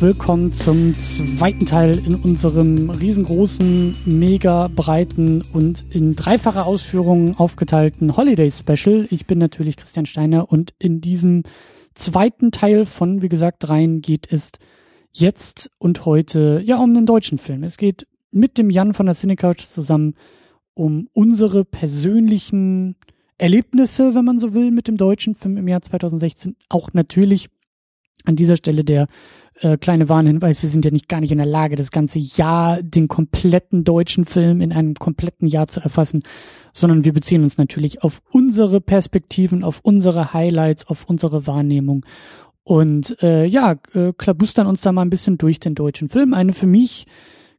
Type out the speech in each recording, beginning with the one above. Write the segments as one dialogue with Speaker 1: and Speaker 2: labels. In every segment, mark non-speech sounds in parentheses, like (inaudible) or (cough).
Speaker 1: Willkommen zum zweiten Teil in unserem riesengroßen, mega breiten und in dreifacher Ausführung aufgeteilten Holiday Special. Ich bin natürlich Christian Steiner und in diesem zweiten Teil von, wie gesagt, dreien geht es jetzt und heute ja um den deutschen Film. Es geht mit dem Jan von der Cinecouch zusammen um unsere persönlichen Erlebnisse, wenn man so will, mit dem deutschen Film im Jahr 2016. Auch natürlich an dieser Stelle der äh, kleine Warnhinweis, wir sind ja nicht gar nicht in der Lage, das ganze Jahr, den kompletten deutschen Film in einem kompletten Jahr zu erfassen, sondern wir beziehen uns natürlich auf unsere Perspektiven, auf unsere Highlights, auf unsere Wahrnehmung. Und äh, ja, äh, klabustern uns da mal ein bisschen durch den deutschen Film. Eine für mich,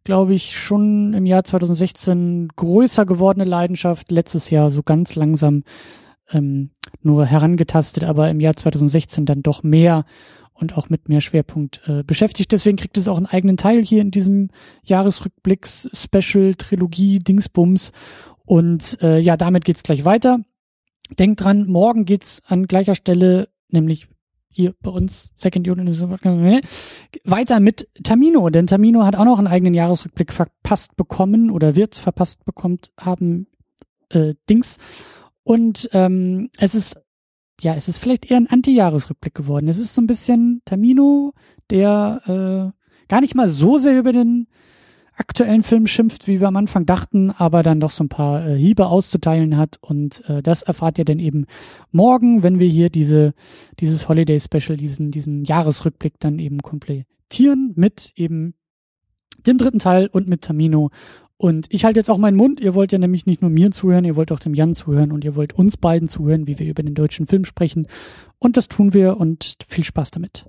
Speaker 1: glaube ich, schon im Jahr 2016 größer gewordene Leidenschaft, letztes Jahr so ganz langsam ähm, nur herangetastet, aber im Jahr 2016 dann doch mehr und auch mit mehr Schwerpunkt äh, beschäftigt. Deswegen kriegt es auch einen eigenen Teil hier in diesem Jahresrückblicks-Special, Trilogie, Dingsbums. Und äh, ja, damit geht's gleich weiter. Denkt dran, morgen geht's an gleicher Stelle, nämlich hier bei uns, Second Unit, (laughs) weiter mit Tamino, denn Tamino hat auch noch einen eigenen Jahresrückblick verpasst bekommen oder wird verpasst bekommt haben äh, Dings. Und ähm, es ist ja, es ist vielleicht eher ein Anti-Jahresrückblick geworden. Es ist so ein bisschen Tamino, der äh, gar nicht mal so sehr über den aktuellen Film schimpft, wie wir am Anfang dachten, aber dann doch so ein paar äh, Hiebe auszuteilen hat. Und äh, das erfahrt ihr dann eben morgen, wenn wir hier diese, dieses Holiday Special, diesen, diesen Jahresrückblick dann eben komplettieren mit eben dem dritten Teil und mit Tamino und ich halte jetzt auch meinen Mund. Ihr wollt ja nämlich nicht nur mir zuhören, ihr wollt auch dem Jan zuhören und ihr wollt uns beiden zuhören, wie wir über den deutschen Film sprechen. Und das tun wir und viel Spaß damit.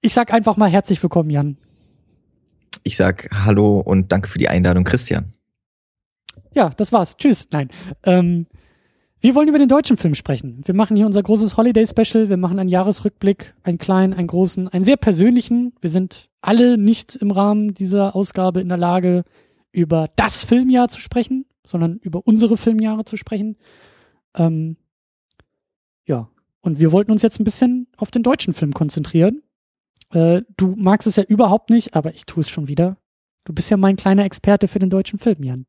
Speaker 1: Ich sag einfach mal herzlich willkommen, Jan.
Speaker 2: Ich sag Hallo und danke für die Einladung, Christian.
Speaker 1: Ja, das war's. Tschüss. Nein. Ähm, wir wollen über den deutschen Film sprechen. Wir machen hier unser großes Holiday Special. Wir machen einen Jahresrückblick, einen kleinen, einen großen, einen sehr persönlichen. Wir sind alle nicht im Rahmen dieser Ausgabe in der Lage, über das Filmjahr zu sprechen, sondern über unsere Filmjahre zu sprechen. Ähm, ja, und wir wollten uns jetzt ein bisschen auf den deutschen Film konzentrieren. Äh, du magst es ja überhaupt nicht, aber ich tue es schon wieder. Du bist ja mein kleiner Experte für den deutschen Film, Jan.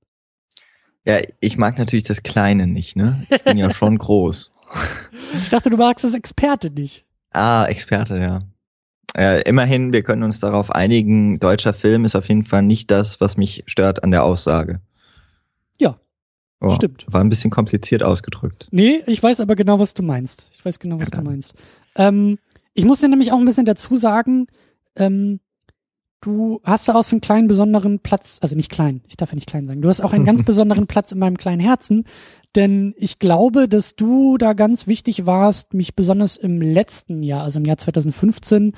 Speaker 2: Ja, ich mag natürlich das Kleine nicht, ne? Ich bin ja schon groß. (laughs)
Speaker 1: Ich dachte, du magst das Experte nicht.
Speaker 2: Ah, Experte, ja. Äh, immerhin, wir können uns darauf einigen, deutscher Film ist auf jeden Fall nicht das, was mich stört an der Aussage.
Speaker 1: Ja, oh, stimmt.
Speaker 2: War ein bisschen kompliziert ausgedrückt.
Speaker 1: Nee, ich weiß aber genau, was du meinst. Ich weiß genau, was ja, du meinst. Ähm, ich muss dir nämlich auch ein bisschen dazu sagen, ähm, du hast da auch so einen kleinen besonderen Platz, also nicht klein, ich darf ja nicht klein sagen, du hast auch einen ganz (laughs) besonderen Platz in meinem kleinen Herzen, denn ich glaube, dass du da ganz wichtig warst, mich besonders im letzten Jahr, also im Jahr 2015,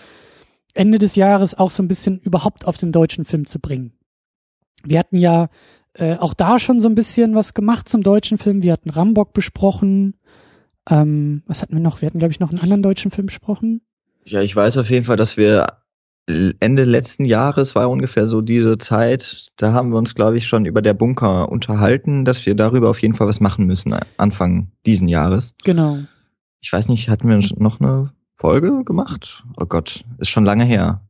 Speaker 1: Ende des Jahres auch so ein bisschen überhaupt auf den deutschen Film zu bringen. Wir hatten ja äh, auch da schon so ein bisschen was gemacht zum deutschen Film. Wir hatten Rambock besprochen. Ähm, was hatten wir noch? Wir hatten, glaube ich, noch einen anderen deutschen Film besprochen.
Speaker 2: Ja, ich weiß auf jeden Fall, dass wir Ende letzten Jahres war ungefähr so diese Zeit, da haben wir uns, glaube ich, schon über der Bunker unterhalten, dass wir darüber auf jeden Fall was machen müssen, Anfang diesen Jahres.
Speaker 1: Genau.
Speaker 2: Ich weiß nicht, hatten wir noch eine Folge gemacht? Oh Gott, ist schon lange her.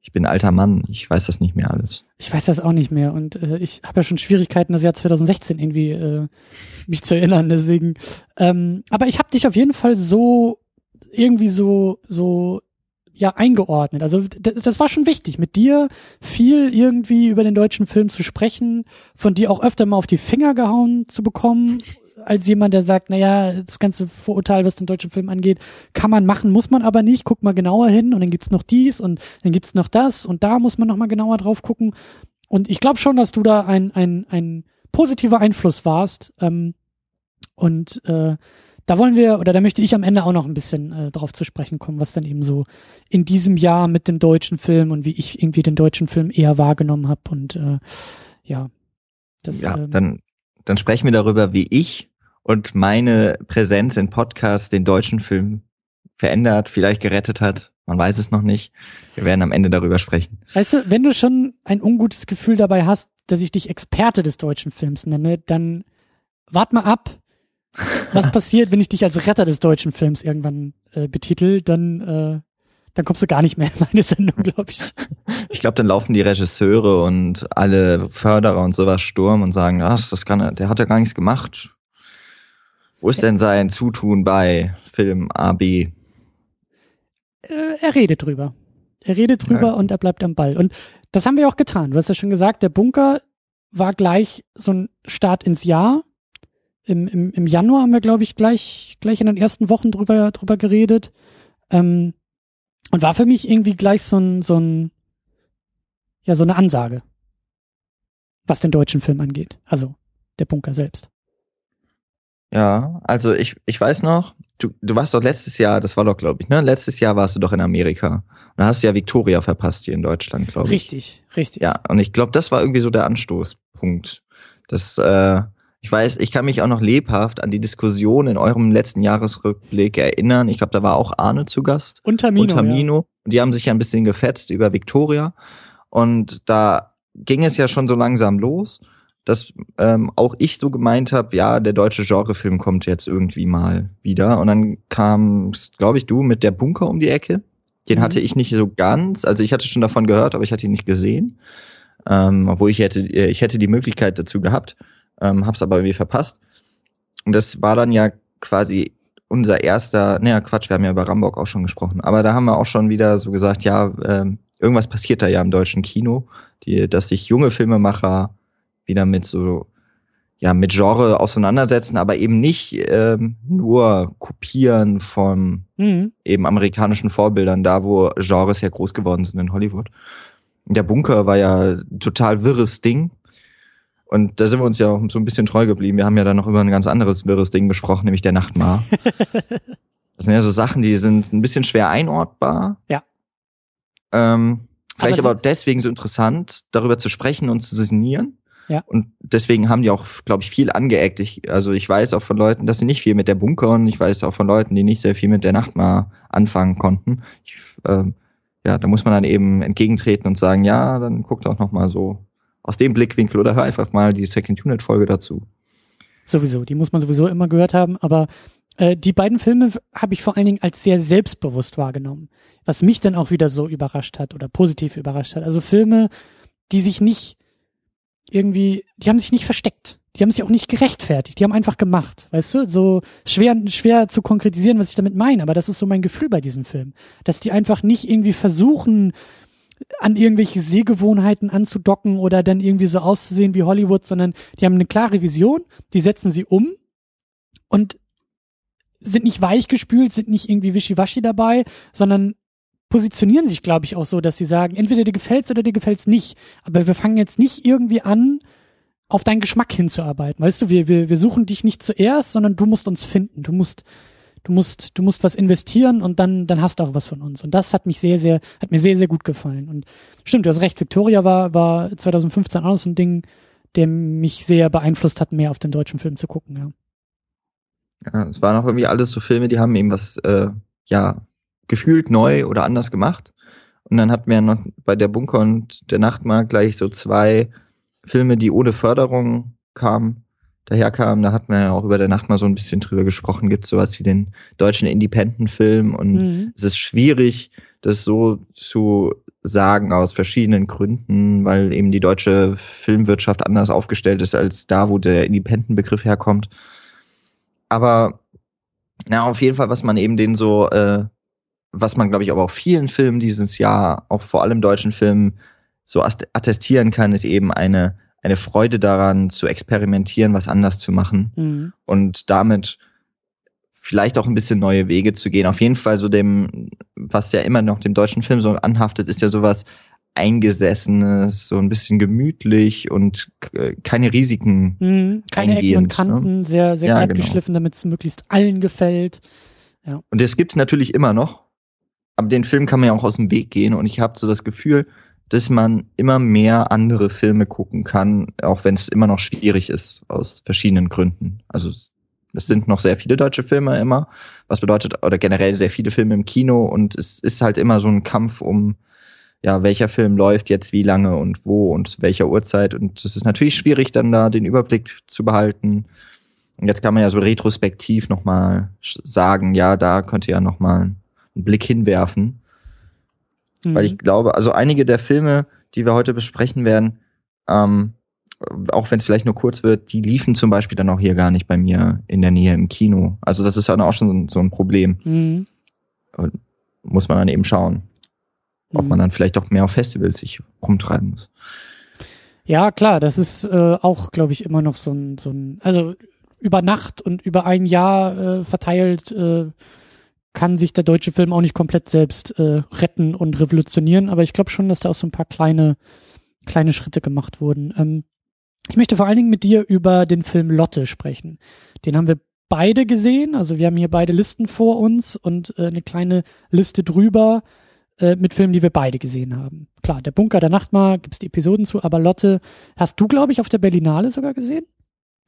Speaker 2: Ich bin alter Mann, ich weiß das nicht mehr alles.
Speaker 1: Ich weiß das auch nicht mehr und äh, ich habe ja schon Schwierigkeiten, das Jahr 2016 irgendwie äh, mich zu erinnern, deswegen. Ähm, aber ich habe dich auf jeden Fall so irgendwie so so ja eingeordnet. Also das war schon wichtig, mit dir viel irgendwie über den deutschen Film zu sprechen, von dir auch öfter mal auf die Finger gehauen zu bekommen, als jemand, der sagt, naja, das ganze Vorurteil, was den deutschen Film angeht, kann man machen, muss man aber nicht. Guck mal genauer hin und dann gibt's noch dies und dann gibt's noch das und da muss man noch mal genauer drauf gucken. Und ich glaube schon, dass du da ein, ein, ein positiver Einfluss warst. Ähm, und äh, da wollen wir, oder da möchte ich am Ende auch noch ein bisschen äh, drauf zu sprechen kommen, was dann eben so in diesem Jahr mit dem deutschen Film und wie ich irgendwie den deutschen Film eher wahrgenommen habe. Und äh, ja,
Speaker 2: das. Ja, ähm, dann, dann sprechen wir darüber, wie ich und meine Präsenz in Podcasts den deutschen Film verändert, vielleicht gerettet hat. Man weiß es noch nicht. Wir werden am Ende darüber sprechen.
Speaker 1: Weißt du, wenn du schon ein ungutes Gefühl dabei hast, dass ich dich Experte des deutschen Films nenne, dann wart mal ab, Was passiert, wenn ich dich als Retter des deutschen Films irgendwann äh, betitel, dann, äh, dann kommst du gar nicht mehr in meine Sendung, glaube ich.
Speaker 2: Ich glaube, dann laufen die Regisseure und alle Förderer und sowas Sturm und sagen, das, das kann er, der hat ja gar nichts gemacht. Wo ist denn sein Zutun bei Film A, B?
Speaker 1: Äh, er redet drüber. Er redet drüber ja. und er bleibt am Ball. Und das haben wir auch getan. Du hast ja schon gesagt, der Bunker war gleich so ein Start ins Jahr. Im, im, im Januar haben wir, glaube ich, gleich, gleich in den ersten Wochen drüber, drüber geredet. Ähm, und war für mich irgendwie gleich so ein, so ein, ja, so eine Ansage. Was den deutschen Film angeht. Also, der Bunker selbst.
Speaker 2: Ja, also ich, ich weiß noch, du, du warst doch letztes Jahr, das war doch, glaube ich, ne? Letztes Jahr warst du doch in Amerika. Und da hast du ja Victoria verpasst hier in Deutschland, glaube ich.
Speaker 1: Richtig, richtig.
Speaker 2: Ja, und ich glaube, das war irgendwie so der Anstoßpunkt. Das, äh, ich weiß, ich kann mich auch noch lebhaft an die Diskussion in eurem letzten Jahresrückblick erinnern. Ich glaube, da war auch Arne zu Gast.
Speaker 1: Und Tamino. Und
Speaker 2: Tamino. Ja. Und die haben sich ja ein bisschen gefetzt über Victoria. Und da ging es ja schon so langsam los dass ähm, auch ich so gemeint habe, ja, der deutsche Genrefilm kommt jetzt irgendwie mal wieder. Und dann kam, glaube ich, du mit der Bunker um die Ecke. Den mhm. hatte ich nicht so ganz. Also ich hatte schon davon gehört, aber ich hatte ihn nicht gesehen. Ähm, obwohl ich hätte, äh, ich hätte die Möglichkeit dazu gehabt, ähm, hab's aber irgendwie verpasst. Und das war dann ja quasi unser erster, naja, Quatsch, wir haben ja über Rambock auch schon gesprochen, aber da haben wir auch schon wieder so gesagt, ja, ähm, irgendwas passiert da ja im deutschen Kino, die, dass sich junge Filmemacher wieder mit so ja mit Genre auseinandersetzen, aber eben nicht ähm, nur kopieren von mhm. eben amerikanischen Vorbildern, da wo Genres ja groß geworden sind in Hollywood. Der Bunker war ja total wirres Ding. Und da sind wir uns ja auch so ein bisschen treu geblieben. Wir haben ja dann noch über ein ganz anderes wirres Ding gesprochen, nämlich der Nachtmar. (laughs) das sind ja so Sachen, die sind ein bisschen schwer einordbar.
Speaker 1: Ja.
Speaker 2: Ähm, vielleicht aber, aber deswegen so interessant, darüber zu sprechen und zu sinnieren.
Speaker 1: Ja.
Speaker 2: Und deswegen haben die auch, glaube ich, viel angeeckt. Ich, also ich weiß auch von Leuten, dass sie nicht viel mit der Bunker und ich weiß auch von Leuten, die nicht sehr viel mit der Nacht mal anfangen konnten. Ich, ähm, ja, da muss man dann eben entgegentreten und sagen, ja, dann guckt auch noch mal so aus dem Blickwinkel oder hör einfach mal die Second Unit Folge dazu.
Speaker 1: Sowieso, die muss man sowieso immer gehört haben, aber äh, die beiden Filme habe ich vor allen Dingen als sehr selbstbewusst wahrgenommen, was mich dann auch wieder so überrascht hat oder positiv überrascht hat. Also Filme, die sich nicht irgendwie, die haben sich nicht versteckt. Die haben sich auch nicht gerechtfertigt. Die haben einfach gemacht. Weißt du? So schwer, schwer zu konkretisieren, was ich damit meine. Aber das ist so mein Gefühl bei diesem Film. Dass die einfach nicht irgendwie versuchen, an irgendwelche Sehgewohnheiten anzudocken oder dann irgendwie so auszusehen wie Hollywood, sondern die haben eine klare Vision, die setzen sie um und sind nicht weichgespült, sind nicht irgendwie wischiwaschi dabei, sondern positionieren sich, glaube ich, auch so, dass sie sagen, entweder dir gefällt's oder dir gefällt's nicht. Aber wir fangen jetzt nicht irgendwie an, auf deinen Geschmack hinzuarbeiten. Weißt du, wir, wir, wir suchen dich nicht zuerst, sondern du musst uns finden. Du musst, du musst, du musst was investieren und dann, dann hast du auch was von uns. Und das hat mich sehr, sehr, hat mir sehr, sehr gut gefallen. Und stimmt, du hast recht, Victoria war, war 2015 auch so ein Ding, der mich sehr beeinflusst hat, mehr auf den deutschen Film zu gucken, ja.
Speaker 2: Ja, es waren auch irgendwie alles so Filme, die haben eben was, äh, ja, gefühlt neu oder anders gemacht. Und dann hatten wir noch bei der Bunker und der Nachtmarkt gleich so zwei Filme, die ohne Förderung kamen, daherkamen. Da hat man ja auch über der Nacht mal so ein bisschen drüber gesprochen. Gibt sowas wie den deutschen Independent-Film und mhm. es ist schwierig, das so zu sagen aus verschiedenen Gründen, weil eben die deutsche Filmwirtschaft anders aufgestellt ist als da, wo der Independent-Begriff herkommt. Aber na, auf jeden Fall, was man eben den so äh, was man, glaube ich, aber auch vielen Filmen dieses Jahr, auch vor allem deutschen Filmen, so attestieren kann, ist eben eine, eine Freude daran, zu experimentieren, was anders zu machen mhm. und damit vielleicht auch ein bisschen neue Wege zu gehen. Auf jeden Fall so dem, was ja immer noch dem deutschen Film so anhaftet, ist ja sowas eingesessenes, so ein bisschen gemütlich und keine Risiken.
Speaker 1: Mhm, keine Ecken und ne? Kanten, ne? sehr, sehr ja, glatt genau. geschliffen, damit es möglichst allen gefällt.
Speaker 2: Ja. Und das gibt's natürlich immer noch aber den Film kann man ja auch aus dem Weg gehen und ich habe so das Gefühl, dass man immer mehr andere Filme gucken kann, auch wenn es immer noch schwierig ist, aus verschiedenen Gründen. Also es sind noch sehr viele deutsche Filme immer, was bedeutet, oder generell sehr viele Filme im Kino und es ist halt immer so ein Kampf um, ja, welcher Film läuft jetzt wie lange und wo und welcher Uhrzeit und es ist natürlich schwierig, dann da den Überblick zu behalten. Und jetzt kann man ja so retrospektiv nochmal sagen, ja, da könnte ja nochmal einen Blick hinwerfen. Mhm. Weil ich glaube, also einige der Filme, die wir heute besprechen werden, ähm, auch wenn es vielleicht nur kurz wird, die liefen zum Beispiel dann auch hier gar nicht bei mir in der Nähe im Kino. Also das ist dann auch schon so ein Problem. Mhm. Muss man dann eben schauen, ob mhm. man dann vielleicht auch mehr auf Festivals sich rumtreiben muss.
Speaker 1: Ja, klar, das ist äh, auch, glaube ich, immer noch so ein, so ein, also über Nacht und über ein Jahr äh, verteilt äh, kann sich der deutsche Film auch nicht komplett selbst äh, retten und revolutionieren, aber ich glaube schon, dass da auch so ein paar kleine, kleine Schritte gemacht wurden. Ähm, ich möchte vor allen Dingen mit dir über den Film Lotte sprechen. Den haben wir beide gesehen, also wir haben hier beide Listen vor uns und äh, eine kleine Liste drüber äh, mit Filmen, die wir beide gesehen haben. Klar, der Bunker der Nachtmar gibt's die Episoden zu, aber Lotte hast du, glaube ich, auf der Berlinale sogar gesehen?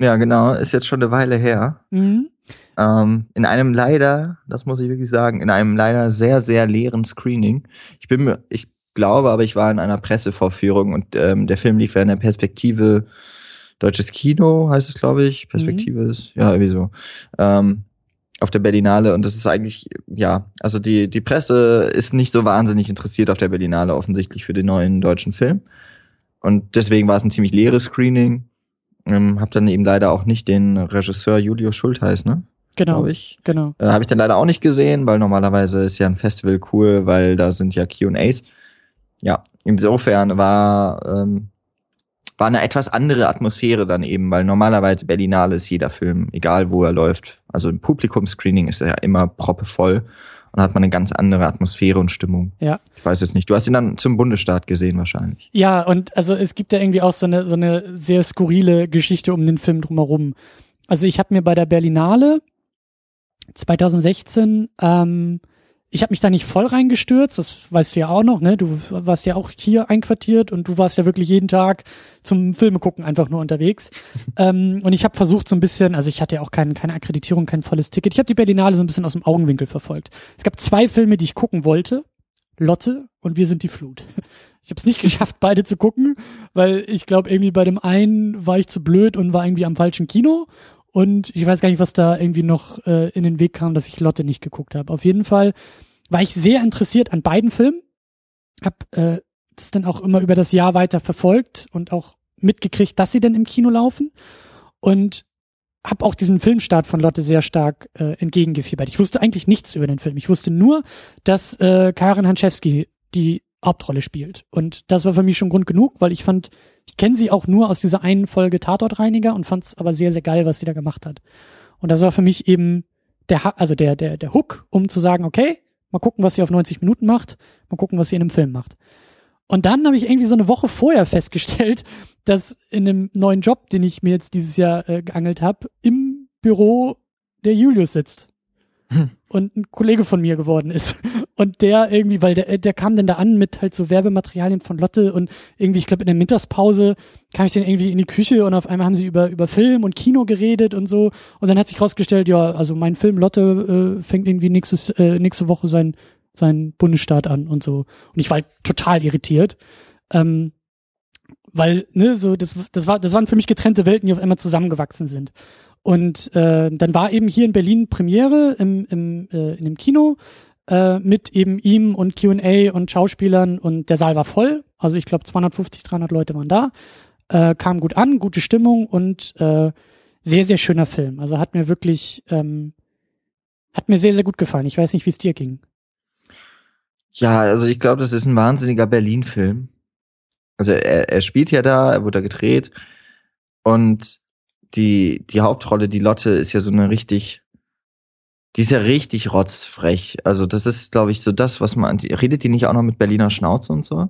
Speaker 2: Ja, genau, ist jetzt schon eine Weile her. Mhm. Ähm, in einem leider, das muss ich wirklich sagen, in einem leider sehr, sehr leeren Screening. Ich bin mir, ich glaube, aber ich war in einer Pressevorführung und ähm, der Film lief ja in der Perspektive Deutsches Kino, heißt es, glaube ich. Perspektive mhm. ist, ja, irgendwie so. Ähm, auf der Berlinale und das ist eigentlich, ja, also die, die Presse ist nicht so wahnsinnig interessiert auf der Berlinale offensichtlich für den neuen deutschen Film. Und deswegen war es ein ziemlich leeres Screening. Ähm, hab dann eben leider auch nicht den Regisseur Julio Schultheiß, ne?
Speaker 1: Genau. Ich. Genau.
Speaker 2: Äh, Habe ich dann leider auch nicht gesehen, weil normalerweise ist ja ein Festival cool, weil da sind ja QAs. Ja, insofern war, ähm, war eine etwas andere Atmosphäre dann eben, weil normalerweise Berlinale ist jeder Film, egal wo er läuft. Also im Publikumscreening ist er ja immer proppevoll und hat man eine ganz andere Atmosphäre und Stimmung.
Speaker 1: Ja.
Speaker 2: Ich weiß jetzt nicht. Du hast ihn dann zum Bundesstaat gesehen wahrscheinlich.
Speaker 1: Ja, und also es gibt ja irgendwie auch so eine, so eine sehr skurrile Geschichte um den Film drumherum. Also ich habe mir bei der Berlinale 2016 ähm, ich habe mich da nicht voll reingestürzt, das weißt du ja auch noch, ne? Du warst ja auch hier einquartiert und du warst ja wirklich jeden Tag zum Filme gucken einfach nur unterwegs. (laughs) ähm, und ich habe versucht so ein bisschen, also ich hatte ja auch kein, keine Akkreditierung, kein volles Ticket. Ich habe die Berlinale so ein bisschen aus dem Augenwinkel verfolgt. Es gab zwei Filme, die ich gucken wollte. Lotte und Wir sind die Flut. (laughs) Ich habe es nicht geschafft, beide zu gucken, weil ich glaube, irgendwie bei dem einen war ich zu blöd und war irgendwie am falschen Kino. Und ich weiß gar nicht, was da irgendwie noch äh, in den Weg kam, dass ich Lotte nicht geguckt habe. Auf jeden Fall war ich sehr interessiert an beiden Filmen. Hab äh, das dann auch immer über das Jahr weiter verfolgt und auch mitgekriegt, dass sie denn im Kino laufen. Und habe auch diesen Filmstart von Lotte sehr stark äh, entgegengefiebert. Ich wusste eigentlich nichts über den Film. Ich wusste nur, dass äh, Karin Hanschewski die Hauptrolle spielt. Und das war für mich schon Grund genug, weil ich fand, ich kenne sie auch nur aus dieser einen Folge Tatortreiniger und fand es aber sehr, sehr geil, was sie da gemacht hat. Und das war für mich eben der, also der, der, der Hook, um zu sagen, okay, Mal gucken, was sie auf 90 Minuten macht. Mal gucken, was sie in einem Film macht. Und dann habe ich irgendwie so eine Woche vorher (laughs) festgestellt, dass in einem neuen Job, den ich mir jetzt dieses Jahr äh, geangelt habe, im Büro der Julius sitzt und ein Kollege von mir geworden ist. (laughs) Und der irgendwie, weil der, der kam dann da an mit halt so Werbematerialien von Lotte und irgendwie, ich glaube, in der Mittagspause kam ich dann irgendwie in die Küche und auf einmal haben sie über, über Film und Kino geredet und so. Und dann hat sich rausgestellt, ja, also mein Film Lotte äh, fängt irgendwie nächstes, äh, nächste Woche sein, sein Bundesstaat an und so. Und ich war halt total irritiert. Ähm, weil, ne, so, das, das war, das waren für mich getrennte Welten, die auf einmal zusammengewachsen sind. Und äh, dann war eben hier in Berlin Premiere im, im, äh, in dem Kino äh, mit eben ihm und Q&A und Schauspielern und der Saal war voll. Also ich glaube 250, 300 Leute waren da. Äh, kam gut an, gute Stimmung und äh, sehr, sehr schöner Film. Also hat mir wirklich, ähm, hat mir sehr, sehr gut gefallen. Ich weiß nicht, wie es dir ging.
Speaker 2: Ja, also ich glaube, das ist ein wahnsinniger Berlin-Film. Also er, er spielt ja da, er wurde da gedreht und die, die Hauptrolle, die Lotte, ist ja so eine richtig, die ist ja richtig rotzfrech. Also das ist, glaube ich, so das, was man, redet die nicht auch noch mit Berliner Schnauze und so?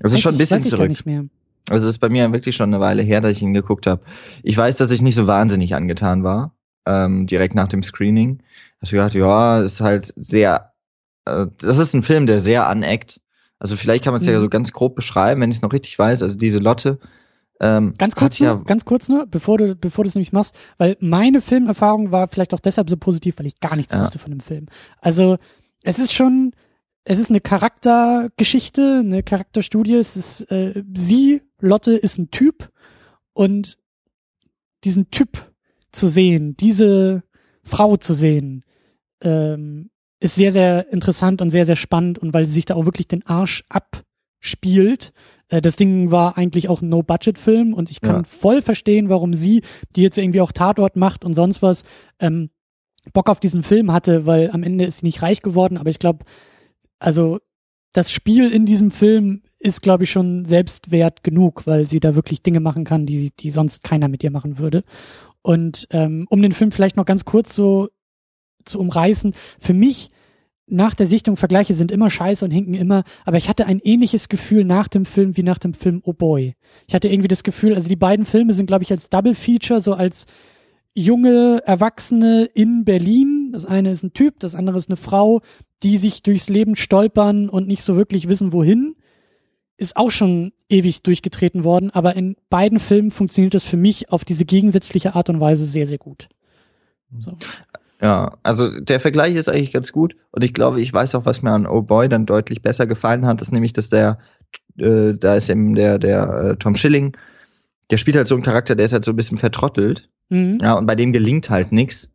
Speaker 2: Das ist schon ein bisschen zurück.
Speaker 1: Nicht mehr.
Speaker 2: Also es ist bei mir wirklich schon eine Weile her, dass ich ihn geguckt habe. Ich weiß, dass ich nicht so wahnsinnig angetan war, ähm, direkt nach dem Screening. Hast du gedacht, ja, ist halt sehr, äh, das ist ein Film, der sehr aneckt. Also vielleicht kann man es mhm. ja so ganz grob beschreiben, wenn ich es noch richtig weiß. Also diese Lotte
Speaker 1: ähm, ganz kurz nur, ja ganz kurz nur, bevor du, bevor du es nämlich machst, weil meine Filmerfahrung war vielleicht auch deshalb so positiv, weil ich gar nichts ja. wusste von dem Film. Also es ist schon, es ist eine Charaktergeschichte, eine Charakterstudie. Es ist äh, sie, Lotte, ist ein Typ und diesen Typ, zu sehen, diese Frau zu sehen, ähm, ist sehr, sehr interessant und sehr, sehr spannend und weil sie sich da auch wirklich den Arsch abspielt. Äh, das Ding war eigentlich auch ein No-Budget-Film und ich kann ja. voll verstehen, warum sie, die jetzt irgendwie auch Tatort macht und sonst was, ähm, Bock auf diesen Film hatte, weil am Ende ist sie nicht reich geworden, aber ich glaube, also das Spiel in diesem Film ist, glaube ich, schon selbstwert genug, weil sie da wirklich Dinge machen kann, die, die sonst keiner mit ihr machen würde. Und ähm, um den Film vielleicht noch ganz kurz so zu umreißen, für mich nach der Sichtung Vergleiche sind immer scheiße und hinken immer, aber ich hatte ein ähnliches Gefühl nach dem Film wie nach dem Film Oh Boy. Ich hatte irgendwie das Gefühl, also die beiden Filme sind, glaube ich, als Double Feature, so als junge Erwachsene in Berlin. Das eine ist ein Typ, das andere ist eine Frau, die sich durchs Leben stolpern und nicht so wirklich wissen, wohin. Ist auch schon ewig durchgetreten worden, aber in beiden Filmen funktioniert das für mich auf diese gegensätzliche Art und Weise sehr, sehr gut.
Speaker 2: So. Ja, also der Vergleich ist eigentlich ganz gut und ich glaube, ich weiß auch, was mir an Oh Boy dann deutlich besser gefallen hat, ist nämlich, dass der, äh, da ist eben der, der äh, Tom Schilling, der spielt halt so einen Charakter, der ist halt so ein bisschen vertrottelt Mhm. Ja, und bei dem gelingt halt nichts.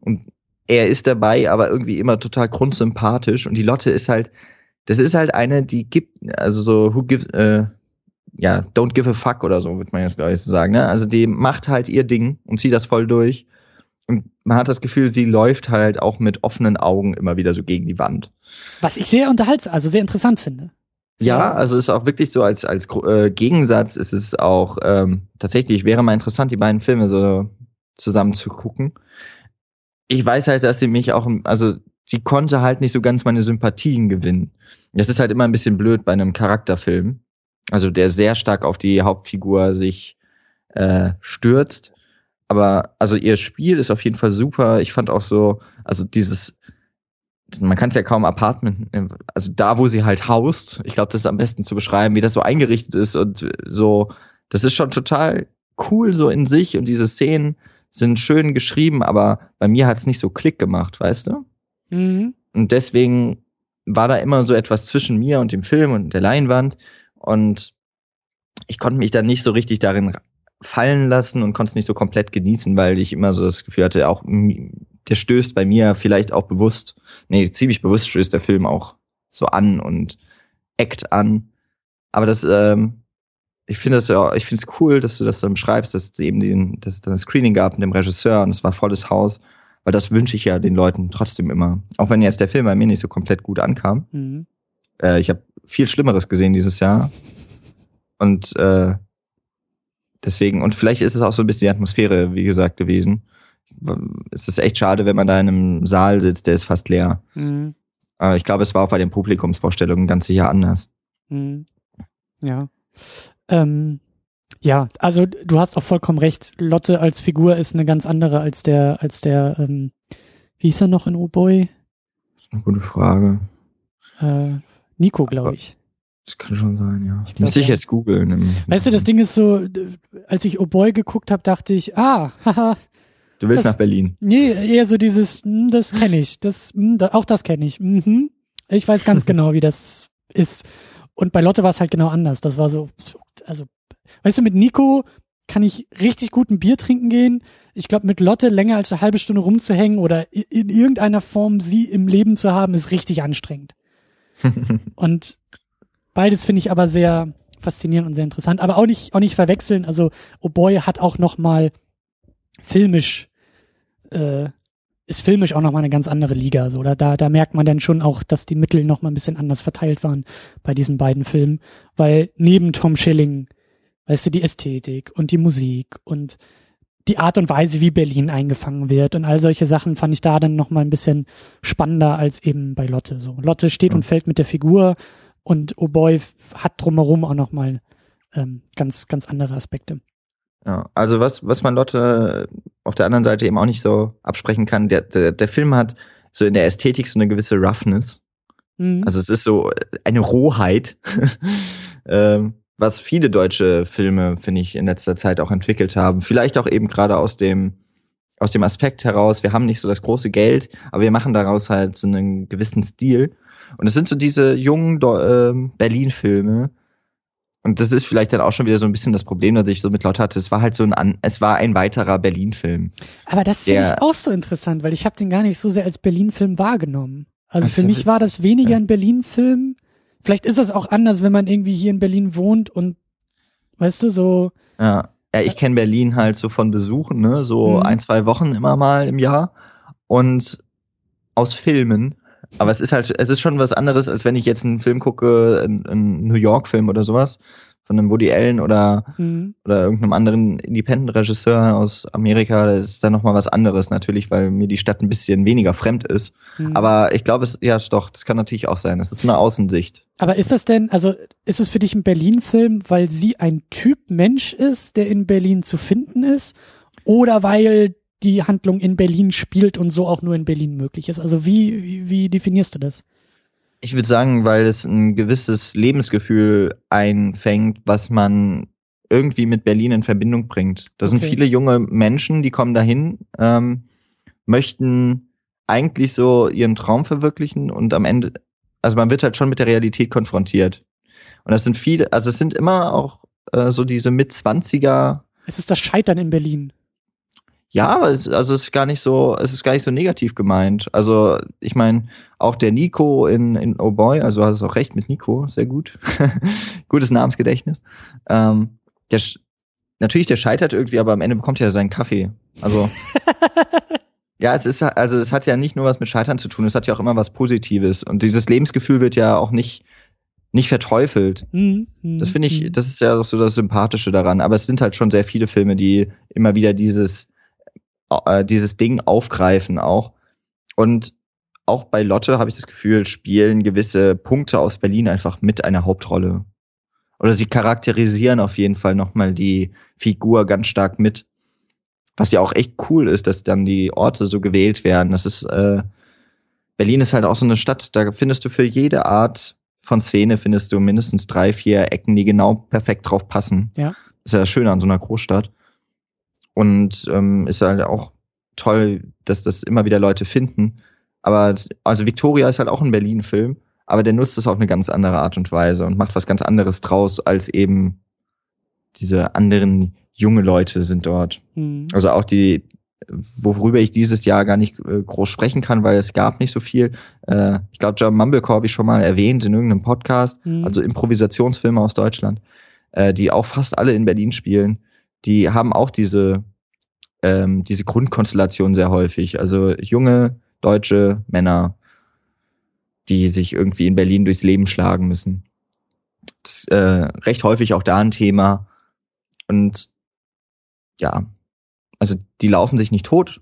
Speaker 2: Und er ist dabei, aber irgendwie immer total grundsympathisch. Und die Lotte ist halt, das ist halt eine, die gibt, also so, who gives, äh, ja, don't give a fuck oder so, wird man jetzt, glaube ich, so sagen. Ne? Also die macht halt ihr Ding und zieht das voll durch. Man hat das Gefühl, sie läuft halt auch mit offenen Augen immer wieder so gegen die Wand.
Speaker 1: Was ich sehr unterhaltsam, also sehr interessant finde.
Speaker 2: Ja, also ist auch wirklich so als als äh, Gegensatz ist es auch ähm, tatsächlich wäre mal interessant die beiden Filme so zusammen zu gucken. Ich weiß halt, dass sie mich auch also sie konnte halt nicht so ganz meine Sympathien gewinnen. Das ist halt immer ein bisschen blöd bei einem Charakterfilm, also der sehr stark auf die Hauptfigur sich äh, stürzt. Aber also ihr Spiel ist auf jeden Fall super. Ich fand auch so, also dieses man kann es ja kaum Apartment, also da, wo sie halt haust, ich glaube, das ist am besten zu beschreiben, wie das so eingerichtet ist und so, das ist schon total cool so in sich und diese Szenen sind schön geschrieben, aber bei mir hat es nicht so Klick gemacht, weißt du? Mhm. Und deswegen war da immer so etwas zwischen mir und dem Film und der Leinwand und ich konnte mich dann nicht so richtig darin fallen lassen und konnte es nicht so komplett genießen, weil ich immer so das Gefühl hatte, auch der stößt bei mir vielleicht auch bewusst, nee, ziemlich bewusst stößt der Film auch so an und eckt an. Aber das, ähm, ich finde das ja, ich finde es cool, dass du das dann beschreibst, dass es eben den, dass es dann ein Screening gab mit dem Regisseur und es war volles Haus, weil das wünsche ich ja den Leuten trotzdem immer. Auch wenn jetzt der Film bei mir nicht so komplett gut ankam. Mhm. Äh, ich habe viel Schlimmeres gesehen dieses Jahr. Und äh, deswegen, und vielleicht ist es auch so ein bisschen die Atmosphäre, wie gesagt, gewesen es ist echt schade, wenn man da in einem Saal sitzt, der ist fast leer. Mhm. Aber ich glaube, es war auch bei den Publikumsvorstellungen ganz sicher anders. Mhm.
Speaker 1: Ja. Ähm, ja, also du hast auch vollkommen recht. Lotte als Figur ist eine ganz andere als der, als der, ähm, wie hieß er noch in O-Boy?
Speaker 2: Das ist eine gute Frage.
Speaker 1: Äh, Nico, glaube ich.
Speaker 2: Das kann schon sein, ja. Ich Müsste ich jetzt googeln.
Speaker 1: Weißt du, das Ding ist so, als ich O Boy geguckt habe, dachte ich, ah, (laughs) haha,
Speaker 2: Du willst das, nach Berlin.
Speaker 1: Nee, eher so dieses, hm, das kenne ich, das, hm, auch das kenne ich. Mhm. Ich weiß ganz (laughs) genau, wie das ist. Und bei Lotte war es halt genau anders. Das war so, also, weißt du, mit Nico kann ich richtig gut ein Bier trinken gehen. Ich glaube, mit Lotte länger als eine halbe Stunde rumzuhängen oder in irgendeiner Form sie im Leben zu haben, ist richtig anstrengend. (laughs) und beides finde ich aber sehr faszinierend und sehr interessant. Aber auch nicht, auch nicht verwechseln. Also, Oh Boy hat auch noch mal filmisch äh, ist filmisch auch nochmal eine ganz andere Liga. So, da, da, da merkt man dann schon auch, dass die Mittel nochmal ein bisschen anders verteilt waren bei diesen beiden Filmen. Weil neben Tom Schilling, weißt du, die Ästhetik und die Musik und die Art und Weise, wie Berlin eingefangen wird und all solche Sachen fand ich da dann nochmal ein bisschen spannender als eben bei Lotte. So, Lotte steht und fällt mit der Figur und Oh Boy hat drumherum auch nochmal ähm, ganz, ganz andere Aspekte.
Speaker 2: Ja, also was, was man Lotte auf der anderen Seite eben auch nicht so absprechen kann, der, der, der Film hat so in der Ästhetik so eine gewisse Roughness. Mhm. Also es ist so eine Rohheit, (laughs) ähm, was viele deutsche Filme, finde ich, in letzter Zeit auch entwickelt haben. Vielleicht auch eben gerade aus dem, aus dem Aspekt heraus, wir haben nicht so das große Geld, aber wir machen daraus halt so einen gewissen Stil. Und es sind so diese jungen äh, Berlin-Filme, und das ist vielleicht dann auch schon wieder so ein bisschen das Problem, das ich so mit Lotte hatte. Es war halt so ein, es war ein weiterer Berlin-Film.
Speaker 1: Aber das finde ich auch so interessant, weil ich habe den gar nicht so sehr als Berlin-Film wahrgenommen. Also für mich war das weniger ja. ein Berlin-Film. Vielleicht ist das auch anders, wenn man irgendwie hier in Berlin wohnt und, weißt du, so.
Speaker 2: Ja, ja ich kenne Berlin halt so von Besuchen, ne, so mhm. ein, zwei Wochen immer mal im Jahr und aus Filmen. Aber es ist halt, es ist schon was anderes, als wenn ich jetzt einen Film gucke, einen, New York-Film oder sowas, von einem Woody Allen oder, mhm. oder irgendeinem anderen Independent-Regisseur aus Amerika. Das ist dann nochmal was anderes, natürlich, weil mir die Stadt ein bisschen weniger fremd ist. Mhm. Aber ich glaube, es, ja, doch, das kann natürlich auch sein. Das ist eine Außensicht.
Speaker 1: Aber ist das denn, also ist es für dich ein Berlin-Film, weil sie ein Typ Mensch ist, der in Berlin zu finden ist? Oder weil die Handlung in Berlin spielt und so auch nur in Berlin möglich ist. Also wie, wie, wie definierst du das?
Speaker 2: Ich würde sagen, weil es ein gewisses Lebensgefühl einfängt, was man irgendwie mit Berlin in Verbindung bringt. Da okay. sind viele junge Menschen, die kommen dahin, ähm, möchten eigentlich so ihren Traum verwirklichen und am Ende, also man wird halt schon mit der Realität konfrontiert. Und das sind viele, also es sind immer auch äh, so diese Mitzwanziger.
Speaker 1: Es ist das Scheitern in Berlin.
Speaker 2: Ja, aber es, also es ist gar nicht so, es ist gar nicht so negativ gemeint. Also ich meine, auch der Nico in, in Oh Boy, also du hast auch recht mit Nico, sehr gut. (laughs) Gutes Namensgedächtnis. Ähm, der, natürlich, der scheitert irgendwie, aber am Ende bekommt er seinen Kaffee. Also (laughs) ja, es ist also es hat ja nicht nur was mit Scheitern zu tun, es hat ja auch immer was Positives und dieses Lebensgefühl wird ja auch nicht nicht verteufelt. Mhm. Das finde ich, mhm. das ist ja so das Sympathische daran. Aber es sind halt schon sehr viele Filme, die immer wieder dieses äh, dieses Ding aufgreifen auch. Und auch bei Lotte habe ich das Gefühl, spielen gewisse Punkte aus Berlin einfach mit einer Hauptrolle. Oder sie charakterisieren auf jeden Fall nochmal die Figur ganz stark mit. Was ja auch echt cool ist, dass dann die Orte so gewählt werden. Das ist, äh, Berlin ist halt auch so eine Stadt, da findest du für jede Art von Szene findest du mindestens drei, vier Ecken, die genau perfekt drauf passen. Ja. Das ist ja das Schöne an so einer Großstadt. Und ähm, ist halt auch toll, dass das immer wieder Leute finden. Aber also Victoria ist halt auch ein Berlin-Film, aber der nutzt es auf eine ganz andere Art und Weise und macht was ganz anderes draus, als eben diese anderen junge Leute sind dort. Mhm. Also auch die, worüber ich dieses Jahr gar nicht äh, groß sprechen kann, weil es gab nicht so viel. Äh, ich glaube, John Mumblecore habe ich schon mal erwähnt in irgendeinem Podcast, mhm. also Improvisationsfilme aus Deutschland, äh, die auch fast alle in Berlin spielen die haben auch diese, ähm, diese Grundkonstellation sehr häufig. Also junge deutsche Männer, die sich irgendwie in Berlin durchs Leben schlagen müssen. Das ist äh, recht häufig auch da ein Thema. Und ja, also die laufen sich nicht tot,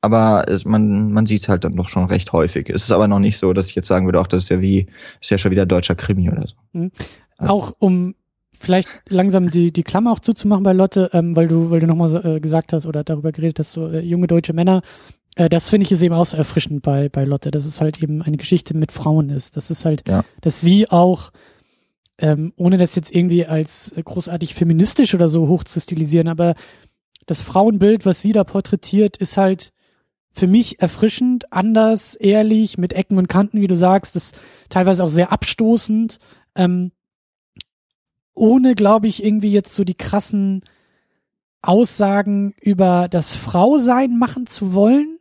Speaker 2: aber es, man, man sieht es halt dann doch schon recht häufig. Es ist aber noch nicht so, dass ich jetzt sagen würde, auch das ist ja wie, ist ja schon wieder deutscher Krimi oder so.
Speaker 1: Mhm. Also, auch um vielleicht langsam die, die Klammer auch zuzumachen bei Lotte, ähm, weil du, weil du nochmal so, äh, gesagt hast oder darüber geredet hast, so äh, junge deutsche Männer, äh, das finde ich ist eben auch so erfrischend bei, bei Lotte, dass es halt eben eine Geschichte mit Frauen ist. Das ist halt, ja. dass sie auch, ähm, ohne das jetzt irgendwie als großartig feministisch oder so hoch zu stilisieren, aber das Frauenbild, was sie da porträtiert, ist halt für mich erfrischend, anders, ehrlich, mit Ecken und Kanten, wie du sagst, das teilweise auch sehr abstoßend. Ähm, ohne, glaube ich, irgendwie jetzt so die krassen Aussagen über das Frausein machen zu wollen,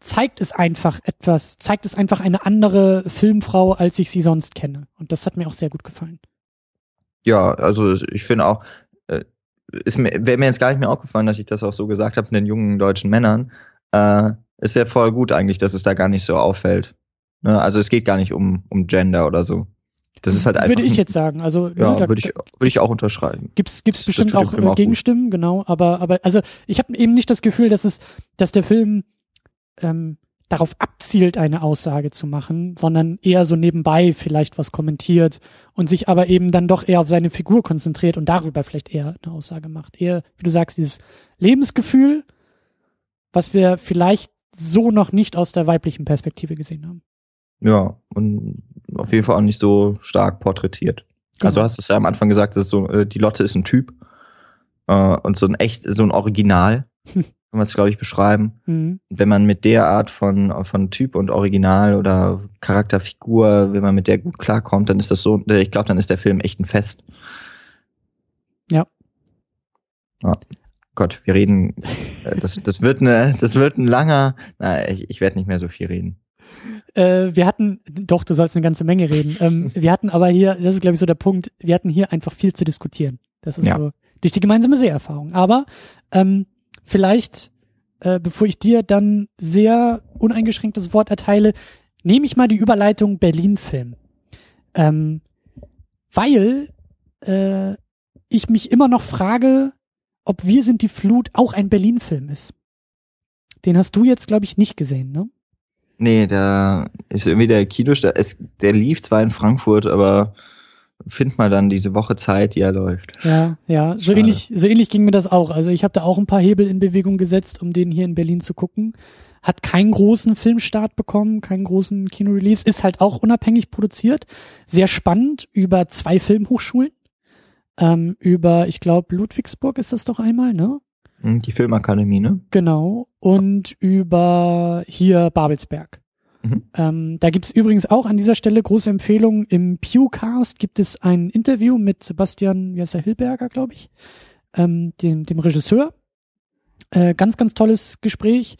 Speaker 1: zeigt es einfach etwas, zeigt es einfach eine andere Filmfrau, als ich sie sonst kenne. Und das hat mir auch sehr gut gefallen.
Speaker 2: Ja, also ich finde auch, äh, ist wäre mir jetzt gar nicht mehr aufgefallen, dass ich das auch so gesagt habe mit den jungen deutschen Männern. Äh, ist ja voll gut eigentlich, dass es da gar nicht so auffällt. Ne? Also es geht gar nicht um, um Gender oder so. Das ist halt einfach.
Speaker 1: Würde ich jetzt sagen. Also,
Speaker 2: ja, ne, würde ich, würde ich auch unterschreiben.
Speaker 1: Gibt's, gibt's das, bestimmt auch, äh, auch Gegenstimmen, gut. genau. Aber, aber, also, ich habe eben nicht das Gefühl, dass es, dass der Film, ähm, darauf abzielt, eine Aussage zu machen, sondern eher so nebenbei vielleicht was kommentiert und sich aber eben dann doch eher auf seine Figur konzentriert und darüber vielleicht eher eine Aussage macht. Eher, wie du sagst, dieses Lebensgefühl, was wir vielleicht so noch nicht aus der weiblichen Perspektive gesehen haben.
Speaker 2: Ja, und auf jeden Fall auch nicht so stark porträtiert. Genau. Also hast du es ja am Anfang gesagt, dass so, äh, die Lotte ist ein Typ äh, und so ein echt, so ein Original, (laughs) kann man es, glaube ich, beschreiben. Mhm. Wenn man mit der Art von, von Typ und Original oder Charakterfigur, wenn man mit der gut klarkommt, dann ist das so, ich glaube, dann ist der Film echt ein Fest.
Speaker 1: Ja.
Speaker 2: Oh, Gott, wir reden, äh, das, das wird eine, das wird ein langer, na, ich, ich werde nicht mehr so viel reden.
Speaker 1: Äh, wir hatten, doch, du sollst eine ganze Menge reden. Ähm, (laughs) wir hatten aber hier, das ist glaube ich so der Punkt, wir hatten hier einfach viel zu diskutieren. Das ist ja. so durch die gemeinsame Seherfahrung. Aber ähm, vielleicht, äh, bevor ich dir dann sehr uneingeschränktes Wort erteile, nehme ich mal die Überleitung Berlin-Film. Ähm, weil äh, ich mich immer noch frage, ob Wir sind die Flut auch ein Berlin-Film ist. Den hast du jetzt, glaube ich, nicht gesehen, ne?
Speaker 2: Nee, da ist irgendwie der Kinostart. Es, der lief zwar in Frankfurt, aber find mal dann diese Woche Zeit, die er läuft.
Speaker 1: Ja, ja, so ähnlich, so ähnlich ging mir das auch. Also ich habe da auch ein paar Hebel in Bewegung gesetzt, um den hier in Berlin zu gucken. Hat keinen großen Filmstart bekommen, keinen großen Kinorelease, ist halt auch unabhängig produziert. Sehr spannend über zwei Filmhochschulen. Ähm, über, ich glaube, Ludwigsburg ist das doch einmal, ne?
Speaker 2: Hm, die Filmakademie, ne?
Speaker 1: Genau. Und über hier Babelsberg. Mhm. Ähm, da gibt's übrigens auch an dieser Stelle große Empfehlungen. Im Pewcast gibt es ein Interview mit Sebastian, wie heißt er, Hilberger, glaube ich, ähm, dem, dem Regisseur. Äh, ganz, ganz tolles Gespräch,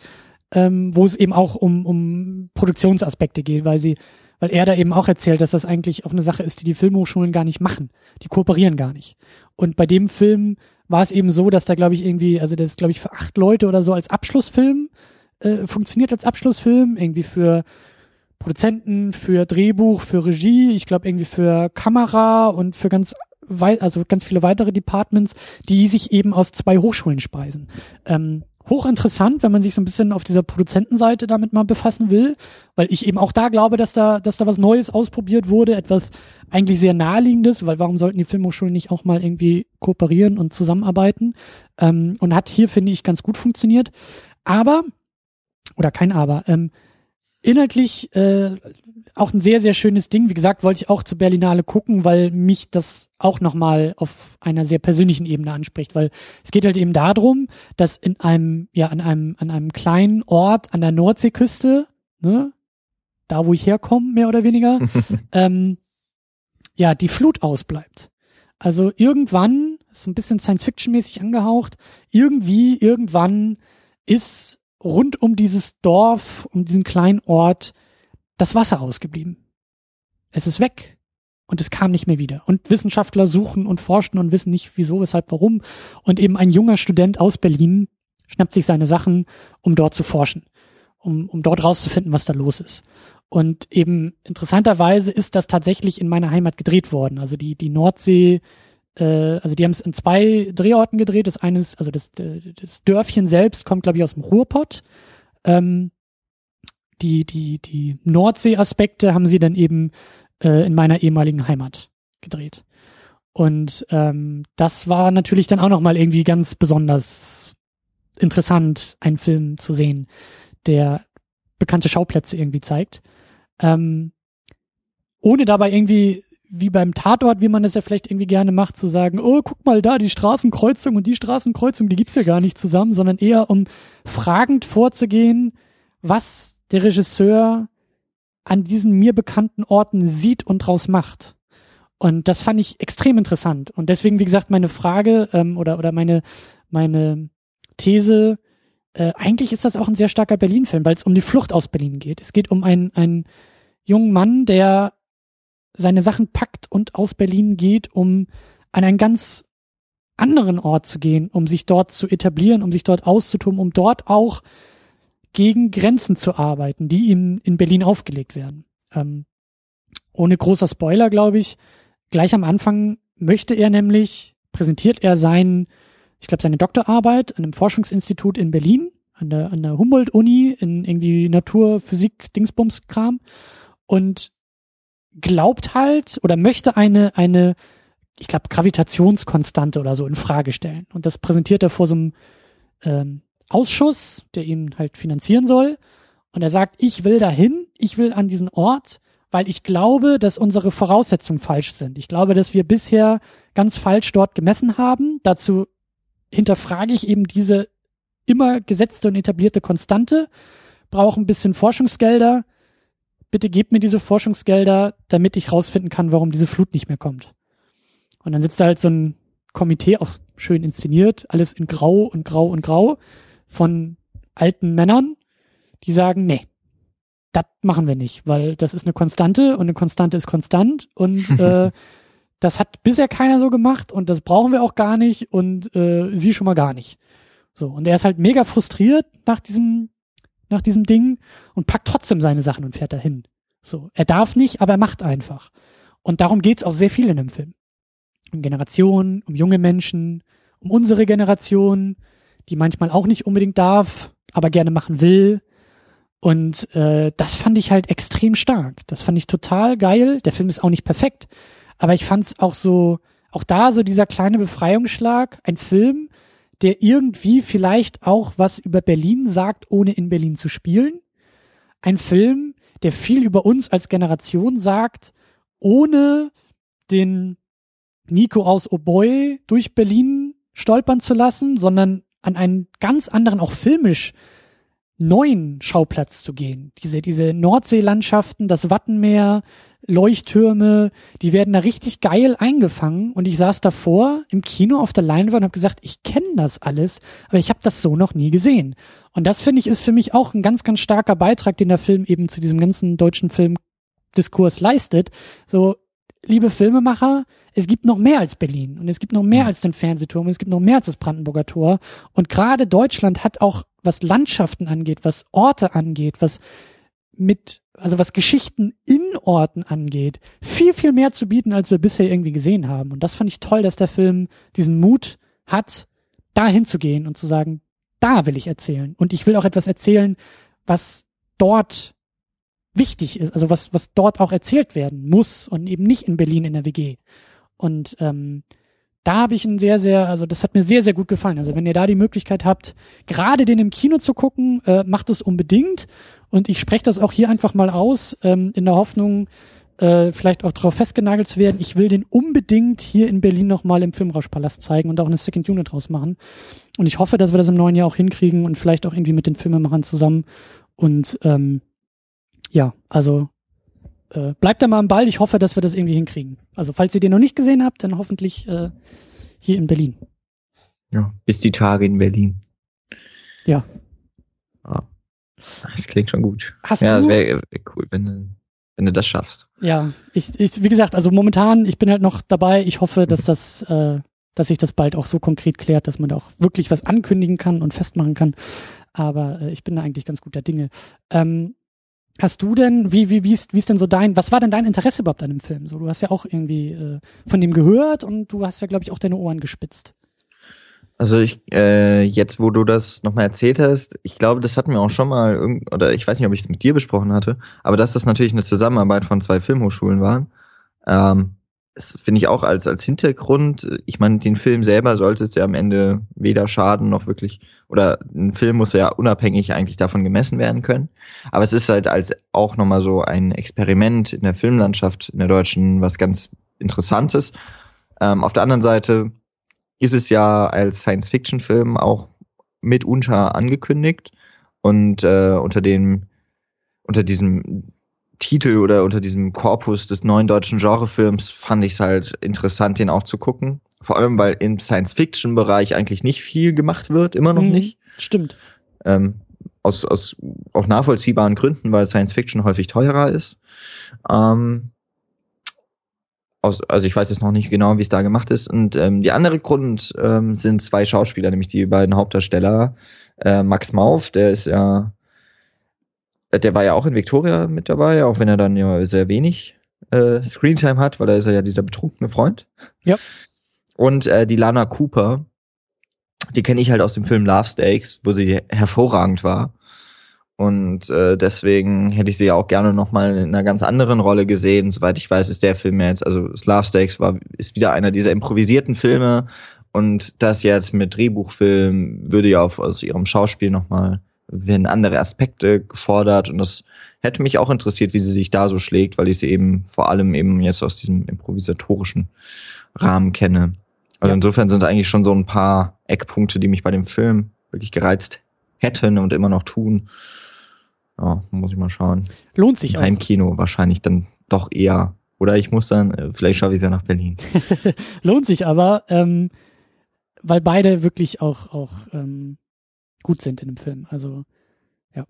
Speaker 1: ähm, wo es eben auch um, um Produktionsaspekte geht, weil sie, weil er da eben auch erzählt, dass das eigentlich auch eine Sache ist, die die Filmhochschulen gar nicht machen. Die kooperieren gar nicht. Und bei dem Film war es eben so, dass da, glaube ich, irgendwie, also das ist, glaube ich, für acht Leute oder so als Abschlussfilm äh, funktioniert als Abschlussfilm, irgendwie für Produzenten, für Drehbuch, für Regie, ich glaube irgendwie für Kamera und für ganz also ganz viele weitere Departments, die sich eben aus zwei Hochschulen speisen. Ähm, hochinteressant, wenn man sich so ein bisschen auf dieser Produzentenseite damit mal befassen will, weil ich eben auch da glaube, dass da, dass da was Neues ausprobiert wurde, etwas eigentlich sehr naheliegendes, weil warum sollten die Filmhochschulen nicht auch mal irgendwie kooperieren und zusammenarbeiten? Ähm, und hat hier, finde ich, ganz gut funktioniert. Aber oder kein Aber. Ähm, inhaltlich äh, auch ein sehr, sehr schönes Ding. Wie gesagt, wollte ich auch zur Berlinale gucken, weil mich das auch nochmal auf einer sehr persönlichen Ebene anspricht, weil es geht halt eben darum, dass in einem, ja, an einem, an einem kleinen Ort an der Nordseeküste, ne, da wo ich herkomme, mehr oder weniger, (laughs) ähm, ja, die Flut ausbleibt. Also irgendwann, ist ein bisschen Science-Fiction-mäßig angehaucht, irgendwie, irgendwann ist rund um dieses Dorf, um diesen kleinen Ort, das Wasser ausgeblieben. Es ist weg und es kam nicht mehr wieder. Und Wissenschaftler suchen und forschen und wissen nicht wieso, weshalb, warum. Und eben ein junger Student aus Berlin schnappt sich seine Sachen, um dort zu forschen, um, um dort rauszufinden, was da los ist. Und eben interessanterweise ist das tatsächlich in meiner Heimat gedreht worden. Also die, die Nordsee äh, also die haben es in zwei Drehorten gedreht. Das eine ist, also das, das Dörfchen selbst kommt, glaube ich, aus dem Ruhrpott. Ähm, die, die, die Nordsee-Aspekte haben sie dann eben äh, in meiner ehemaligen Heimat gedreht. Und ähm, das war natürlich dann auch nochmal irgendwie ganz besonders interessant, einen Film zu sehen, der bekannte Schauplätze irgendwie zeigt. Ähm, ohne dabei irgendwie wie beim Tatort, wie man das ja vielleicht irgendwie gerne macht, zu sagen, oh, guck mal da, die Straßenkreuzung und die Straßenkreuzung, die gibt's ja gar nicht zusammen, sondern eher um fragend vorzugehen, was der Regisseur an diesen mir bekannten Orten sieht und draus macht. Und das fand ich extrem interessant. Und deswegen, wie gesagt, meine Frage ähm, oder, oder meine, meine These, äh, eigentlich ist das auch ein sehr starker Berlin-Film, weil es um die Flucht aus Berlin geht. Es geht um einen, einen jungen Mann, der seine Sachen packt und aus Berlin geht, um an einen ganz anderen Ort zu gehen, um sich dort zu etablieren, um sich dort auszutun, um dort auch gegen Grenzen zu arbeiten, die ihm in Berlin aufgelegt werden. Ähm, ohne großer Spoiler, glaube ich, gleich am Anfang möchte er nämlich, präsentiert er sein, ich glaube, seine Doktorarbeit an einem Forschungsinstitut in Berlin, an der, an der Humboldt-Uni, in irgendwie Natur, Physik, Dingsbums-Kram. Und glaubt halt oder möchte eine, eine, ich glaube, Gravitationskonstante oder so in Frage stellen. Und das präsentiert er vor so einem ähm, Ausschuss, der ihn halt finanzieren soll. Und er sagt, ich will dahin, ich will an diesen Ort, weil ich glaube, dass unsere Voraussetzungen falsch sind. Ich glaube, dass wir bisher ganz falsch dort gemessen haben. Dazu hinterfrage ich eben diese immer gesetzte und etablierte Konstante, brauche ein bisschen Forschungsgelder, bitte gebt mir diese Forschungsgelder, damit ich rausfinden kann, warum diese Flut nicht mehr kommt. Und dann sitzt da halt so ein Komitee, auch schön inszeniert, alles in Grau und Grau und Grau von alten Männern, die sagen, nee, das machen wir nicht, weil das ist eine Konstante und eine Konstante ist konstant und (laughs) äh, das hat bisher keiner so gemacht und das brauchen wir auch gar nicht und äh, sie schon mal gar nicht. So, und er ist halt mega frustriert nach diesem, nach diesem Ding und packt trotzdem seine Sachen und fährt dahin. So, er darf nicht, aber er macht einfach. Und darum geht's auch sehr viel in dem Film. Um Generationen, um junge Menschen, um unsere Generation, die manchmal auch nicht unbedingt darf, aber gerne machen will. Und äh, das fand ich halt extrem stark. Das fand ich total geil. Der Film ist auch nicht perfekt, aber ich fand es auch so, auch da so dieser kleine Befreiungsschlag, ein Film, der irgendwie vielleicht auch was über Berlin sagt, ohne in Berlin zu spielen. Ein Film, der viel über uns als Generation sagt, ohne den Nico aus Oboy durch Berlin stolpern zu lassen, sondern an einen ganz anderen, auch filmisch neuen Schauplatz zu gehen. Diese, diese Nordseelandschaften, das Wattenmeer, Leuchttürme, die werden da richtig geil eingefangen. Und ich saß davor im Kino auf der Leinwand und habe gesagt, ich kenne das alles, aber ich habe das so noch nie gesehen. Und das finde ich ist für mich auch ein ganz, ganz starker Beitrag, den der Film eben zu diesem ganzen deutschen Filmdiskurs leistet. So, liebe Filmemacher, es gibt noch mehr als Berlin und es gibt noch mehr als den Fernsehturm und es gibt noch mehr als das Brandenburger Tor. Und gerade Deutschland hat auch, was Landschaften angeht, was Orte angeht, was mit, also was Geschichten in Orten angeht, viel, viel mehr zu bieten, als wir bisher irgendwie gesehen haben. Und das fand ich toll, dass der Film diesen Mut hat, da hinzugehen und zu sagen, da will ich erzählen. Und ich will auch etwas erzählen, was dort wichtig ist, also was, was dort auch erzählt werden muss und eben nicht in Berlin in der WG. Und ähm, da habe ich ein sehr, sehr, also das hat mir sehr, sehr gut gefallen. Also wenn ihr da die Möglichkeit habt, gerade den im Kino zu gucken, äh, macht es unbedingt. Und ich spreche das auch hier einfach mal aus, ähm, in der Hoffnung, äh, vielleicht auch darauf festgenagelt zu werden. Ich will den unbedingt hier in Berlin nochmal im Filmrauschpalast zeigen und auch eine Second Unit draus machen. Und ich hoffe, dass wir das im neuen Jahr auch hinkriegen und vielleicht auch irgendwie mit den Filmemachern zusammen. Und ähm, ja, also äh, bleibt da mal am Ball. Ich hoffe, dass wir das irgendwie hinkriegen. Also falls ihr den noch nicht gesehen habt, dann hoffentlich äh, hier in Berlin.
Speaker 2: Ja, bis die Tage in Berlin.
Speaker 1: Ja.
Speaker 2: Ah, das klingt schon gut.
Speaker 1: Hast
Speaker 2: ja,
Speaker 1: du?
Speaker 2: das wäre wär cool, wenn du, wenn du das schaffst.
Speaker 1: Ja, ich, ich, wie gesagt, also momentan, ich bin halt noch dabei. Ich hoffe, dass das, äh, dass sich das bald auch so konkret klärt, dass man da auch wirklich was ankündigen kann und festmachen kann. Aber äh, ich bin da eigentlich ganz guter Dinge. Ähm, Hast du denn, wie, wie, wie ist, wie ist denn so dein, was war denn dein Interesse überhaupt an dem Film? So, du hast ja auch irgendwie äh, von dem gehört und du hast ja, glaube ich, auch deine Ohren gespitzt.
Speaker 2: Also ich, äh, jetzt wo du das nochmal erzählt hast, ich glaube, das hatten wir auch schon mal, irgend, oder ich weiß nicht, ob ich es mit dir besprochen hatte, aber dass das natürlich eine Zusammenarbeit von zwei Filmhochschulen war, ähm, das finde ich auch als, als Hintergrund, ich meine, den Film selber sollte es ja am Ende weder schaden noch wirklich, oder ein Film muss ja unabhängig eigentlich davon gemessen werden können. Aber es ist halt als auch nochmal so ein Experiment in der Filmlandschaft in der deutschen was ganz Interessantes. Ähm, auf der anderen Seite ist es ja als Science-Fiction-Film auch mitunter angekündigt und äh, unter dem unter diesem Titel oder unter diesem Korpus des neuen deutschen Genrefilms fand ich es halt interessant, den auch zu gucken. Vor allem, weil im Science-Fiction-Bereich eigentlich nicht viel gemacht wird, immer noch mhm, nicht.
Speaker 1: Stimmt.
Speaker 2: Ähm, aus, aus auch nachvollziehbaren Gründen, weil Science-Fiction häufig teurer ist. Ähm, aus, also ich weiß jetzt noch nicht genau, wie es da gemacht ist. Und ähm, die andere Grund ähm, sind zwei Schauspieler, nämlich die beiden Hauptdarsteller. Äh, Max Mauf, der ist ja der war ja auch in Victoria mit dabei, auch wenn er dann ja sehr wenig äh, Screentime hat, weil er ist ja dieser betrunkene Freund.
Speaker 1: Ja.
Speaker 2: Und äh, die Lana Cooper, die kenne ich halt aus dem Film Love Stakes, wo sie hervorragend war. Und äh, deswegen hätte ich sie ja auch gerne nochmal in einer ganz anderen Rolle gesehen. Soweit ich weiß, ist der Film jetzt, also Love Stakes war, ist wieder einer dieser improvisierten Filme. Und das jetzt mit Drehbuchfilm würde ja auf, aus ihrem Schauspiel nochmal werden andere Aspekte gefordert und das hätte mich auch interessiert, wie sie sich da so schlägt, weil ich sie eben vor allem eben jetzt aus diesem improvisatorischen Rahmen kenne. Also ja. insofern sind eigentlich schon so ein paar Eckpunkte, die mich bei dem Film wirklich gereizt hätten und immer noch tun. Ja, muss ich mal schauen.
Speaker 1: Lohnt sich
Speaker 2: Im auch. Heimkino wahrscheinlich dann doch eher. Oder ich muss dann, äh, vielleicht schaffe ich es ja nach Berlin. (laughs)
Speaker 1: Lohnt sich aber. Ähm, weil beide wirklich auch, auch ähm, gut sind in dem Film. Also ja,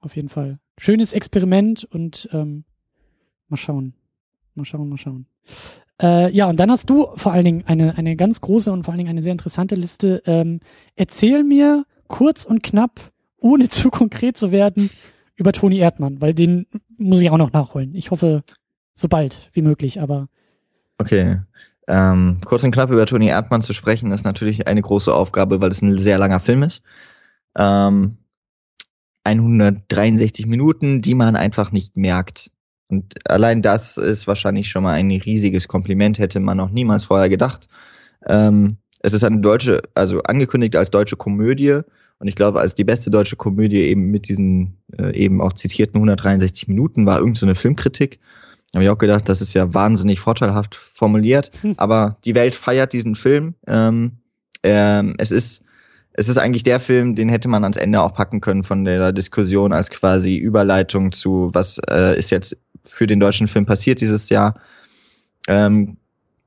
Speaker 1: auf jeden Fall. Schönes Experiment und ähm, mal schauen. Mal schauen, mal schauen. Äh, ja, und dann hast du vor allen Dingen eine, eine ganz große und vor allen Dingen eine sehr interessante Liste. Ähm, erzähl mir kurz und knapp, ohne (laughs) zu konkret zu werden, über Toni Erdmann, weil den muss ich auch noch nachholen. Ich hoffe, so bald wie möglich, aber.
Speaker 2: Okay. Ähm, kurz und knapp über Toni Erdmann zu sprechen, ist natürlich eine große Aufgabe, weil es ein sehr langer Film ist. Ähm, 163 Minuten, die man einfach nicht merkt. Und allein das ist wahrscheinlich schon mal ein riesiges Kompliment, hätte man noch niemals vorher gedacht. Ähm, es ist eine deutsche, also angekündigt als deutsche Komödie und ich glaube, als die beste deutsche Komödie eben mit diesen äh, eben auch zitierten 163 Minuten war irgendeine so Filmkritik. Habe ich auch gedacht, das ist ja wahnsinnig vorteilhaft formuliert. (laughs) Aber die Welt feiert diesen Film. Ähm, ähm, es ist es ist eigentlich der Film, den hätte man ans Ende auch packen können von der Diskussion als quasi Überleitung zu, was äh, ist jetzt für den deutschen Film passiert dieses Jahr. Ähm,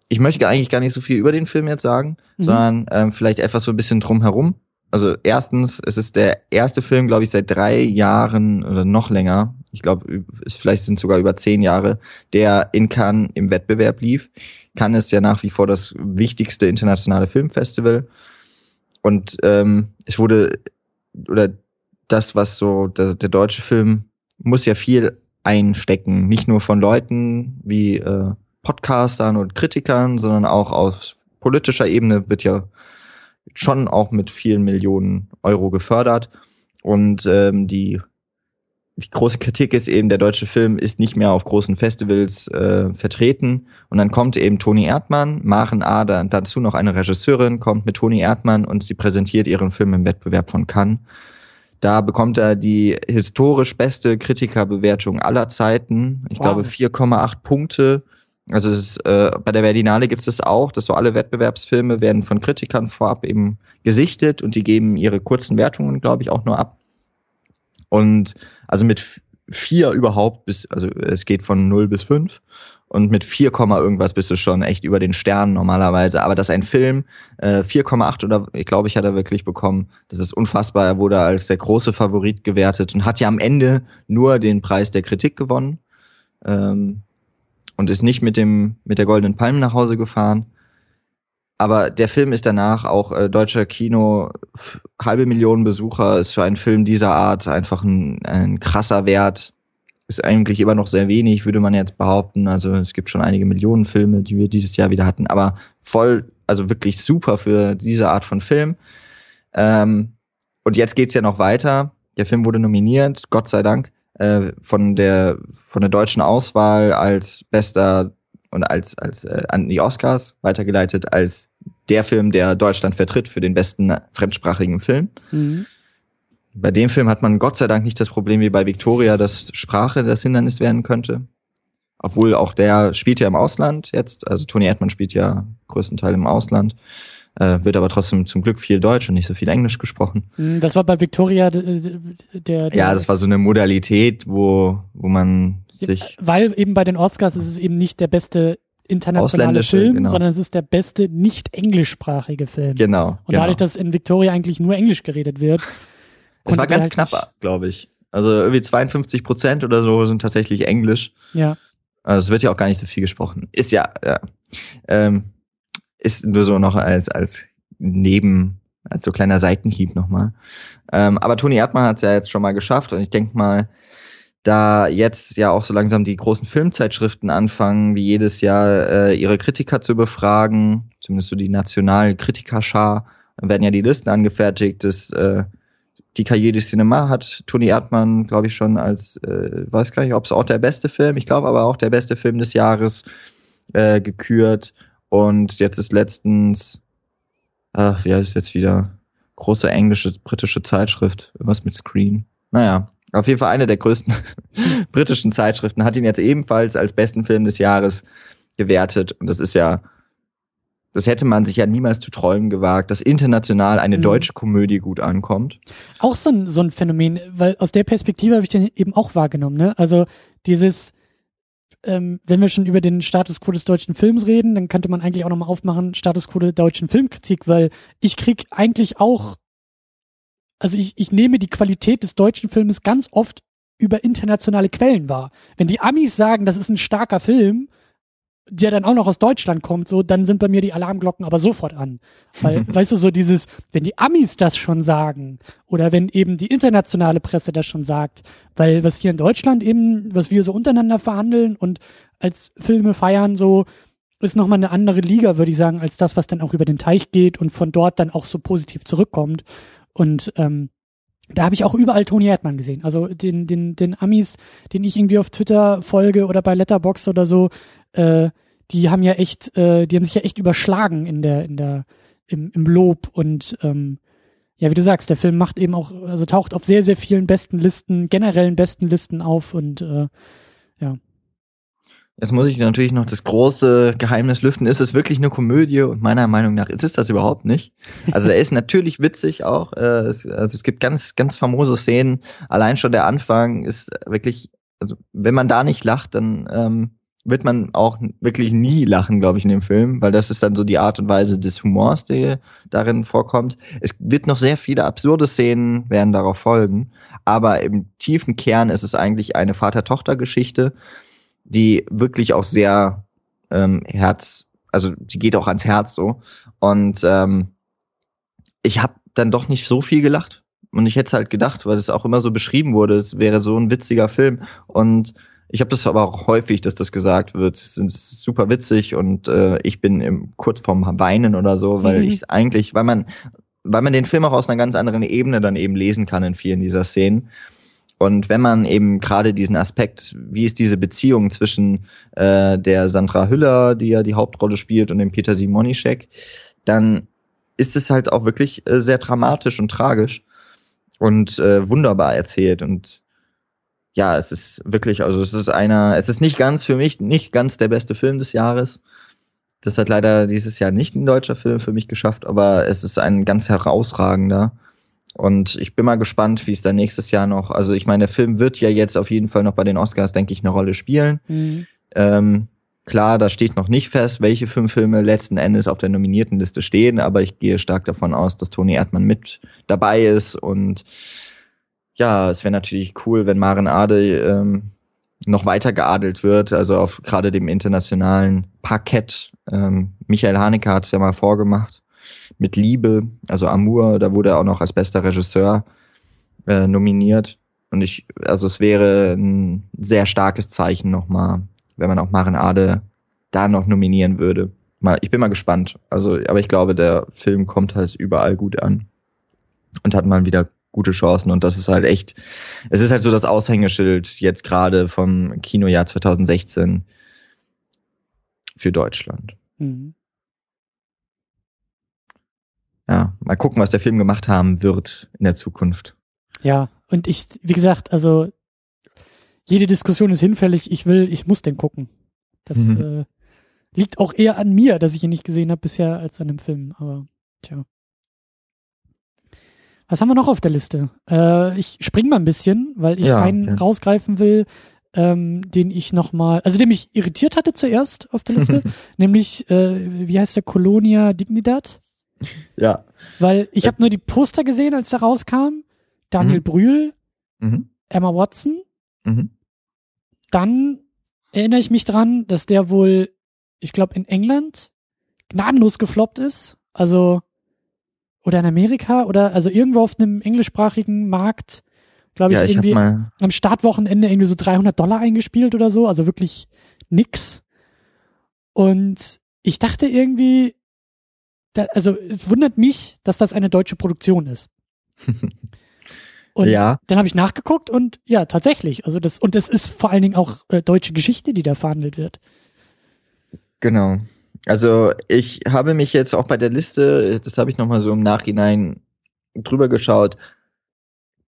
Speaker 2: ich möchte eigentlich gar nicht so viel über den Film jetzt sagen, mhm. sondern ähm, vielleicht etwas so ein bisschen drumherum also erstens, es ist der erste Film, glaube ich, seit drei Jahren oder noch länger, ich glaube, vielleicht sind sogar über zehn Jahre, der in Cannes im Wettbewerb lief. Cannes ist ja nach wie vor das wichtigste internationale Filmfestival. Und ähm, es wurde, oder das, was so, der, der deutsche Film muss ja viel einstecken, nicht nur von Leuten wie äh, Podcastern und Kritikern, sondern auch auf politischer Ebene wird ja schon auch mit vielen Millionen Euro gefördert. Und ähm, die, die große Kritik ist eben, der deutsche Film ist nicht mehr auf großen Festivals äh, vertreten. Und dann kommt eben Toni Erdmann, Maren Ader und dazu noch eine Regisseurin, kommt mit Toni Erdmann und sie präsentiert ihren Film im Wettbewerb von Cannes. Da bekommt er die historisch beste Kritikerbewertung aller Zeiten. Ich wow. glaube 4,8 Punkte also es ist, äh, bei der Berlinale gibt es das auch, dass so alle Wettbewerbsfilme werden von Kritikern vorab eben gesichtet und die geben ihre kurzen Wertungen, glaube ich, auch nur ab. Und also mit vier überhaupt bis, also es geht von 0 bis 5 und mit 4, irgendwas bist du schon echt über den Sternen normalerweise. Aber dass ein Film äh, 4,8 oder ich glaube, ich hat er wirklich bekommen, das ist unfassbar. Er wurde als der große Favorit gewertet und hat ja am Ende nur den Preis der Kritik gewonnen. Ähm, und ist nicht mit dem mit der goldenen Palme nach Hause gefahren. Aber der Film ist danach auch äh, deutscher Kino halbe Million Besucher ist für einen Film dieser Art einfach ein, ein krasser Wert. Ist eigentlich immer noch sehr wenig, würde man jetzt behaupten. Also es gibt schon einige Millionen Filme, die wir dieses Jahr wieder hatten, aber voll, also wirklich super für diese Art von Film. Ähm, und jetzt geht's ja noch weiter. Der Film wurde nominiert, Gott sei Dank äh, von der von der deutschen Auswahl als bester und als als äh, an die Oscars weitergeleitet als der Film, der Deutschland vertritt für den besten fremdsprachigen Film. Mhm. Bei dem Film hat man Gott sei Dank nicht das Problem wie bei Victoria, dass Sprache das Hindernis werden könnte. Obwohl auch der spielt ja im Ausland jetzt, also Tony Erdmann spielt ja größtenteils im Ausland äh, wird aber trotzdem zum Glück viel Deutsch und nicht so viel Englisch gesprochen.
Speaker 1: Hm, das war bei Victoria der, der
Speaker 2: Ja, das war so eine Modalität, wo, wo man sich.
Speaker 1: Weil eben bei den Oscars ist es eben nicht der beste internationale Film, genau. sondern es ist der beste nicht englischsprachige Film.
Speaker 2: Genau.
Speaker 1: Und
Speaker 2: genau.
Speaker 1: dadurch, dass in Victoria eigentlich nur Englisch geredet wird. (laughs)
Speaker 2: Es war ganz halt knapp, glaube ich. Also irgendwie 52 Prozent oder so sind tatsächlich Englisch.
Speaker 1: Ja.
Speaker 2: Also es wird ja auch gar nicht so viel gesprochen. Ist ja, ja. Ähm, ist nur so noch als, als Neben, als so kleiner Seitenhieb nochmal. Ähm, aber Toni Erdmann hat es ja jetzt schon mal geschafft und ich denke mal, da jetzt ja auch so langsam die großen Filmzeitschriften anfangen, wie jedes Jahr äh, ihre Kritiker zu befragen, zumindest so die nationalen Kritikerschar, dann werden ja die Listen angefertigt. Das, äh, die Cahiers du Cinema hat Toni Erdmann, glaube ich, schon als, äh, weiß gar nicht, ob es auch der beste Film, ich glaube aber auch der beste Film des Jahres äh, gekürt. Und jetzt ist letztens, ach, wie heißt es jetzt wieder? Große englische, britische Zeitschrift, was mit Screen. Naja, auf jeden Fall eine der größten (laughs) britischen Zeitschriften hat ihn jetzt ebenfalls als besten Film des Jahres gewertet. Und das ist ja, das hätte man sich ja niemals zu träumen gewagt, dass international eine mhm. deutsche Komödie gut ankommt.
Speaker 1: Auch so ein, so ein Phänomen, weil aus der Perspektive habe ich den eben auch wahrgenommen, ne? Also dieses, ähm, wenn wir schon über den Status quo des deutschen Films reden, dann könnte man eigentlich auch nochmal aufmachen, Status quo der deutschen Filmkritik, weil ich krieg eigentlich auch, also ich, ich nehme die Qualität des deutschen Filmes ganz oft über internationale Quellen wahr. Wenn die Amis sagen, das ist ein starker Film, der dann auch noch aus Deutschland kommt, so, dann sind bei mir die Alarmglocken aber sofort an. Weil, (laughs) weißt du, so dieses, wenn die Amis das schon sagen, oder wenn eben die internationale Presse das schon sagt, weil was hier in Deutschland eben, was wir so untereinander verhandeln und als Filme feiern, so, ist nochmal eine andere Liga, würde ich sagen, als das, was dann auch über den Teich geht und von dort dann auch so positiv zurückkommt. Und ähm, da habe ich auch überall Toni Erdmann gesehen. Also den, den, den Amis, den ich irgendwie auf Twitter folge oder bei Letterbox oder so, äh, die haben ja echt, äh, die haben sich ja echt überschlagen in der, in der, im, im Lob und ähm, ja, wie du sagst, der Film macht eben auch, also taucht auf sehr, sehr vielen besten Listen, generellen besten Listen auf und äh, ja.
Speaker 2: Jetzt muss ich natürlich noch das große Geheimnis lüften. Ist es wirklich eine Komödie? Und meiner Meinung nach ist es das überhaupt nicht. Also er ist (laughs) natürlich witzig auch. Äh, also es gibt ganz, ganz famose Szenen. Allein schon der Anfang ist wirklich, also wenn man da nicht lacht, dann ähm, wird man auch wirklich nie lachen, glaube ich, in dem Film, weil das ist dann so die Art und Weise des Humors, die darin vorkommt. Es wird noch sehr viele absurde Szenen werden darauf folgen, aber im tiefen Kern ist es eigentlich eine Vater-Tochter-Geschichte, die wirklich auch sehr ähm, Herz, also die geht auch ans Herz so. Und ähm, ich habe dann doch nicht so viel gelacht. Und ich hätte halt gedacht, weil es auch immer so beschrieben wurde, es wäre so ein witziger Film. Und ich habe das aber auch häufig, dass das gesagt wird, sind super witzig und äh, ich bin im, kurz vorm Weinen oder so, weil mhm. ich eigentlich, weil man, weil man den Film auch aus einer ganz anderen Ebene dann eben lesen kann in vielen dieser Szenen. Und wenn man eben gerade diesen Aspekt, wie ist diese Beziehung zwischen äh, der Sandra Hüller, die ja die Hauptrolle spielt, und dem Peter Simonischek, dann ist es halt auch wirklich äh, sehr dramatisch und tragisch und äh, wunderbar erzählt. Und ja, es ist wirklich, also es ist einer, es ist nicht ganz für mich, nicht ganz der beste Film des Jahres. Das hat leider dieses Jahr nicht ein deutscher Film für mich geschafft, aber es ist ein ganz herausragender. Und ich bin mal gespannt, wie es dann nächstes Jahr noch, also ich meine, der Film wird ja jetzt auf jeden Fall noch bei den Oscars, denke ich, eine Rolle spielen. Mhm. Ähm, klar, da steht noch nicht fest, welche fünf Filme letzten Endes auf der nominierten Liste stehen, aber ich gehe stark davon aus, dass Toni Erdmann mit dabei ist und ja, es wäre natürlich cool, wenn Maren Ade ähm, noch weiter geadelt wird, also auf gerade dem internationalen Parkett. Ähm, Michael Haneke hat es ja mal vorgemacht mit Liebe, also Amour, da wurde er auch noch als bester Regisseur äh, nominiert. Und ich, also es wäre ein sehr starkes Zeichen nochmal, wenn man auch Maren Ade da noch nominieren würde. Mal, ich bin mal gespannt. Also, aber ich glaube, der Film kommt halt überall gut an und hat mal wieder gute Chancen und das ist halt echt, es ist halt so das Aushängeschild jetzt gerade vom Kinojahr 2016 für Deutschland. Mhm. Ja, mal gucken, was der Film gemacht haben wird in der Zukunft.
Speaker 1: Ja, und ich, wie gesagt, also jede Diskussion ist hinfällig. Ich will, ich muss den gucken. Das mhm. äh, liegt auch eher an mir, dass ich ihn nicht gesehen habe bisher, als an dem Film. Aber tja. Was haben wir noch auf der Liste? Äh, ich spring mal ein bisschen, weil ich ja, einen okay. rausgreifen will, ähm, den ich nochmal, also der mich irritiert hatte zuerst auf der Liste, (laughs) nämlich, äh, wie heißt der, Colonia Dignidad?
Speaker 2: Ja.
Speaker 1: Weil ich habe nur die Poster gesehen, als der rauskam. Daniel mhm. Brühl, mhm. Emma Watson. Mhm. Dann erinnere ich mich dran, dass der wohl, ich glaube, in England gnadenlos gefloppt ist. Also oder in Amerika oder also irgendwo auf einem englischsprachigen Markt, glaube ich, ja, ich irgendwie am Startwochenende irgendwie so 300 Dollar eingespielt oder so, also wirklich nix. Und ich dachte irgendwie, da, also es wundert mich, dass das eine deutsche Produktion ist. (laughs) Und ja. dann habe ich nachgeguckt und ja, tatsächlich. Also das, und es ist vor allen Dingen auch äh, deutsche Geschichte, die da verhandelt wird.
Speaker 2: Genau. Also ich habe mich jetzt auch bei der Liste, das habe ich nochmal so im Nachhinein drüber geschaut,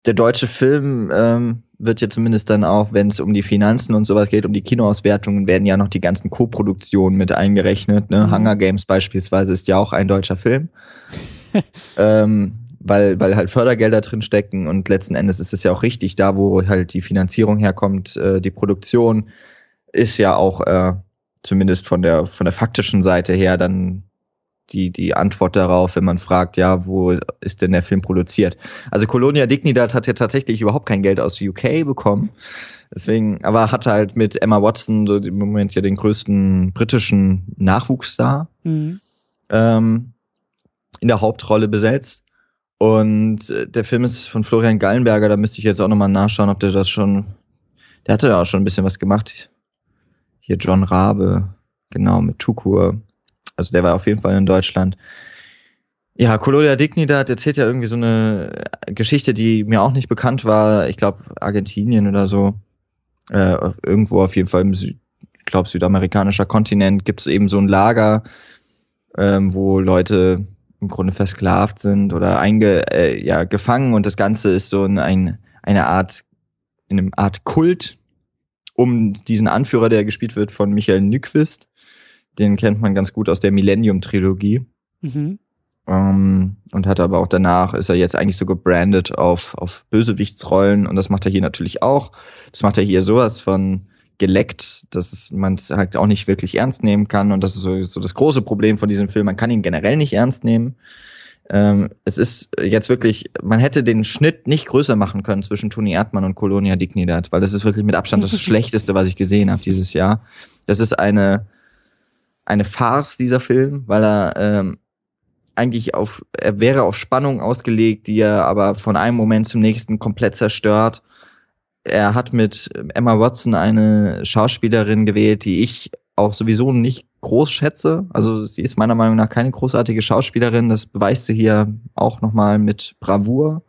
Speaker 2: der deutsche Film ähm, wird ja zumindest dann auch, wenn es um die Finanzen und sowas geht, um die Kinoauswertungen, werden ja noch die ganzen Co-Produktionen mit eingerechnet. Ne? Mhm. Hunger Games beispielsweise ist ja auch ein deutscher Film. (laughs) ähm, weil, weil halt Fördergelder drin stecken und letzten Endes ist es ja auch richtig, da wo halt die Finanzierung herkommt, äh, die Produktion ist ja auch äh, zumindest von der von der faktischen Seite her dann die die Antwort darauf, wenn man fragt, ja, wo ist denn der Film produziert? Also Colonia Dignidad hat ja tatsächlich überhaupt kein Geld aus UK bekommen. Deswegen, aber hat halt mit Emma Watson so im Moment ja den größten britischen Nachwuchsstar mhm. ähm, in der Hauptrolle besetzt. Und äh, der Film ist von Florian Gallenberger, da müsste ich jetzt auch nochmal nachschauen, ob der das schon, der hatte ja auch schon ein bisschen was gemacht. Hier John Rabe, genau, mit Tukur. Also der war auf jeden Fall in Deutschland. Ja, Colonia Dignidad erzählt ja irgendwie so eine Geschichte, die mir auch nicht bekannt war. Ich glaube, Argentinien oder so. Äh, irgendwo auf jeden Fall im Süd, ich glaube, südamerikanischer Kontinent gibt es eben so ein Lager, ähm, wo Leute im Grunde versklavt sind oder einge, äh, ja, gefangen und das Ganze ist so ein, eine Art, in einem Art Kult um diesen Anführer, der gespielt wird von Michael Nyquist. Den kennt man ganz gut aus der Millennium-Trilogie. Mhm. Um, und hat aber auch danach, ist er jetzt eigentlich so gebrandet auf, auf Bösewichtsrollen und das macht er hier natürlich auch. Das macht er hier sowas von geleckt, dass man es halt auch nicht wirklich ernst nehmen kann. Und das ist so, so das große Problem von diesem Film. Man kann ihn generell nicht ernst nehmen. Ähm, es ist jetzt wirklich, man hätte den Schnitt nicht größer machen können zwischen Toni Erdmann und Colonia Dignidad, weil das ist wirklich mit Abstand das (laughs) Schlechteste, was ich gesehen habe dieses Jahr. Das ist eine, eine Farce, dieser Film, weil er ähm, eigentlich auf, er wäre auf Spannung ausgelegt, die er aber von einem Moment zum nächsten komplett zerstört er hat mit Emma Watson eine Schauspielerin gewählt, die ich auch sowieso nicht groß schätze. Also sie ist meiner Meinung nach keine großartige Schauspielerin. Das beweist sie hier auch nochmal mit Bravour.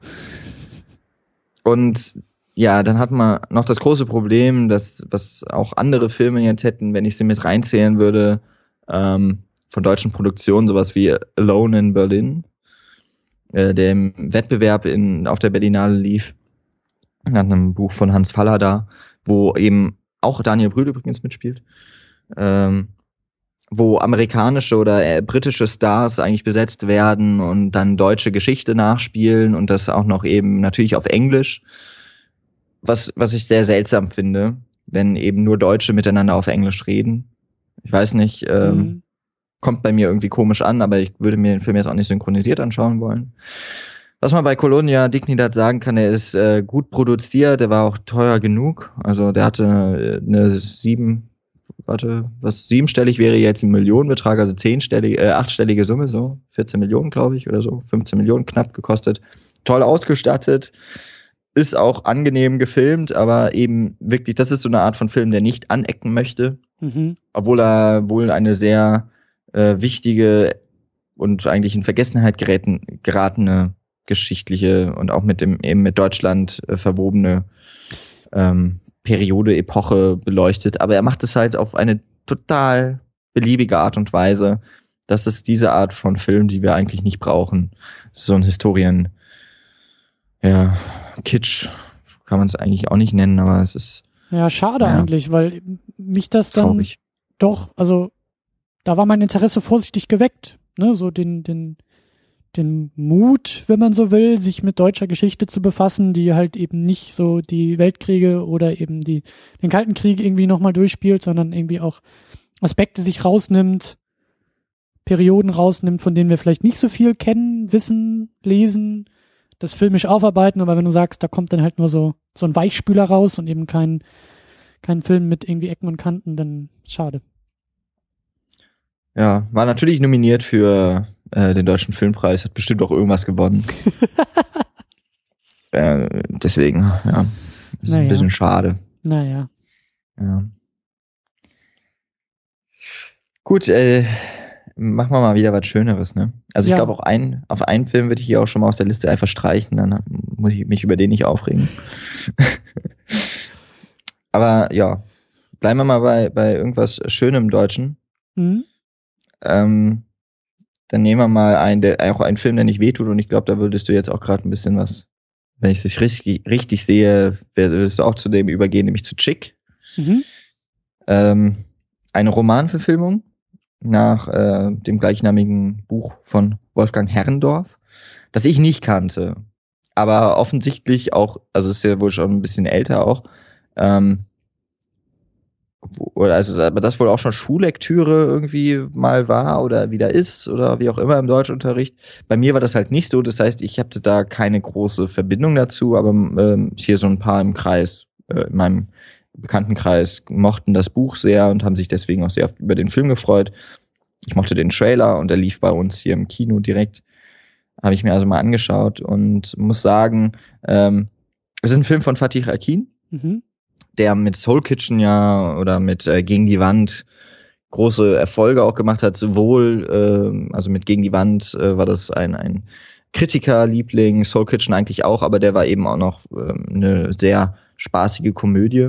Speaker 2: Und ja, dann hat man noch das große Problem, dass was auch andere Filme jetzt hätten, wenn ich sie mit reinzählen würde, ähm, von deutschen Produktionen, sowas wie Alone in Berlin, äh, der im Wettbewerb in, auf der Berlinale lief nach einem Buch von Hans Faller da, wo eben auch Daniel Brühl übrigens mitspielt, ähm, wo amerikanische oder äh, britische Stars eigentlich besetzt werden und dann deutsche Geschichte nachspielen und das auch noch eben natürlich auf Englisch, was, was ich sehr seltsam finde, wenn eben nur Deutsche miteinander auf Englisch reden. Ich weiß nicht, ähm, mhm. kommt bei mir irgendwie komisch an, aber ich würde mir den Film jetzt auch nicht synchronisiert anschauen wollen. Was man bei Colonia Dignidad sagen kann, er ist äh, gut produziert, der war auch teuer genug. Also der hatte äh, eine sieben, warte, was siebenstellig wäre jetzt ein Millionenbetrag, also zehnstellige, äh, achtstellige Summe, so 14 Millionen, glaube ich, oder so, 15 Millionen knapp gekostet. Toll ausgestattet, ist auch angenehm gefilmt, aber eben wirklich, das ist so eine Art von Film, der nicht anecken möchte, mhm. obwohl er wohl eine sehr äh, wichtige und eigentlich in Vergessenheit geräten, geratene geschichtliche und auch mit dem eben mit Deutschland äh, verwobene ähm, Periode, Epoche beleuchtet. Aber er macht es halt auf eine total beliebige Art und Weise. Das ist diese Art von Film, die wir eigentlich nicht brauchen. So ein Historien, ja, Kitsch kann man es eigentlich auch nicht nennen, aber es ist.
Speaker 1: Ja, schade ja, eigentlich, weil mich das dann traurig. doch, also da war mein Interesse vorsichtig geweckt, ne, so den, den, den Mut, wenn man so will, sich mit deutscher Geschichte zu befassen, die halt eben nicht so die Weltkriege oder eben die, den Kalten Krieg irgendwie nochmal durchspielt, sondern irgendwie auch Aspekte sich rausnimmt, Perioden rausnimmt, von denen wir vielleicht nicht so viel kennen, wissen, lesen, das filmisch aufarbeiten, aber wenn du sagst, da kommt dann halt nur so, so ein Weichspüler raus und eben kein, kein Film mit irgendwie Ecken und Kanten, dann schade.
Speaker 2: Ja, war natürlich nominiert für äh, den Deutschen Filmpreis, hat bestimmt auch irgendwas gewonnen. (laughs) äh, deswegen, ja, ist naja. ein bisschen schade.
Speaker 1: Naja.
Speaker 2: Ja. Gut, äh, machen wir mal wieder was Schöneres, ne? Also ich ja. glaube auch ein, auf einen Film würde ich hier auch schon mal aus der Liste einfach streichen, dann muss ich mich über den nicht aufregen. (laughs) Aber ja, bleiben wir mal bei, bei irgendwas Schönem Deutschen. Mhm. Ähm, dann nehmen wir mal einen, der, auch einen Film, der nicht wehtut und ich glaube, da würdest du jetzt auch gerade ein bisschen was, wenn ich es richtig, richtig sehe, würdest du auch zu dem übergehen, nämlich zu Chick. Mhm. Ähm, eine Romanverfilmung nach äh, dem gleichnamigen Buch von Wolfgang Herrendorf, das ich nicht kannte, aber offensichtlich auch, also ist ja wohl schon ein bisschen älter auch, ähm, oder also aber das wohl auch schon Schullektüre irgendwie mal war oder wieder ist oder wie auch immer im Deutschunterricht. Bei mir war das halt nicht so, das heißt, ich hatte da keine große Verbindung dazu, aber ähm, hier so ein paar im Kreis, äh, in meinem Bekanntenkreis mochten das Buch sehr und haben sich deswegen auch sehr über den Film gefreut. Ich mochte den Trailer und er lief bei uns hier im Kino direkt. Habe ich mir also mal angeschaut und muss sagen, ähm, es ist ein Film von Fatih Akin. Mhm der mit Soul Kitchen ja oder mit äh, Gegen die Wand große Erfolge auch gemacht hat, sowohl, äh, also mit Gegen die Wand äh, war das ein, ein Kritikerliebling, Soul Kitchen eigentlich auch, aber der war eben auch noch äh, eine sehr spaßige Komödie.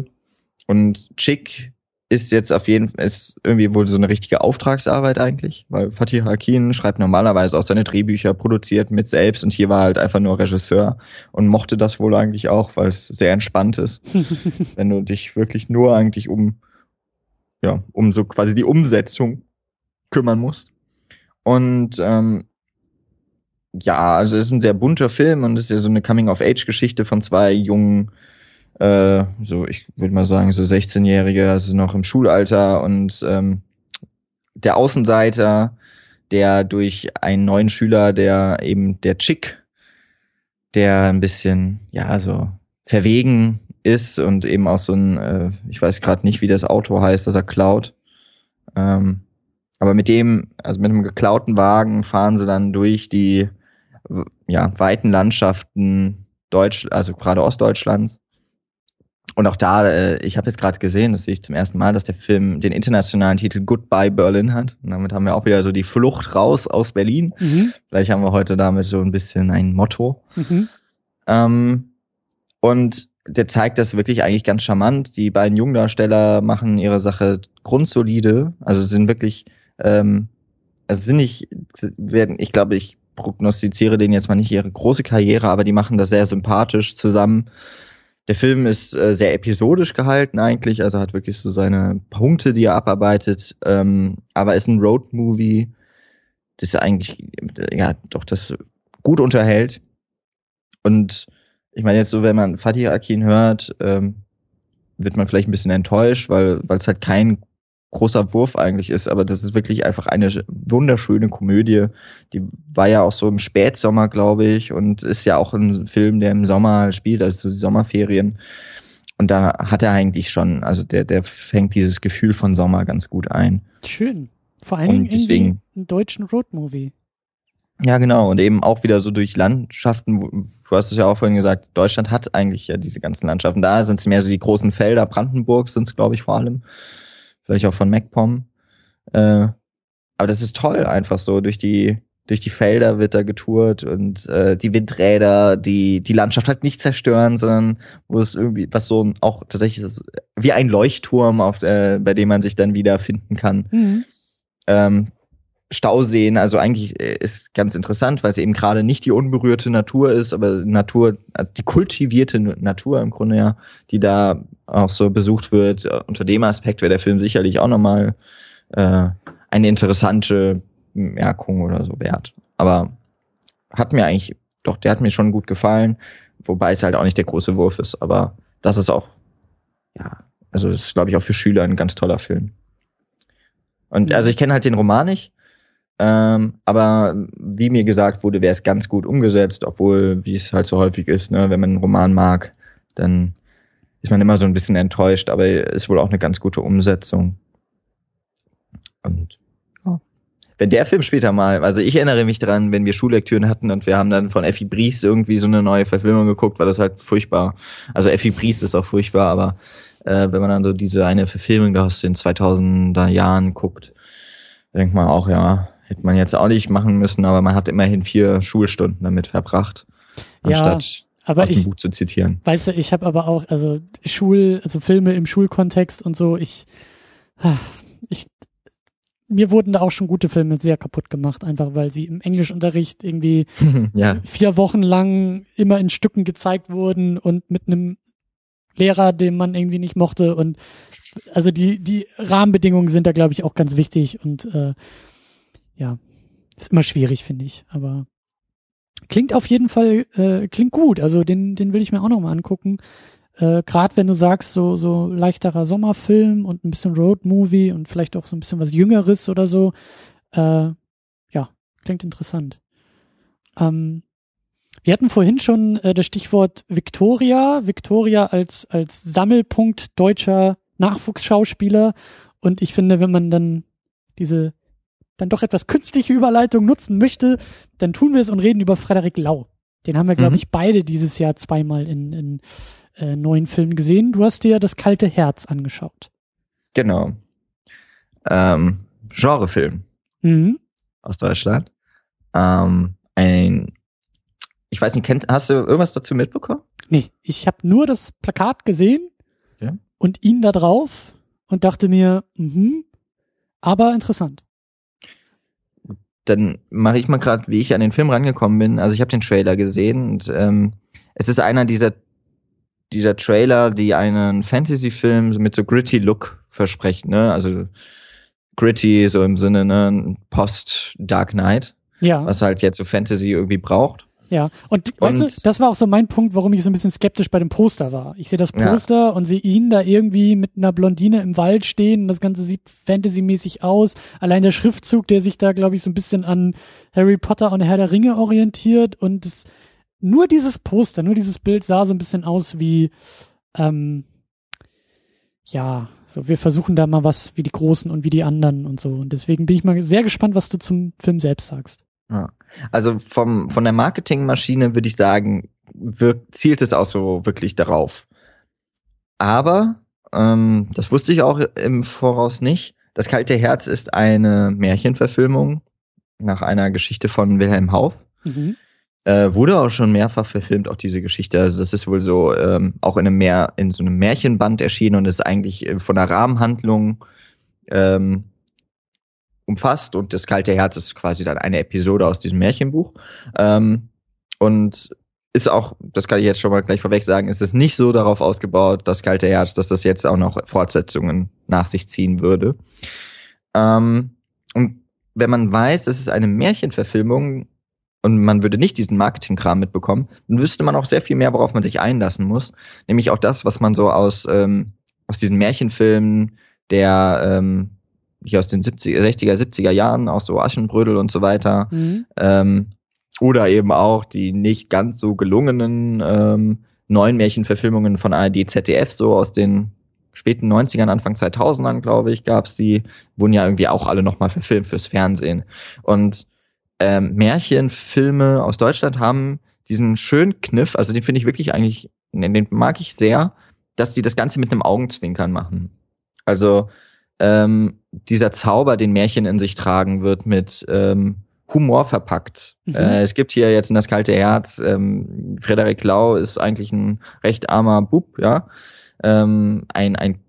Speaker 2: Und Chick ist jetzt auf jeden Fall, ist irgendwie wohl so eine richtige Auftragsarbeit eigentlich, weil Fatih Akin schreibt normalerweise auch seine Drehbücher, produziert mit selbst und hier war halt einfach nur Regisseur und mochte das wohl eigentlich auch, weil es sehr entspannt ist, (laughs) wenn du dich wirklich nur eigentlich um, ja, um so quasi die Umsetzung kümmern musst. Und ähm, ja, also es ist ein sehr bunter Film und es ist ja so eine Coming-of-Age-Geschichte von zwei jungen äh, so ich würde mal sagen, so 16-Jährige, also noch im Schulalter und ähm, der Außenseiter, der durch einen neuen Schüler, der eben der Chick, der ein bisschen, ja, so verwegen ist und eben auch so ein, äh, ich weiß gerade nicht, wie das Auto heißt, das er klaut. Ähm, aber mit dem, also mit einem geklauten Wagen fahren sie dann durch die ja, weiten Landschaften Deutsch, also gerade Ostdeutschlands und auch da, äh, ich habe jetzt gerade gesehen, das sehe ich zum ersten Mal, dass der Film den internationalen Titel Goodbye Berlin hat. Und damit haben wir auch wieder so die Flucht raus aus Berlin. Mhm. Vielleicht haben wir heute damit so ein bisschen ein Motto. Mhm. Ähm, und der zeigt das wirklich eigentlich ganz charmant. Die beiden Jungdarsteller machen ihre Sache grundsolide. Also sind wirklich, ähm, also sind nicht, werden, ich glaube, ich prognostiziere denen jetzt mal nicht ihre große Karriere, aber die machen das sehr sympathisch zusammen. Der Film ist äh, sehr episodisch gehalten eigentlich, also hat wirklich so seine Punkte, die er abarbeitet, ähm, aber ist ein Road-Movie, das eigentlich, ja, doch das gut unterhält. Und ich meine jetzt so, wenn man Fatih Akin hört, ähm, wird man vielleicht ein bisschen enttäuscht, weil weil es halt kein großer Wurf eigentlich ist, aber das ist wirklich einfach eine wunderschöne Komödie. Die war ja auch so im Spätsommer, glaube ich, und ist ja auch ein Film, der im Sommer spielt, also die Sommerferien. Und da hat er eigentlich schon, also der, der fängt dieses Gefühl von Sommer ganz gut ein.
Speaker 1: Schön. Vor allen Dingen deswegen, einen deutschen Roadmovie.
Speaker 2: Ja, genau. Und eben auch wieder so durch Landschaften. Du hast es ja auch vorhin gesagt, Deutschland hat eigentlich ja diese ganzen Landschaften. Da sind es mehr so die großen Felder. Brandenburg sind es, glaube ich, vor allem vielleicht auch von MacPom. Äh, aber das ist toll, einfach so durch die durch die Felder wird da getourt und äh, die Windräder, die die Landschaft halt nicht zerstören, sondern wo es irgendwie was so auch tatsächlich ist wie ein Leuchtturm, auf äh, bei dem man sich dann wieder finden kann. Mhm. Ähm, Stauseen, also eigentlich äh, ist ganz interessant, weil es eben gerade nicht die unberührte Natur ist, aber Natur, also die kultivierte Natur im Grunde ja, die da auch so besucht wird. Unter dem Aspekt wäre der Film sicherlich auch nochmal äh, eine interessante Merkung oder so wert. Aber hat mir eigentlich, doch, der hat mir schon gut gefallen, wobei es halt auch nicht der große Wurf ist, aber das ist auch, ja, also das ist, glaube ich, auch für Schüler ein ganz toller Film. Und also ich kenne halt den Roman nicht, ähm, aber wie mir gesagt wurde, wäre es ganz gut umgesetzt, obwohl, wie es halt so häufig ist, ne, wenn man einen Roman mag, dann ist man immer so ein bisschen enttäuscht, aber ist wohl auch eine ganz gute Umsetzung. Und ja. wenn der Film später mal, also ich erinnere mich dran, wenn wir Schullektüren hatten und wir haben dann von Effi Briest irgendwie so eine neue Verfilmung geguckt, war das halt furchtbar. Also Effi Briest ist auch furchtbar, aber äh, wenn man dann so diese eine Verfilmung da aus den 2000er Jahren guckt, denkt man auch, ja, Hätte man jetzt auch nicht machen müssen, aber man hat immerhin vier Schulstunden damit verbracht, anstatt ja, aber aus dem ich, Buch zu zitieren.
Speaker 1: Weißt du, ich habe aber auch, also Schul, also Filme im Schulkontext und so, ich, ah, ich, mir wurden da auch schon gute Filme sehr kaputt gemacht, einfach weil sie im Englischunterricht irgendwie (laughs) ja. vier Wochen lang immer in Stücken gezeigt wurden und mit einem Lehrer, den man irgendwie nicht mochte und also die, die Rahmenbedingungen sind da, glaube ich, auch ganz wichtig und äh, ja, ist immer schwierig, finde ich. Aber klingt auf jeden Fall, äh, klingt gut. Also den, den will ich mir auch noch mal angucken. Äh, Gerade wenn du sagst, so, so leichterer Sommerfilm und ein bisschen Roadmovie und vielleicht auch so ein bisschen was Jüngeres oder so. Äh, ja, klingt interessant. Ähm, wir hatten vorhin schon äh, das Stichwort Victoria. Victoria als, als Sammelpunkt deutscher Nachwuchsschauspieler. Und ich finde, wenn man dann diese dann doch etwas künstliche Überleitung nutzen möchte, dann tun wir es und reden über Frederik Lau. Den haben wir, glaube mhm. ich, beide dieses Jahr zweimal in, in äh, neuen Filmen gesehen. Du hast dir das kalte Herz angeschaut.
Speaker 2: Genau. Ähm, Genrefilm mhm. aus Deutschland. Ähm, ein, ich weiß nicht, kennt, hast du irgendwas dazu mitbekommen?
Speaker 1: Nee, ich habe nur das Plakat gesehen ja. und ihn da drauf und dachte mir, mhm, aber interessant
Speaker 2: dann mache ich mal gerade, wie ich an den Film rangekommen bin. Also ich habe den Trailer gesehen und ähm, es ist einer dieser dieser Trailer, die einen Fantasy-Film mit so gritty Look versprechen, ne? Also gritty so im Sinne ne Post Dark Knight, ja. was halt jetzt so Fantasy irgendwie braucht.
Speaker 1: Ja, und, und weißt du, das war auch so mein Punkt, warum ich so ein bisschen skeptisch bei dem Poster war. Ich sehe das Poster ja. und sehe ihn da irgendwie mit einer Blondine im Wald stehen. Das Ganze sieht fantasymäßig aus. Allein der Schriftzug, der sich da, glaube ich, so ein bisschen an Harry Potter und Herr der Ringe orientiert. Und das, nur dieses Poster, nur dieses Bild sah so ein bisschen aus wie, ähm, ja, so wir versuchen da mal was wie die Großen und wie die anderen und so. Und deswegen bin ich mal sehr gespannt, was du zum Film selbst sagst.
Speaker 2: Ja. Also vom, von der Marketingmaschine würde ich sagen, wirkt, zielt es auch so wirklich darauf. Aber, ähm, das wusste ich auch im Voraus nicht, das kalte Herz ist eine Märchenverfilmung nach einer Geschichte von Wilhelm Hauff. Mhm. Äh, wurde auch schon mehrfach verfilmt, auch diese Geschichte. Also das ist wohl so ähm, auch in einem Meer, in so einem Märchenband erschienen und ist eigentlich äh, von der Rahmenhandlung ähm, umfasst und das kalte Herz ist quasi dann eine Episode aus diesem Märchenbuch. Ähm, und ist auch, das kann ich jetzt schon mal gleich vorweg sagen, ist es nicht so darauf ausgebaut, das kalte Herz, dass das jetzt auch noch Fortsetzungen nach sich ziehen würde. Ähm, und wenn man weiß, das ist eine Märchenverfilmung und man würde nicht diesen Marketingkram mitbekommen, dann wüsste man auch sehr viel mehr, worauf man sich einlassen muss. Nämlich auch das, was man so aus, ähm, aus diesen Märchenfilmen der ähm, hier aus den 70er, 60er, 70er Jahren, aus so Aschenbrödel und so weiter. Mhm. Ähm, oder eben auch die nicht ganz so gelungenen ähm, neuen Märchenverfilmungen von ARD, ZDF, so aus den späten 90ern, Anfang 2000ern, glaube ich, gab's die, wurden ja irgendwie auch alle nochmal verfilmt fürs Fernsehen. Und ähm, Märchenfilme aus Deutschland haben diesen schönen Kniff, also den finde ich wirklich eigentlich, den mag ich sehr, dass sie das Ganze mit einem Augenzwinkern machen. Also ähm, dieser Zauber, den Märchen in sich tragen, wird mit ähm, Humor verpackt. Mhm. Äh, es gibt hier jetzt in das kalte Herz, ähm, Frederik Lau ist eigentlich ein recht armer Bub, ja. Ähm, ein, ein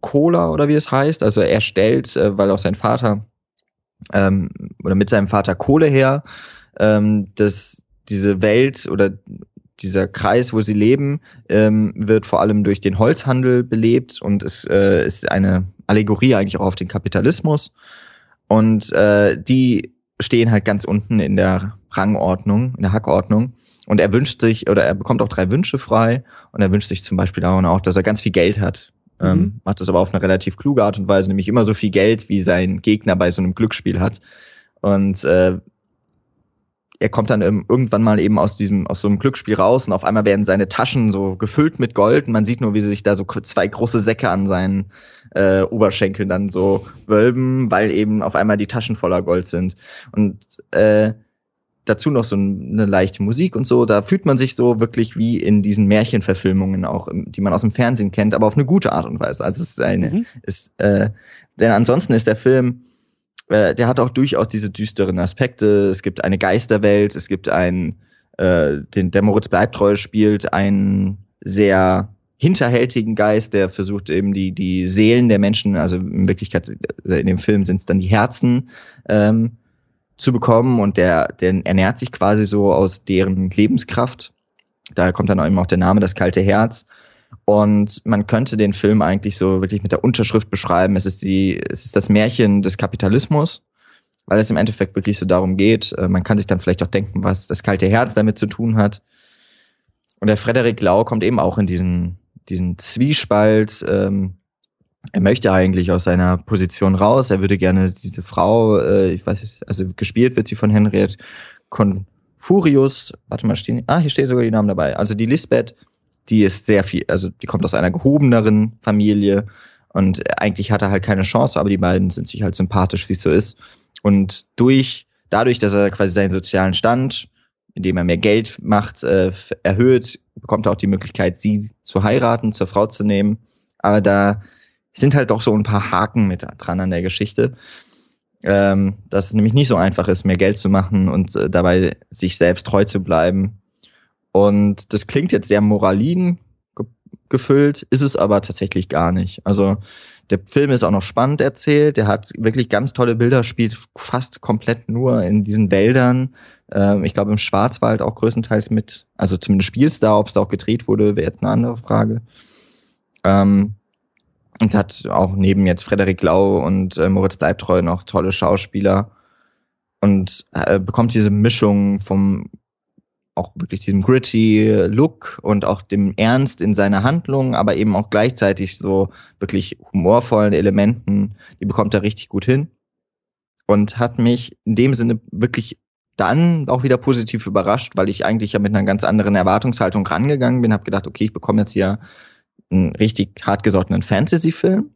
Speaker 2: Cola oder wie es heißt. Also er stellt, äh, weil auch sein Vater ähm, oder mit seinem Vater Kohle her, ähm, dass diese Welt oder dieser Kreis, wo sie leben, ähm, wird vor allem durch den Holzhandel belebt und es äh, ist eine Allegorie eigentlich auch auf den Kapitalismus. Und äh, die stehen halt ganz unten in der Rangordnung, in der Hackordnung. Und er wünscht sich, oder er bekommt auch drei Wünsche frei. Und er wünscht sich zum Beispiel auch, dass er ganz viel Geld hat. Ähm, mhm. Ähm, macht das aber auf eine relativ kluge Art und Weise, nämlich immer so viel Geld, wie sein Gegner bei so einem Glücksspiel hat. Und äh, er kommt dann irgendwann mal eben aus diesem, aus so einem Glücksspiel raus und auf einmal werden seine Taschen so gefüllt mit Gold und man sieht nur, wie sich da so zwei große Säcke an seinen äh, Oberschenkeln dann so wölben, weil eben auf einmal die Taschen voller Gold sind. Und äh, dazu noch so eine leichte Musik und so, da fühlt man sich so wirklich wie in diesen Märchenverfilmungen auch, die man aus dem Fernsehen kennt, aber auf eine gute Art und Weise. Also es ist eine, mhm. ist, äh, denn ansonsten ist der Film äh, der hat auch durchaus diese düsteren Aspekte. Es gibt eine Geisterwelt, es gibt einen, äh, den der Moritz Bleibtreu spielt, einen sehr hinterhältigen Geist, der versucht eben die, die Seelen der Menschen, also in Wirklichkeit äh, in dem Film sind es dann die Herzen, ähm, zu bekommen und der, der ernährt sich quasi so aus deren Lebenskraft. Da kommt dann eben auch der Name, das kalte Herz. Und man könnte den Film eigentlich so wirklich mit der Unterschrift beschreiben. Es ist die, es ist das Märchen des Kapitalismus, weil es im Endeffekt wirklich so darum geht. Äh, man kann sich dann vielleicht auch denken, was das kalte Herz damit zu tun hat. Und der Frederik Lau kommt eben auch in diesen, diesen Zwiespalt. Ähm, er möchte eigentlich aus seiner Position raus. Er würde gerne diese Frau, äh, ich weiß nicht, also gespielt wird sie von Henriette Confurius. Warte mal, stehen, ah, hier steht sogar die Namen dabei. Also die Lisbeth, die ist sehr viel, also die kommt aus einer gehobeneren Familie und eigentlich hat er halt keine Chance, aber die beiden sind sich halt sympathisch, wie es so ist. Und durch, dadurch, dass er quasi seinen sozialen Stand, indem er mehr Geld macht, äh, erhöht, bekommt er auch die Möglichkeit, sie zu heiraten, zur Frau zu nehmen. Aber da sind halt doch so ein paar Haken mit dran an der Geschichte. Ähm, dass es nämlich nicht so einfach ist, mehr Geld zu machen und äh, dabei sich selbst treu zu bleiben. Und das klingt jetzt sehr moralin ge gefüllt, ist es aber tatsächlich gar nicht. Also der Film ist auch noch spannend erzählt, der hat wirklich ganz tolle Bilder, spielt fast komplett nur in diesen Wäldern. Ähm, ich glaube im Schwarzwald auch größtenteils mit, also zumindest spielst da, ob es da auch gedreht wurde, wäre eine andere Frage. Ähm, und hat auch neben jetzt Frederik Lau und äh, Moritz Bleibtreu noch tolle Schauspieler und äh, bekommt diese Mischung vom auch wirklich diesem gritty Look und auch dem Ernst in seiner Handlung, aber eben auch gleichzeitig so wirklich humorvollen Elementen, die bekommt er richtig gut hin und hat mich in dem Sinne wirklich dann auch wieder positiv überrascht, weil ich eigentlich ja mit einer ganz anderen Erwartungshaltung rangegangen bin, habe gedacht, okay, ich bekomme jetzt hier einen richtig hartgesottenen Fantasy-Film.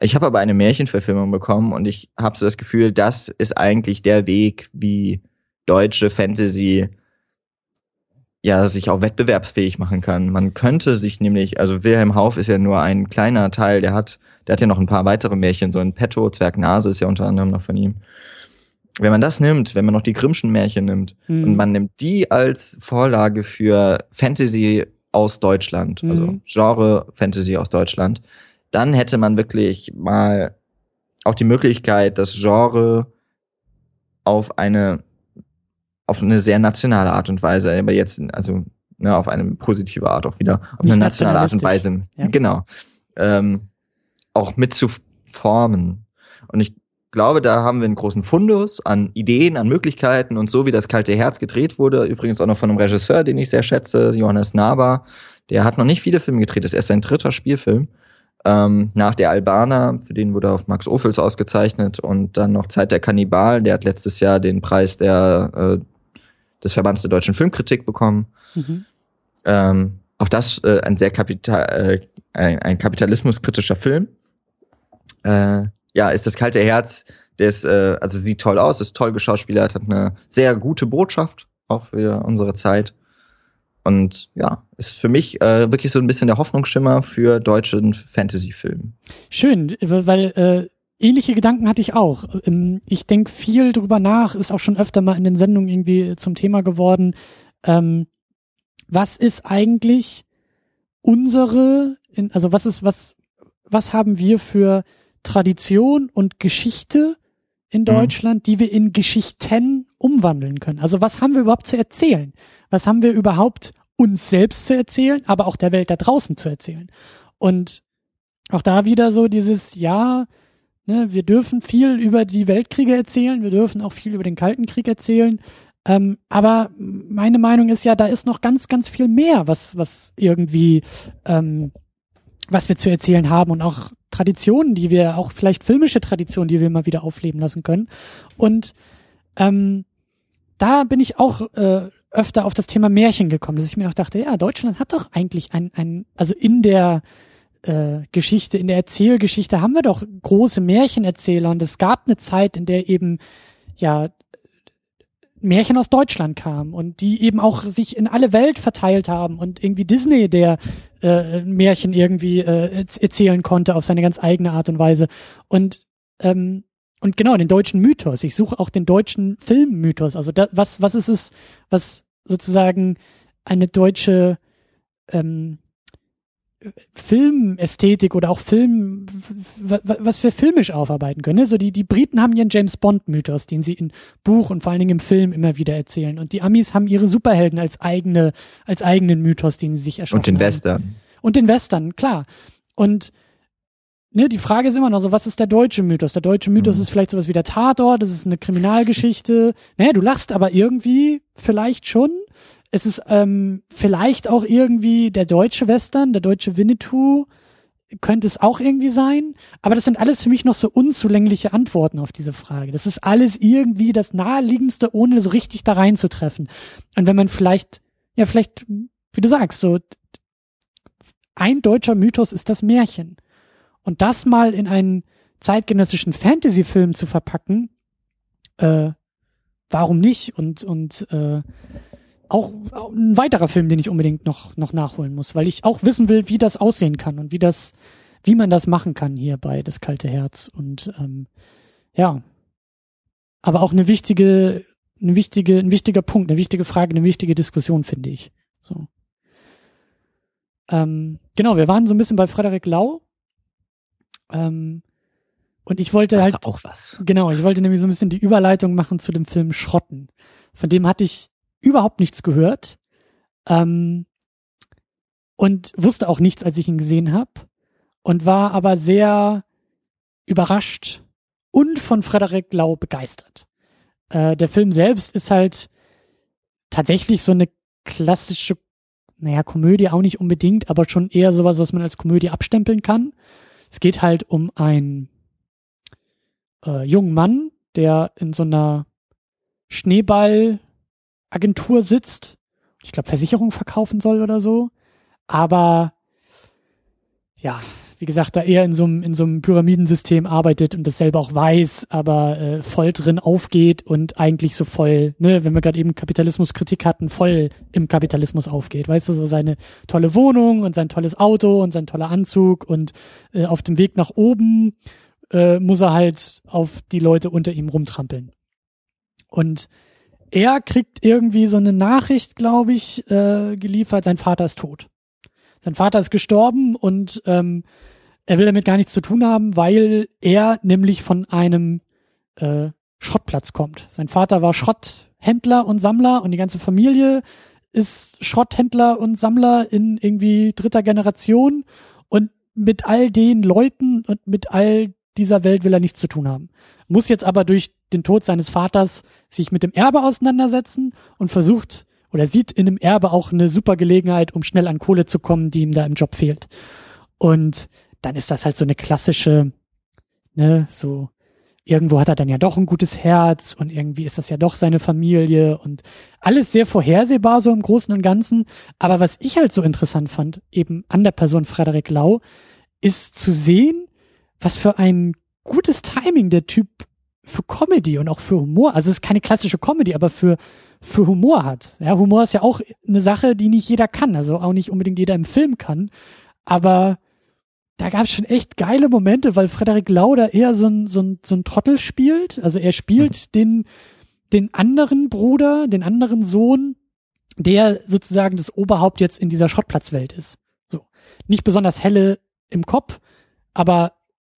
Speaker 2: Ich habe aber eine Märchenverfilmung bekommen und ich habe so das Gefühl, das ist eigentlich der Weg, wie deutsche Fantasy ja sich auch wettbewerbsfähig machen kann. Man könnte sich nämlich, also Wilhelm Hauff ist ja nur ein kleiner Teil, der hat, der hat ja noch ein paar weitere Märchen, so ein Petto, Zwerg Nase ist ja unter anderem noch von ihm. Wenn man das nimmt, wenn man noch die Grimmschen Märchen nimmt mhm. und man nimmt die als Vorlage für Fantasy aus Deutschland, mhm. also Genre Fantasy aus Deutschland, dann hätte man wirklich mal auch die Möglichkeit, das Genre auf eine auf eine sehr nationale Art und Weise, aber jetzt also ne, auf eine positive Art auch wieder, auf Nicht eine nationale Art und Weise, ja. genau, ähm, auch mitzuformen. Und ich glaube, da haben wir einen großen Fundus an Ideen, an Möglichkeiten und so wie das kalte Herz gedreht wurde, übrigens auch noch von einem Regisseur, den ich sehr schätze, Johannes Naber, der hat noch nicht viele Filme gedreht, das ist erst sein dritter Spielfilm. Ähm, nach der Albaner, für den wurde auf Max Ophüls ausgezeichnet und dann noch Zeit der Kannibalen, der hat letztes Jahr den Preis der, äh, des Verbands der deutschen Filmkritik bekommen. Mhm. Ähm, auch das äh, ein sehr kapital, äh, ein, ein kapitalismuskritischer Film. Äh, ja, ist das kalte Herz, der ist, äh, also sieht toll aus, ist toll geschauspielert, hat eine sehr gute Botschaft, auch für unsere Zeit. Und ja, ist für mich äh, wirklich so ein bisschen der Hoffnungsschimmer für deutschen Fantasy-Film.
Speaker 1: Schön, weil äh, ähnliche Gedanken hatte ich auch. Ähm, ich denke viel drüber nach, ist auch schon öfter mal in den Sendungen irgendwie zum Thema geworden. Ähm, was ist eigentlich unsere, also was ist, was, was haben wir für Tradition und Geschichte in mhm. Deutschland, mhm. die wir in Geschichten umwandeln können. Also was haben wir überhaupt zu erzählen? Was haben wir überhaupt uns selbst zu erzählen, aber auch der Welt da draußen zu erzählen? Und auch da wieder so dieses, ja, ne, wir dürfen viel über die Weltkriege erzählen, wir dürfen auch viel über den Kalten Krieg erzählen, ähm, aber meine Meinung ist ja, da ist noch ganz, ganz viel mehr, was, was irgendwie, ähm, was wir zu erzählen haben und auch Traditionen, die wir, auch vielleicht filmische Traditionen, die wir mal wieder aufleben lassen können. Und ähm, da bin ich auch äh, öfter auf das Thema Märchen gekommen, dass ich mir auch dachte, ja, Deutschland hat doch eigentlich ein, ein also in der äh, Geschichte, in der Erzählgeschichte haben wir doch große Märchenerzähler und es gab eine Zeit, in der eben ja Märchen aus Deutschland kamen und die eben auch sich in alle Welt verteilt haben und irgendwie Disney, der äh, Märchen irgendwie äh, erzählen konnte auf seine ganz eigene Art und Weise. Und ähm, und genau, den deutschen Mythos. Ich suche auch den deutschen Filmmythos. Also da, was, was ist es, was sozusagen eine deutsche ähm, Filmästhetik oder auch Film, was wir filmisch aufarbeiten können. Ne? So die, die Briten haben ihren James Bond-Mythos, den sie in Buch und vor allen Dingen im Film immer wieder erzählen. Und die Amis haben ihre Superhelden als eigene, als eigenen Mythos, den sie sich erschaffen
Speaker 2: Und den
Speaker 1: haben.
Speaker 2: Western.
Speaker 1: Und den Western, klar. Und ne, die Frage ist immer noch so, was ist der deutsche Mythos? Der deutsche Mythos mhm. ist vielleicht sowas wie der Tatort, das ist eine Kriminalgeschichte. Naja, du lachst aber irgendwie vielleicht schon. Es ist ähm, vielleicht auch irgendwie der deutsche Western, der deutsche Winnetou könnte es auch irgendwie sein, aber das sind alles für mich noch so unzulängliche Antworten auf diese Frage. Das ist alles irgendwie das naheliegendste, ohne so richtig da reinzutreffen. Und wenn man vielleicht, ja, vielleicht, wie du sagst, so ein deutscher Mythos ist das Märchen. Und das mal in einen zeitgenössischen Fantasy-Film zu verpacken, äh, warum nicht? Und, und äh, auch, ein weiterer Film, den ich unbedingt noch, noch nachholen muss, weil ich auch wissen will, wie das aussehen kann und wie das, wie man das machen kann hier bei Das kalte Herz. Und ähm, ja. Aber auch eine wichtige, eine wichtige, ein wichtiger Punkt, eine wichtige Frage, eine wichtige Diskussion, finde ich. So. Ähm, genau, wir waren so ein bisschen bei Frederik Lau. Ähm, und ich wollte halt.
Speaker 2: auch was.
Speaker 1: Genau, ich wollte nämlich so ein bisschen die Überleitung machen zu dem Film Schrotten. Von dem hatte ich überhaupt nichts gehört. Ähm, und wusste auch nichts, als ich ihn gesehen habe. Und war aber sehr überrascht und von Frederik Lau begeistert. Äh, der Film selbst ist halt tatsächlich so eine klassische, naja, Komödie auch nicht unbedingt, aber schon eher sowas, was man als Komödie abstempeln kann. Es geht halt um einen äh, jungen Mann, der in so einer Schneeballagentur sitzt. Ich glaube, Versicherung verkaufen soll oder so. Aber ja, wie gesagt, da eher in so einem in so einem Pyramidensystem arbeitet und das selber auch weiß, aber äh, voll drin aufgeht und eigentlich so voll, ne, wenn wir gerade eben Kapitalismuskritik hatten, voll im Kapitalismus aufgeht. Weißt du, so seine tolle Wohnung und sein tolles Auto und sein toller Anzug und äh, auf dem Weg nach oben äh, muss er halt auf die Leute unter ihm rumtrampeln. Und er kriegt irgendwie so eine Nachricht, glaube ich, äh, geliefert, sein Vater ist tot. Sein Vater ist gestorben und ähm, er will damit gar nichts zu tun haben, weil er nämlich von einem äh, Schrottplatz kommt. Sein Vater war Schrotthändler und Sammler und die ganze Familie ist Schrotthändler und Sammler in irgendwie dritter Generation und mit all den Leuten und mit all dieser Welt will er nichts zu tun haben. Muss jetzt aber durch den Tod seines Vaters sich mit dem Erbe auseinandersetzen und versucht oder sieht in dem Erbe auch eine super Gelegenheit, um schnell an Kohle zu kommen, die ihm da im Job fehlt. Und dann ist das halt so eine klassische, ne, so irgendwo hat er dann ja doch ein gutes Herz und irgendwie ist das ja doch seine Familie und alles sehr vorhersehbar so im Großen und Ganzen. Aber was ich halt so interessant fand, eben an der Person Frederik Lau, ist zu sehen, was für ein gutes Timing der Typ für Comedy und auch für Humor, also es ist keine klassische Comedy, aber für, für Humor hat. Ja, Humor ist ja auch eine Sache, die nicht jeder kann, also auch nicht unbedingt jeder im Film kann, aber da gab es schon echt geile Momente, weil Frederik Lauder eher so ein, so ein, so ein Trottel spielt. Also er spielt mhm. den, den anderen Bruder, den anderen Sohn, der sozusagen das Oberhaupt jetzt in dieser Schrottplatzwelt ist. So. Nicht besonders helle im Kopf, aber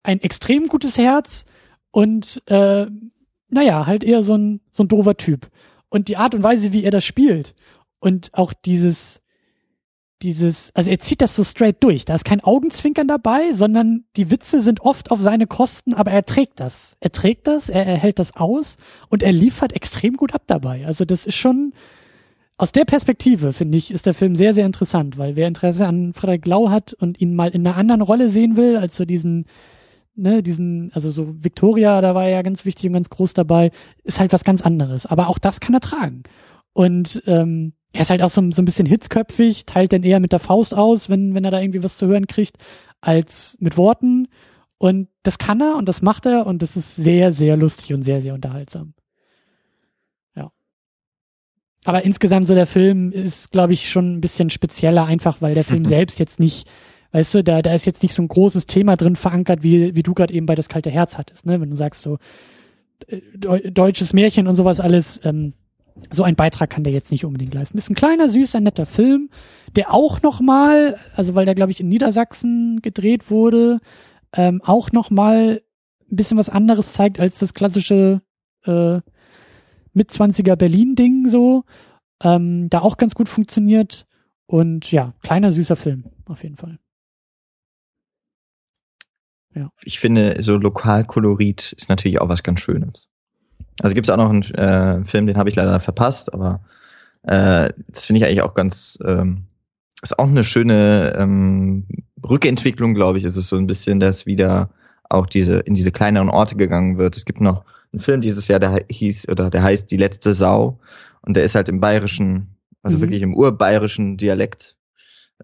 Speaker 1: ein extrem gutes Herz und äh, naja, halt eher so ein, so ein doofer Typ. Und die Art und Weise, wie er das spielt und auch dieses, dieses, also er zieht das so straight durch. Da ist kein Augenzwinkern dabei, sondern die Witze sind oft auf seine Kosten, aber er trägt das. Er trägt das, er, er hält das aus und er liefert extrem gut ab dabei. Also das ist schon, aus der Perspektive, finde ich, ist der Film sehr, sehr interessant, weil wer Interesse an Frederik Lau hat und ihn mal in einer anderen Rolle sehen will, als so diesen ne, diesen, also so Victoria, da war er ja ganz wichtig und ganz groß dabei, ist halt was ganz anderes. Aber auch das kann er tragen. Und ähm, er ist halt auch so, so ein bisschen hitzköpfig, teilt dann eher mit der Faust aus, wenn, wenn er da irgendwie was zu hören kriegt, als mit Worten. Und das kann er und das macht er und das ist sehr, sehr lustig und sehr, sehr unterhaltsam. Ja. Aber insgesamt so der Film ist, glaube ich, schon ein bisschen spezieller, einfach weil der Film (laughs) selbst jetzt nicht Weißt du, da, da ist jetzt nicht so ein großes Thema drin verankert, wie, wie du gerade eben bei das kalte Herz hattest, ne? Wenn du sagst so äh, deutsches Märchen und sowas alles, ähm, so ein Beitrag kann der jetzt nicht unbedingt leisten. Ist ein kleiner, süßer, netter Film, der auch nochmal, also weil der, glaube ich, in Niedersachsen gedreht wurde, ähm, auch nochmal ein bisschen was anderes zeigt als das klassische äh, Mitzwanziger Berlin-Ding so. Ähm, da auch ganz gut funktioniert. Und ja, kleiner, süßer Film, auf jeden Fall.
Speaker 2: Ja. Ich finde, so Lokalkolorit ist natürlich auch was ganz Schönes. Also gibt es auch noch einen äh, Film, den habe ich leider verpasst, aber Äh, das finde ich eigentlich auch ganz, ähm, ist auch eine schöne ähm, Rückentwicklung, glaube ich, ist es so ein bisschen, dass wieder auch diese in diese kleineren Orte gegangen wird. Es gibt noch einen Film dieses Jahr, der hieß oder der heißt Die letzte Sau und der ist halt im bayerischen, also mhm. wirklich im urbayerischen Dialekt.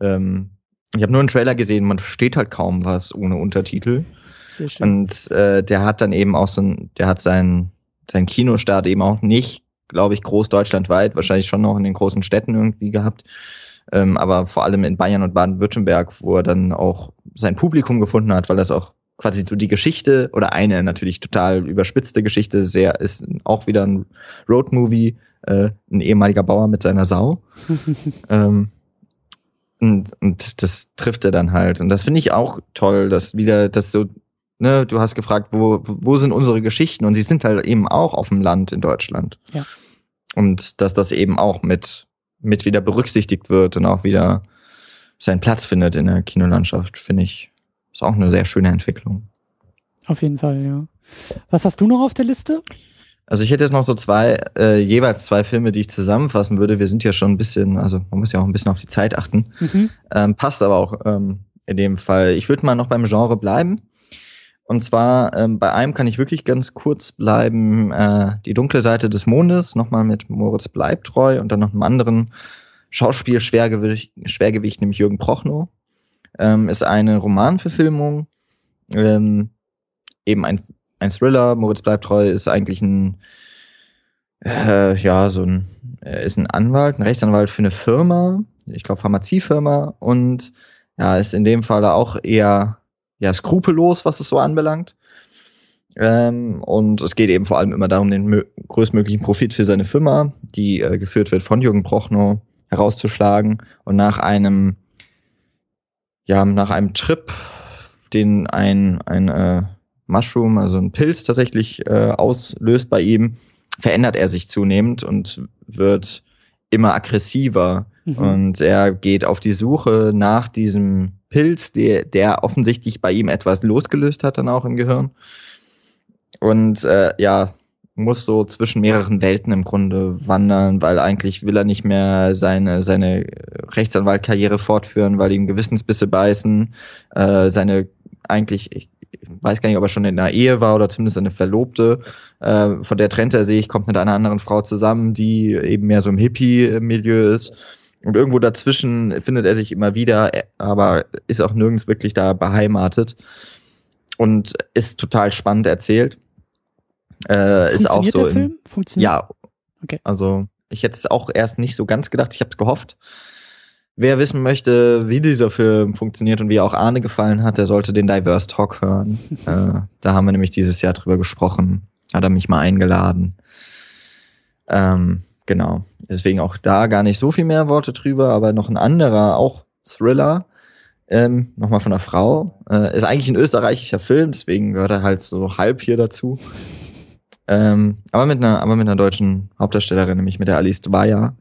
Speaker 2: Ähm, ich habe nur einen Trailer gesehen, man versteht halt kaum was ohne Untertitel. Und äh, der hat dann eben auch so ein, der hat seinen sein Kinostart eben auch nicht, glaube ich, groß deutschlandweit, wahrscheinlich schon noch in den großen Städten irgendwie gehabt, ähm, aber vor allem in Bayern und Baden-Württemberg, wo er dann auch sein Publikum gefunden hat, weil das auch quasi so die Geschichte oder eine natürlich total überspitzte Geschichte sehr ist auch wieder ein Roadmovie, äh, ein ehemaliger Bauer mit seiner Sau. (laughs) ähm, und, und das trifft er dann halt. Und das finde ich auch toll, dass wieder, dass so, ne, du hast gefragt, wo, wo sind unsere Geschichten? Und sie sind halt eben auch auf dem Land in Deutschland. Ja. Und dass das eben auch mit, mit wieder berücksichtigt wird und auch wieder seinen Platz findet in der Kinolandschaft, finde ich, ist auch eine sehr schöne Entwicklung.
Speaker 1: Auf jeden Fall, ja. Was hast du noch auf der Liste?
Speaker 2: Also ich hätte jetzt noch so zwei, äh, jeweils zwei Filme, die ich zusammenfassen würde. Wir sind ja schon ein bisschen, also man muss ja auch ein bisschen auf die Zeit achten. Mhm. Ähm, passt aber auch ähm, in dem Fall. Ich würde mal noch beim Genre bleiben. Und zwar ähm, bei einem kann ich wirklich ganz kurz bleiben. Äh, die dunkle Seite des Mondes, nochmal mit Moritz Bleibtreu und dann noch einem anderen Schauspiel-Schwergewicht, Schwergewicht, nämlich Jürgen Prochnow. Ähm, ist eine Romanverfilmung, ähm, eben ein ein Thriller. Moritz bleibt treu ist eigentlich ein, äh, ja, so ein, er ist ein Anwalt, ein Rechtsanwalt für eine Firma, ich glaube Pharmaziefirma und ja, ist in dem Fall auch eher ja, skrupellos, was es so anbelangt. Ähm, und es geht eben vor allem immer darum, den größtmöglichen Profit für seine Firma, die äh, geführt wird von Jürgen Prochnow, herauszuschlagen. Und nach einem, ja, nach einem Trip, den ein, ein äh, Mushroom, also ein Pilz tatsächlich äh, auslöst bei ihm, verändert er sich zunehmend und wird immer aggressiver. Mhm. Und er geht auf die Suche nach diesem Pilz, der, der offensichtlich bei ihm etwas losgelöst hat, dann auch im Gehirn. Und äh, ja, muss so zwischen mehreren Welten im Grunde wandern, weil eigentlich will er nicht mehr seine, seine Rechtsanwaltkarriere fortführen, weil ihm Gewissensbisse beißen. Äh, seine eigentlich, ich weiß gar nicht, ob er schon in einer Ehe war oder zumindest eine Verlobte. Äh, von der trennt er sich, kommt mit einer anderen Frau zusammen, die eben mehr so im Hippie-Milieu ist. Und irgendwo dazwischen findet er sich immer wieder, aber ist auch nirgends wirklich da beheimatet. Und ist total spannend erzählt. Äh, ist auch so. Der Film? Funktioniert? Ja. Okay. Also ich hätte es auch erst nicht so ganz gedacht. Ich habe es gehofft. Wer wissen möchte, wie dieser Film funktioniert und wie auch Arne gefallen hat, der sollte den Diverse Talk hören. (laughs) äh, da haben wir nämlich dieses Jahr drüber gesprochen. Hat er mich mal eingeladen. Ähm, genau. Deswegen auch da gar nicht so viel mehr Worte drüber, aber noch ein anderer, auch Thriller, ähm, nochmal von einer Frau. Äh, ist eigentlich ein österreichischer Film, deswegen gehört er halt so halb hier dazu. Ähm, aber mit einer, aber mit einer deutschen Hauptdarstellerin, nämlich mit der Alice Dwyer,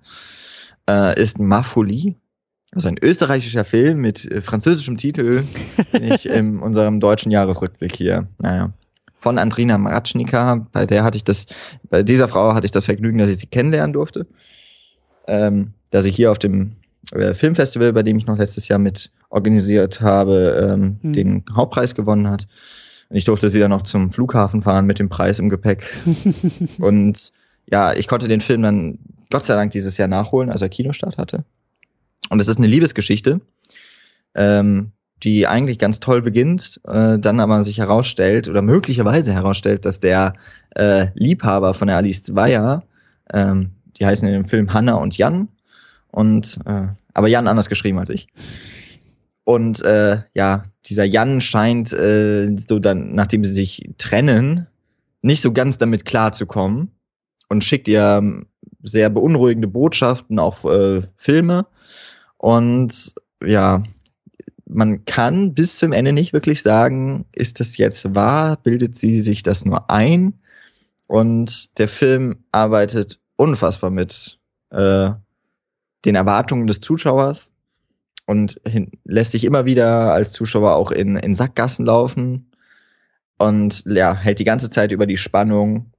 Speaker 2: äh, ist Mafoli. Also ein österreichischer Film mit äh, französischem Titel, nicht (laughs) in unserem deutschen Jahresrückblick hier. Naja. Von Andrina Maratschnika, bei der hatte ich das, bei dieser Frau hatte ich das Vergnügen, dass ich sie kennenlernen durfte. Ähm, dass sie hier auf dem äh, Filmfestival, bei dem ich noch letztes Jahr mit organisiert habe, ähm, mhm. den Hauptpreis gewonnen hat. Und ich durfte sie dann noch zum Flughafen fahren mit dem Preis im Gepäck. (laughs) und ja, ich konnte den Film dann Gott sei Dank dieses Jahr nachholen, als er Kinostart hatte. Und es ist eine Liebesgeschichte, ähm, die eigentlich ganz toll beginnt, äh, dann aber sich herausstellt oder möglicherweise herausstellt, dass der äh, Liebhaber von der Alice Weyer, ähm, die heißen in dem Film Hanna und Jan, und äh, aber Jan anders geschrieben als ich. Und äh, ja, dieser Jan scheint äh, so dann, nachdem sie sich trennen, nicht so ganz damit klarzukommen und schickt ihr sehr beunruhigende Botschaften, auch äh, Filme und ja, man kann bis zum Ende nicht wirklich sagen, ist das jetzt wahr, bildet sie sich das nur ein? Und der Film arbeitet unfassbar mit äh, den Erwartungen des Zuschauers und hin, lässt sich immer wieder als Zuschauer auch in, in Sackgassen laufen und ja, hält die ganze Zeit über die Spannung,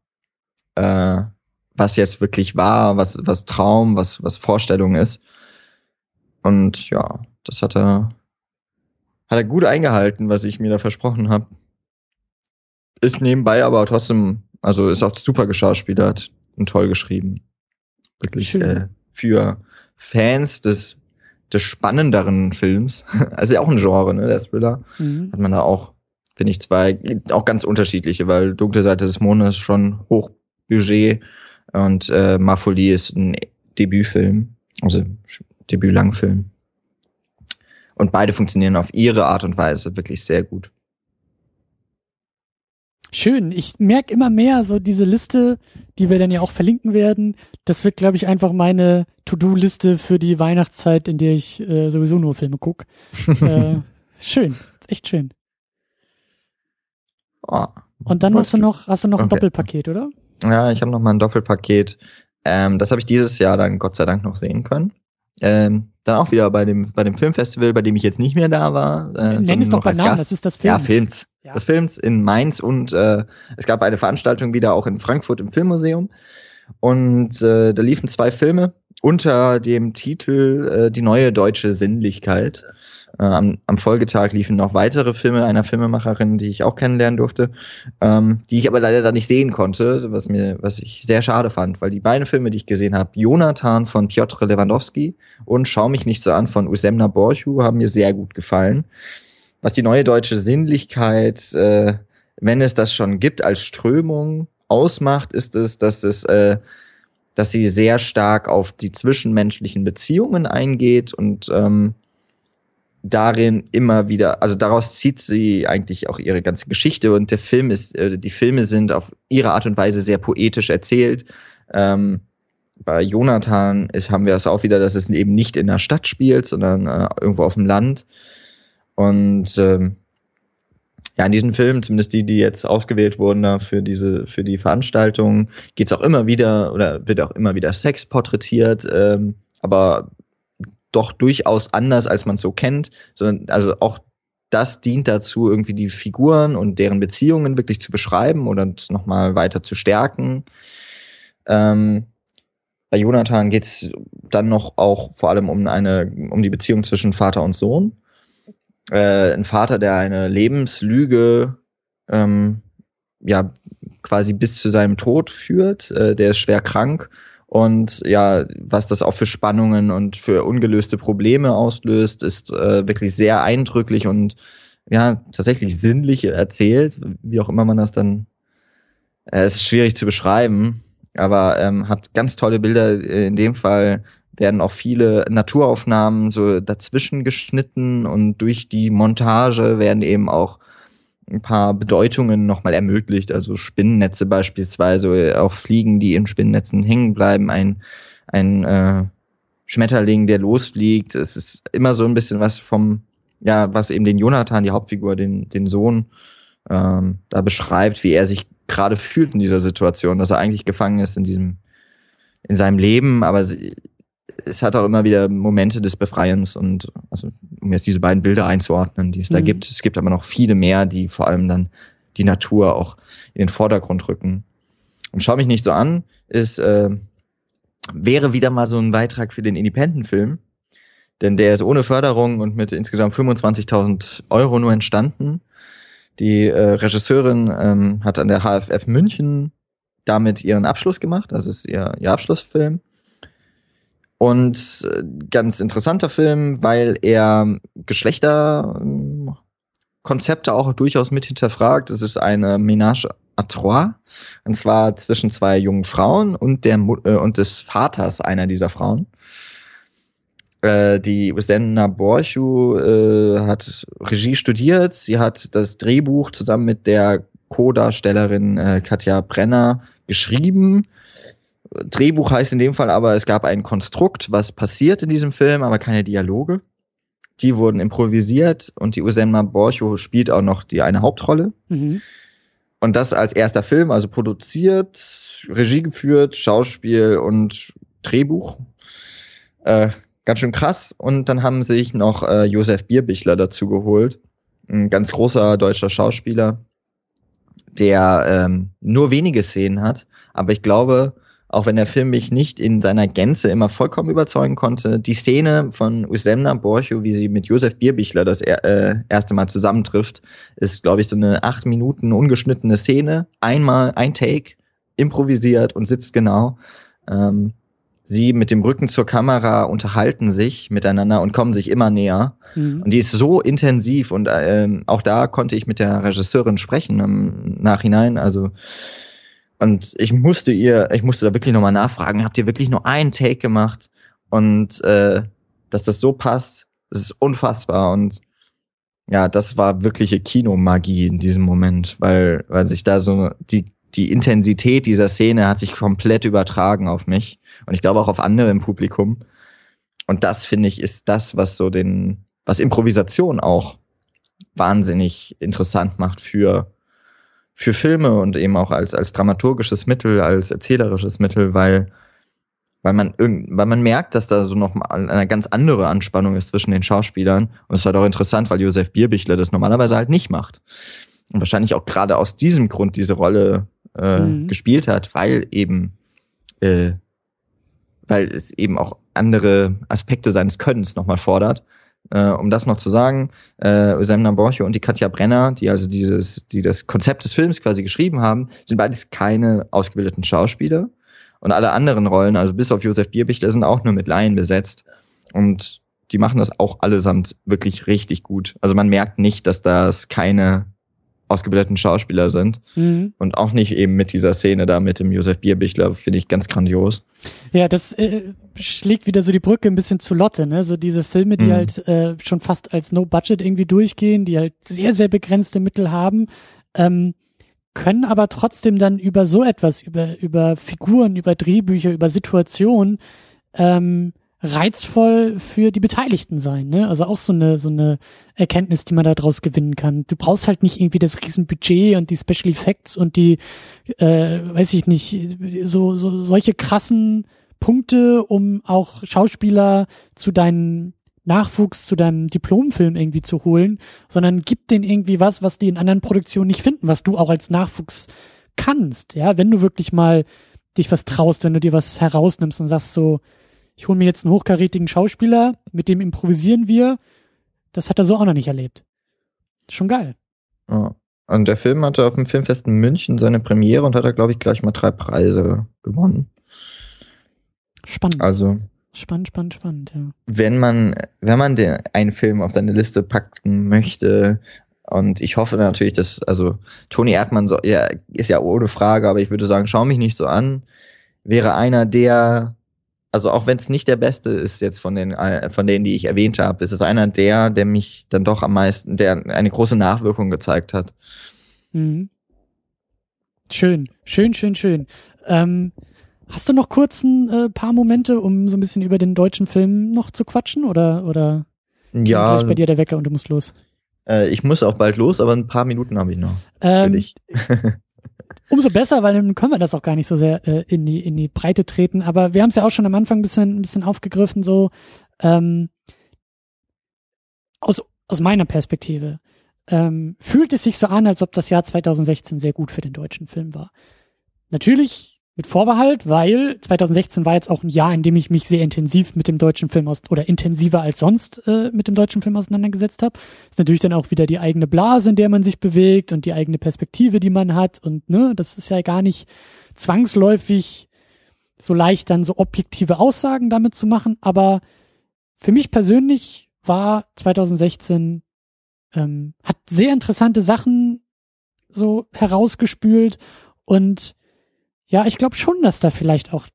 Speaker 2: äh, was jetzt wirklich war, was, was Traum, was, was Vorstellung ist. Und ja, das hat er, hat er gut eingehalten, was ich mir da versprochen habe. Ist nebenbei aber trotzdem, also ist auch super geschauspielert und toll geschrieben. Wirklich äh, für Fans des, des spannenderen Films. (laughs) Also ja auch ein Genre, ne, der Thriller. Mhm. Hat man da auch, finde ich, zwei, auch ganz unterschiedliche, weil Dunkle Seite des Mondes schon Hochbudget und äh, Marfolie ist ein Debütfilm, also Debüt-Langfilm. Und beide funktionieren auf ihre Art und Weise wirklich sehr gut.
Speaker 1: Schön. Ich merke immer mehr so diese Liste, die wir dann ja auch verlinken werden. Das wird, glaube ich, einfach meine To-Do-Liste für die Weihnachtszeit, in der ich äh, sowieso nur Filme gucke. (laughs) äh, schön. Echt schön. Oh, Und dann hast du noch, hast du noch okay. ein Doppelpaket, oder?
Speaker 2: Ja, ich habe noch mal ein Doppelpaket. Ähm, das habe ich dieses Jahr dann Gott sei Dank noch sehen können. Ähm, dann auch wieder bei dem, bei dem Filmfestival, bei dem ich jetzt nicht mehr da war.
Speaker 1: Äh, Nenn es doch bei Namen, das ist das
Speaker 2: Films. Ja, Films. Ja. Das Films in Mainz und äh, es gab eine Veranstaltung wieder auch in Frankfurt im Filmmuseum. Und äh, da liefen zwei Filme unter dem Titel äh, Die neue deutsche Sinnlichkeit. Äh, am, am Folgetag liefen noch weitere Filme einer Filmemacherin, die ich auch kennenlernen durfte, ähm, die ich aber leider da nicht sehen konnte, was mir, was ich sehr schade fand, weil die beiden Filme, die ich gesehen habe, Jonathan von Piotr Lewandowski und Schau mich nicht so an von Usemna Borchu, haben mir sehr gut gefallen. Was die neue deutsche Sinnlichkeit, äh, wenn es das schon gibt als Strömung, ausmacht, ist es, dass es äh, dass sie sehr stark auf die zwischenmenschlichen Beziehungen eingeht und ähm, darin immer wieder, also daraus zieht sie eigentlich auch ihre ganze Geschichte und der Film ist, äh, die Filme sind auf ihre Art und Weise sehr poetisch erzählt. Ähm, bei Jonathan ist, haben wir es auch wieder, dass es eben nicht in der Stadt spielt, sondern äh, irgendwo auf dem Land. Und ähm, ja, in diesen Filmen, zumindest die, die jetzt ausgewählt wurden da für diese, für die Veranstaltung, geht es auch immer wieder oder wird auch immer wieder Sex porträtiert, ähm, aber doch durchaus anders, als man es so kennt, sondern also auch das dient dazu, irgendwie die Figuren und deren Beziehungen wirklich zu beschreiben oder nochmal weiter zu stärken. Ähm, bei Jonathan geht es dann noch auch vor allem um eine, um die Beziehung zwischen Vater und Sohn. Äh, ein Vater, der eine Lebenslüge ähm, ja quasi bis zu seinem Tod führt, äh, der ist schwer krank und ja, was das auch für Spannungen und für ungelöste Probleme auslöst, ist äh, wirklich sehr eindrücklich und ja, tatsächlich sinnlich erzählt, wie auch immer man das dann, äh, ist schwierig zu beschreiben, aber ähm, hat ganz tolle Bilder. In dem Fall werden auch viele Naturaufnahmen so dazwischen geschnitten und durch die Montage werden eben auch ein paar Bedeutungen nochmal ermöglicht, also Spinnennetze beispielsweise, auch Fliegen, die in Spinnennetzen hängen bleiben, ein, ein äh, Schmetterling, der losfliegt. Es ist immer so ein bisschen was vom, ja, was eben den Jonathan, die Hauptfigur, den, den Sohn, ähm, da beschreibt, wie er sich gerade fühlt in dieser Situation, dass er eigentlich gefangen ist in diesem, in seinem Leben, aber es hat auch immer wieder Momente des Befreiens und also um jetzt diese beiden Bilder einzuordnen, die es mhm. da gibt. Es gibt aber noch viele mehr, die vor allem dann die Natur auch in den Vordergrund rücken. Und schau mich nicht so an, ist äh, wäre wieder mal so ein Beitrag für den Independent-Film, denn der ist ohne Förderung und mit insgesamt 25.000 Euro nur entstanden. Die äh, Regisseurin ähm, hat an der HFF München damit ihren Abschluss gemacht, also ist ihr, ihr Abschlussfilm. Und äh, ganz interessanter Film, weil er Geschlechterkonzepte auch durchaus mit hinterfragt. Es ist eine Ménage à trois. Und zwar zwischen zwei jungen Frauen und der äh, und des Vaters einer dieser Frauen. Äh, die Senna Borchu äh, hat Regie studiert. Sie hat das Drehbuch zusammen mit der Co-Darstellerin äh, Katja Brenner geschrieben Drehbuch heißt in dem Fall aber, es gab ein Konstrukt, was passiert in diesem Film, aber keine Dialoge. Die wurden improvisiert und die Usenma Borcho spielt auch noch die eine Hauptrolle. Mhm. Und das als erster Film, also produziert, Regie geführt, Schauspiel und Drehbuch. Äh, ganz schön krass. Und dann haben sich noch äh, Josef Bierbichler dazu geholt. Ein ganz großer deutscher Schauspieler, der ähm, nur wenige Szenen hat. Aber ich glaube, auch wenn der Film mich nicht in seiner Gänze immer vollkommen überzeugen konnte. Die Szene von Usemna Borcho, wie sie mit Josef Bierbichler das äh, erste Mal zusammentrifft, ist, glaube ich, so eine acht Minuten ungeschnittene Szene. Einmal ein Take, improvisiert und sitzt genau. Ähm, sie mit dem Rücken zur Kamera unterhalten sich miteinander und kommen sich immer näher. Mhm. Und die ist so intensiv und ähm, auch da konnte ich mit der Regisseurin sprechen im Nachhinein. Also und ich musste ihr, ich musste da wirklich nochmal nachfragen, habt ihr wirklich nur einen Take gemacht? Und äh, dass das so passt, das ist unfassbar. Und ja, das war wirkliche Kinomagie in diesem Moment, weil, weil sich da so die, die Intensität dieser Szene hat sich komplett übertragen auf mich. Und ich glaube auch auf andere im Publikum. Und das, finde ich, ist das, was so den, was Improvisation auch wahnsinnig interessant macht für für Filme und eben auch als, als dramaturgisches Mittel, als erzählerisches Mittel, weil, weil man irgend, weil man merkt, dass da so noch eine ganz andere Anspannung ist zwischen den Schauspielern. Und es war doch interessant, weil Josef Bierbichler das normalerweise halt nicht macht. Und wahrscheinlich auch gerade aus diesem Grund diese Rolle äh, mhm. gespielt hat, weil eben, äh, weil es eben auch andere Aspekte seines Könnens nochmal fordert. Äh, um das noch zu sagen, äh, Semna Borcho und die Katja Brenner, die also dieses, die das Konzept des Films quasi geschrieben haben, sind beides keine ausgebildeten Schauspieler. Und alle anderen Rollen, also bis auf Josef Bierbichler, sind auch nur mit Laien besetzt. Und die machen das auch allesamt wirklich richtig gut. Also man merkt nicht, dass das keine ausgebildeten Schauspieler sind. Mhm. Und auch nicht eben mit dieser Szene da mit dem Josef Bierbichler, finde ich ganz grandios.
Speaker 1: Ja, das äh, schlägt wieder so die Brücke ein bisschen zu Lotte, ne? So diese Filme, die mhm. halt äh, schon fast als No-Budget irgendwie durchgehen, die halt sehr, sehr begrenzte Mittel haben, ähm, können aber trotzdem dann über so etwas, über, über Figuren, über Drehbücher, über Situationen, ähm, reizvoll für die Beteiligten sein, ne? Also auch so eine so eine Erkenntnis, die man daraus gewinnen kann. Du brauchst halt nicht irgendwie das Riesenbudget und die Special Effects und die, äh, weiß ich nicht, so, so solche krassen Punkte, um auch Schauspieler zu deinen Nachwuchs zu deinem Diplomfilm irgendwie zu holen, sondern gib denen irgendwie was, was die in anderen Produktionen nicht finden, was du auch als Nachwuchs kannst, ja, wenn du wirklich mal dich was traust, wenn du dir was herausnimmst und sagst so, ich hole mir jetzt einen hochkarätigen Schauspieler, mit dem improvisieren wir. Das hat er so auch noch nicht erlebt. Schon geil.
Speaker 2: Ja. Und der Film hatte auf dem Filmfest in München seine Premiere und hat er, glaube ich, gleich mal drei Preise gewonnen.
Speaker 1: Spannend.
Speaker 2: Also.
Speaker 1: Spannend, spannend, spannend, ja.
Speaker 2: Wenn man, wenn man den, einen Film auf seine Liste packen möchte, und ich hoffe natürlich, dass, also Toni Erdmann so, ja, ist ja ohne Frage, aber ich würde sagen, schau mich nicht so an, wäre einer der also auch wenn es nicht der beste ist jetzt von den äh, von denen, die ich erwähnt habe, ist es einer der, der mich dann doch am meisten, der eine große Nachwirkung gezeigt hat.
Speaker 1: Mhm. Schön, schön, schön, schön. Ähm, hast du noch kurz ein äh, paar Momente, um so ein bisschen über den deutschen Film noch zu quatschen oder oder
Speaker 2: ja
Speaker 1: gleich bei dir der Wecker und du musst los?
Speaker 2: Äh, ich muss auch bald los, aber ein paar Minuten habe ich noch
Speaker 1: ähm, für dich. (laughs) Umso besser, weil dann können wir das auch gar nicht so sehr äh, in die in die Breite treten. Aber wir haben es ja auch schon am Anfang ein bisschen ein bisschen aufgegriffen so ähm, aus aus meiner Perspektive ähm, fühlt es sich so an, als ob das Jahr 2016 sehr gut für den deutschen Film war. Natürlich mit Vorbehalt, weil 2016 war jetzt auch ein Jahr, in dem ich mich sehr intensiv mit dem deutschen Film aus oder intensiver als sonst äh, mit dem deutschen Film auseinandergesetzt habe. Ist natürlich dann auch wieder die eigene Blase, in der man sich bewegt und die eigene Perspektive, die man hat und ne, das ist ja gar nicht zwangsläufig so leicht dann so objektive Aussagen damit zu machen, aber für mich persönlich war 2016 ähm, hat sehr interessante Sachen so herausgespült und ja, ich glaube schon, dass da vielleicht auch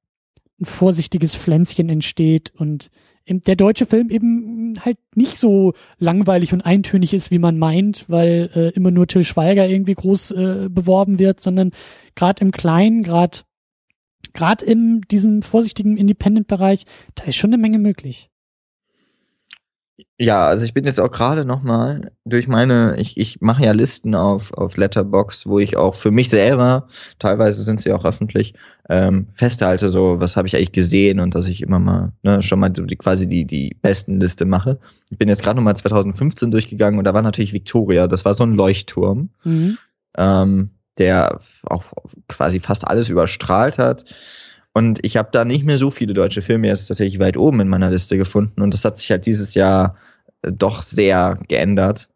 Speaker 1: ein vorsichtiges Pflänzchen entsteht und der deutsche Film eben halt nicht so langweilig und eintönig ist, wie man meint, weil äh, immer nur Till Schweiger irgendwie groß äh, beworben wird, sondern gerade im Kleinen, gerade gerade in diesem vorsichtigen Independent-Bereich, da ist schon eine Menge möglich.
Speaker 2: Ja, also ich bin jetzt auch gerade nochmal durch meine, ich, ich mache ja Listen auf, auf Letterbox, wo ich auch für mich selber, teilweise sind sie auch öffentlich, ähm, festhalte, so was habe ich eigentlich gesehen und dass ich immer mal, ne, schon mal die, quasi die, die besten Liste mache. Ich bin jetzt gerade nochmal 2015 durchgegangen und da war natürlich Victoria, das war so ein Leuchtturm, mhm. ähm, der auch quasi fast alles überstrahlt hat. Und ich habe da nicht mehr so viele deutsche Filme jetzt tatsächlich weit oben in meiner Liste gefunden. Und das hat sich halt dieses Jahr äh, doch sehr geändert.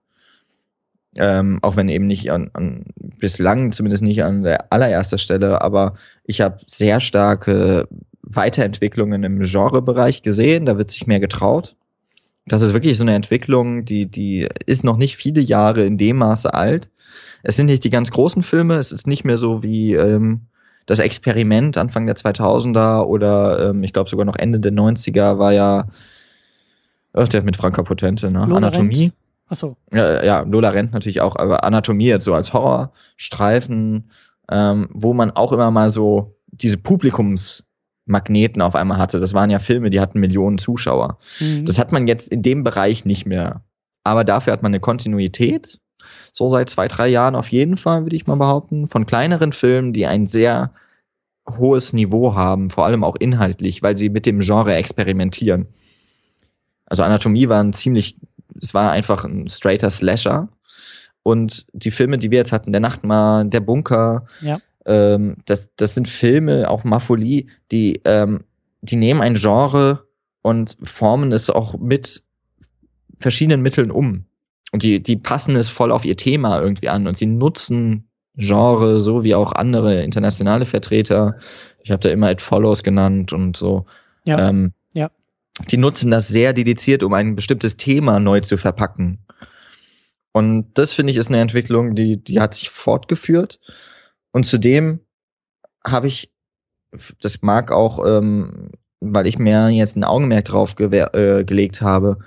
Speaker 2: Ähm, auch wenn eben nicht an, an, bislang zumindest nicht an der allererster Stelle, aber ich habe sehr starke Weiterentwicklungen im Genrebereich gesehen. Da wird sich mehr getraut. Das ist wirklich so eine Entwicklung, die, die ist noch nicht viele Jahre in dem Maße alt. Es sind nicht die ganz großen Filme, es ist nicht mehr so wie ähm, das Experiment Anfang der 2000er oder ähm, ich glaube sogar noch Ende der 90er war ja ach, der mit Franka Potente, ne? Lola Anatomie.
Speaker 1: Achso.
Speaker 2: Ja, ja, Lola Rent natürlich auch, aber Anatomie jetzt so als Horrorstreifen, ähm, wo man auch immer mal so diese Publikumsmagneten auf einmal hatte. Das waren ja Filme, die hatten Millionen Zuschauer. Mhm. Das hat man jetzt in dem Bereich nicht mehr. Aber dafür hat man eine Kontinuität so seit zwei, drei Jahren auf jeden Fall, würde ich mal behaupten, von kleineren Filmen, die ein sehr hohes Niveau haben, vor allem auch inhaltlich, weil sie mit dem Genre experimentieren. Also Anatomie war ein ziemlich, es war einfach ein straighter Slasher. Und die Filme, die wir jetzt hatten, Der Nachtmar, Der Bunker,
Speaker 1: ja.
Speaker 2: ähm, das, das sind Filme, auch Mafolie, die, ähm, die nehmen ein Genre und formen es auch mit verschiedenen Mitteln um. Und die, die passen es voll auf ihr Thema irgendwie an und sie nutzen Genre, so wie auch andere internationale Vertreter. Ich habe da immer It Follows genannt und so.
Speaker 1: Ja. Ähm, ja.
Speaker 2: Die nutzen das sehr dediziert, um ein bestimmtes Thema neu zu verpacken. Und das finde ich ist eine Entwicklung, die, die hat sich fortgeführt. Und zudem habe ich, das mag auch, ähm, weil ich mehr jetzt ein Augenmerk drauf äh, gelegt habe,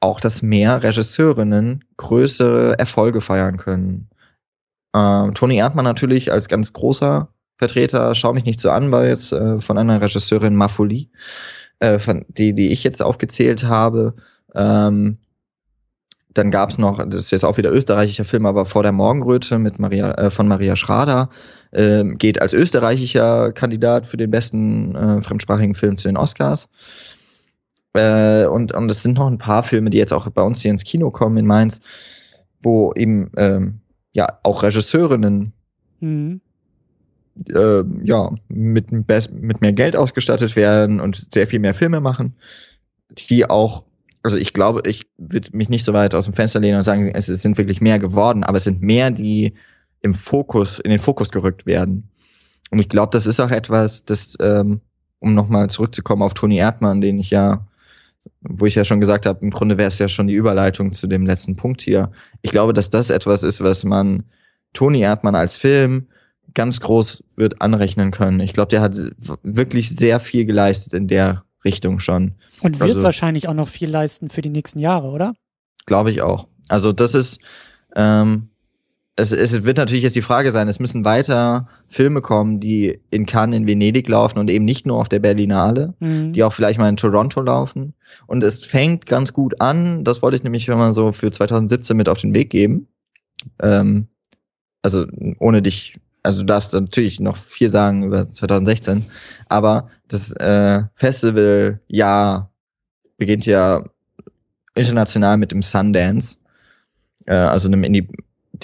Speaker 2: auch, dass mehr Regisseurinnen größere Erfolge feiern können. Ähm, Toni Erdmann natürlich als ganz großer Vertreter, schau mich nicht so an, weil jetzt äh, von einer Regisseurin Mafoli, äh, von, die, die ich jetzt aufgezählt habe. Ähm, dann gab es noch, das ist jetzt auch wieder österreichischer Film, aber vor der Morgenröte mit Maria, äh, von Maria Schrader, äh, geht als österreichischer Kandidat für den besten äh, fremdsprachigen Film zu den Oscars. Äh, und, und es sind noch ein paar Filme, die jetzt auch bei uns hier ins Kino kommen in Mainz, wo eben ähm, ja auch Regisseurinnen mhm. äh, ja mit, mit mehr Geld ausgestattet werden und sehr viel mehr Filme machen, die auch also ich glaube, ich würde mich nicht so weit aus dem Fenster lehnen und sagen, es sind wirklich mehr geworden, aber es sind mehr, die im Fokus, in den Fokus gerückt werden. Und ich glaube, das ist auch etwas, das, ähm, um nochmal zurückzukommen auf Toni Erdmann, den ich ja wo ich ja schon gesagt habe, im Grunde wäre es ja schon die Überleitung zu dem letzten Punkt hier. Ich glaube, dass das etwas ist, was man Toni Erdmann als Film ganz groß wird anrechnen können. Ich glaube, der hat wirklich sehr viel geleistet in der Richtung schon.
Speaker 1: Und wird also, wahrscheinlich auch noch viel leisten für die nächsten Jahre, oder?
Speaker 2: Glaube ich auch. Also das ist, ähm, es, es wird natürlich jetzt die Frage sein, es müssen weiter Filme kommen, die in Cannes, in Venedig laufen und eben nicht nur auf der Berlinale, mhm. die auch vielleicht mal in Toronto laufen. Und es fängt ganz gut an, das wollte ich nämlich schon mal so für 2017 mit auf den Weg geben. Ähm, also ohne dich, also du darfst natürlich noch viel sagen über 2016, aber das äh, Festivaljahr beginnt ja international mit dem Sundance, äh, also einem Indie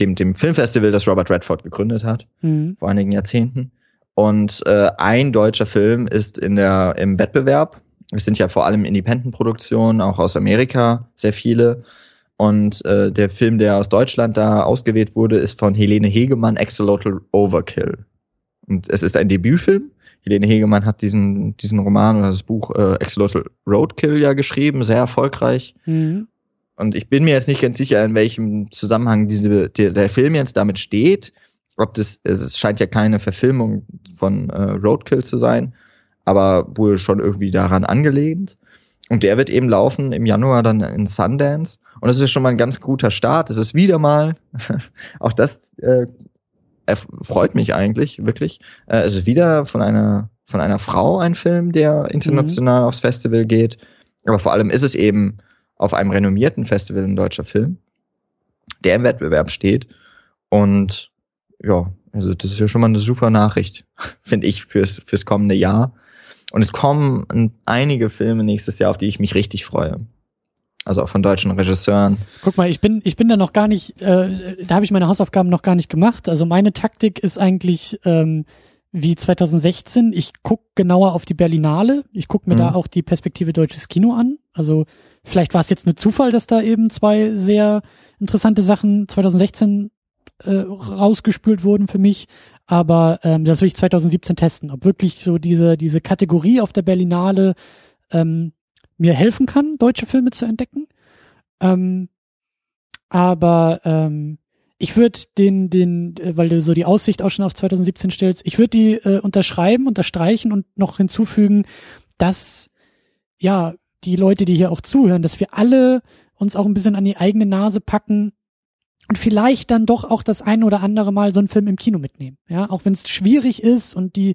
Speaker 2: dem, dem Filmfestival, das Robert Redford gegründet hat, mhm. vor einigen Jahrzehnten. Und äh, ein deutscher Film ist in der, im Wettbewerb. Es sind ja vor allem Independent-Produktionen, auch aus Amerika, sehr viele. Und äh, der Film, der aus Deutschland da ausgewählt wurde, ist von Helene Hegemann, Axolotl Overkill. Und es ist ein Debütfilm. Helene Hegemann hat diesen, diesen Roman oder das Buch äh, Axolotl Roadkill ja geschrieben, sehr erfolgreich. Mhm. Und ich bin mir jetzt nicht ganz sicher, in welchem Zusammenhang diese, der, der Film jetzt damit steht. Ob das, es scheint ja keine Verfilmung von äh, Roadkill zu sein, aber wohl schon irgendwie daran angelehnt. Und der wird eben laufen im Januar dann in Sundance. Und das ist schon mal ein ganz guter Start. Es ist wieder mal, (laughs) auch das äh, freut mich eigentlich, wirklich. Äh, es ist wieder von einer, von einer Frau ein Film, der international mhm. aufs Festival geht. Aber vor allem ist es eben auf einem renommierten Festival ein deutscher Film, der im Wettbewerb steht. Und ja, also das ist ja schon mal eine super Nachricht, (laughs) finde ich, fürs, fürs kommende Jahr. Und es kommen einige Filme nächstes Jahr, auf die ich mich richtig freue. Also auch von deutschen Regisseuren.
Speaker 1: Guck mal, ich bin, ich bin da noch gar nicht, äh, da habe ich meine Hausaufgaben noch gar nicht gemacht. Also meine Taktik ist eigentlich, ähm, wie 2016. Ich gucke genauer auf die Berlinale. Ich gucke mir mhm. da auch die Perspektive deutsches Kino an. Also vielleicht war es jetzt nur Zufall, dass da eben zwei sehr interessante Sachen 2016 äh, rausgespült wurden für mich. Aber ähm, das will ich 2017 testen, ob wirklich so diese, diese Kategorie auf der Berlinale ähm, mir helfen kann, deutsche Filme zu entdecken. Ähm, aber ähm, ich würde den, den, äh, weil du so die Aussicht auch schon auf 2017 stellst, ich würde die äh, unterschreiben, unterstreichen und noch hinzufügen, dass ja die Leute, die hier auch zuhören, dass wir alle uns auch ein bisschen an die eigene Nase packen und vielleicht dann doch auch das ein oder andere Mal so einen Film im Kino mitnehmen. Ja, auch wenn es schwierig ist und die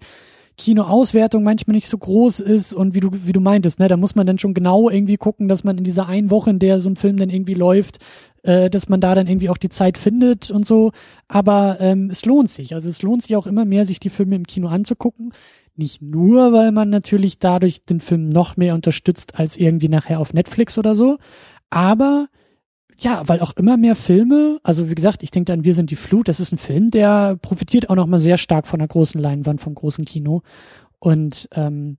Speaker 1: Kinoauswertung manchmal nicht so groß ist und wie du, wie du meintest, ne, da muss man dann schon genau irgendwie gucken, dass man in dieser einen Woche, in der so ein Film dann irgendwie läuft, äh, dass man da dann irgendwie auch die Zeit findet und so. Aber ähm, es lohnt sich. Also es lohnt sich auch immer mehr, sich die Filme im Kino anzugucken. Nicht nur, weil man natürlich dadurch den Film noch mehr unterstützt als irgendwie nachher auf Netflix oder so, aber ja, weil auch immer mehr Filme, also wie gesagt, ich denke an Wir sind die Flut, das ist ein Film, der profitiert auch nochmal sehr stark von der großen Leinwand, vom großen Kino. Und ähm,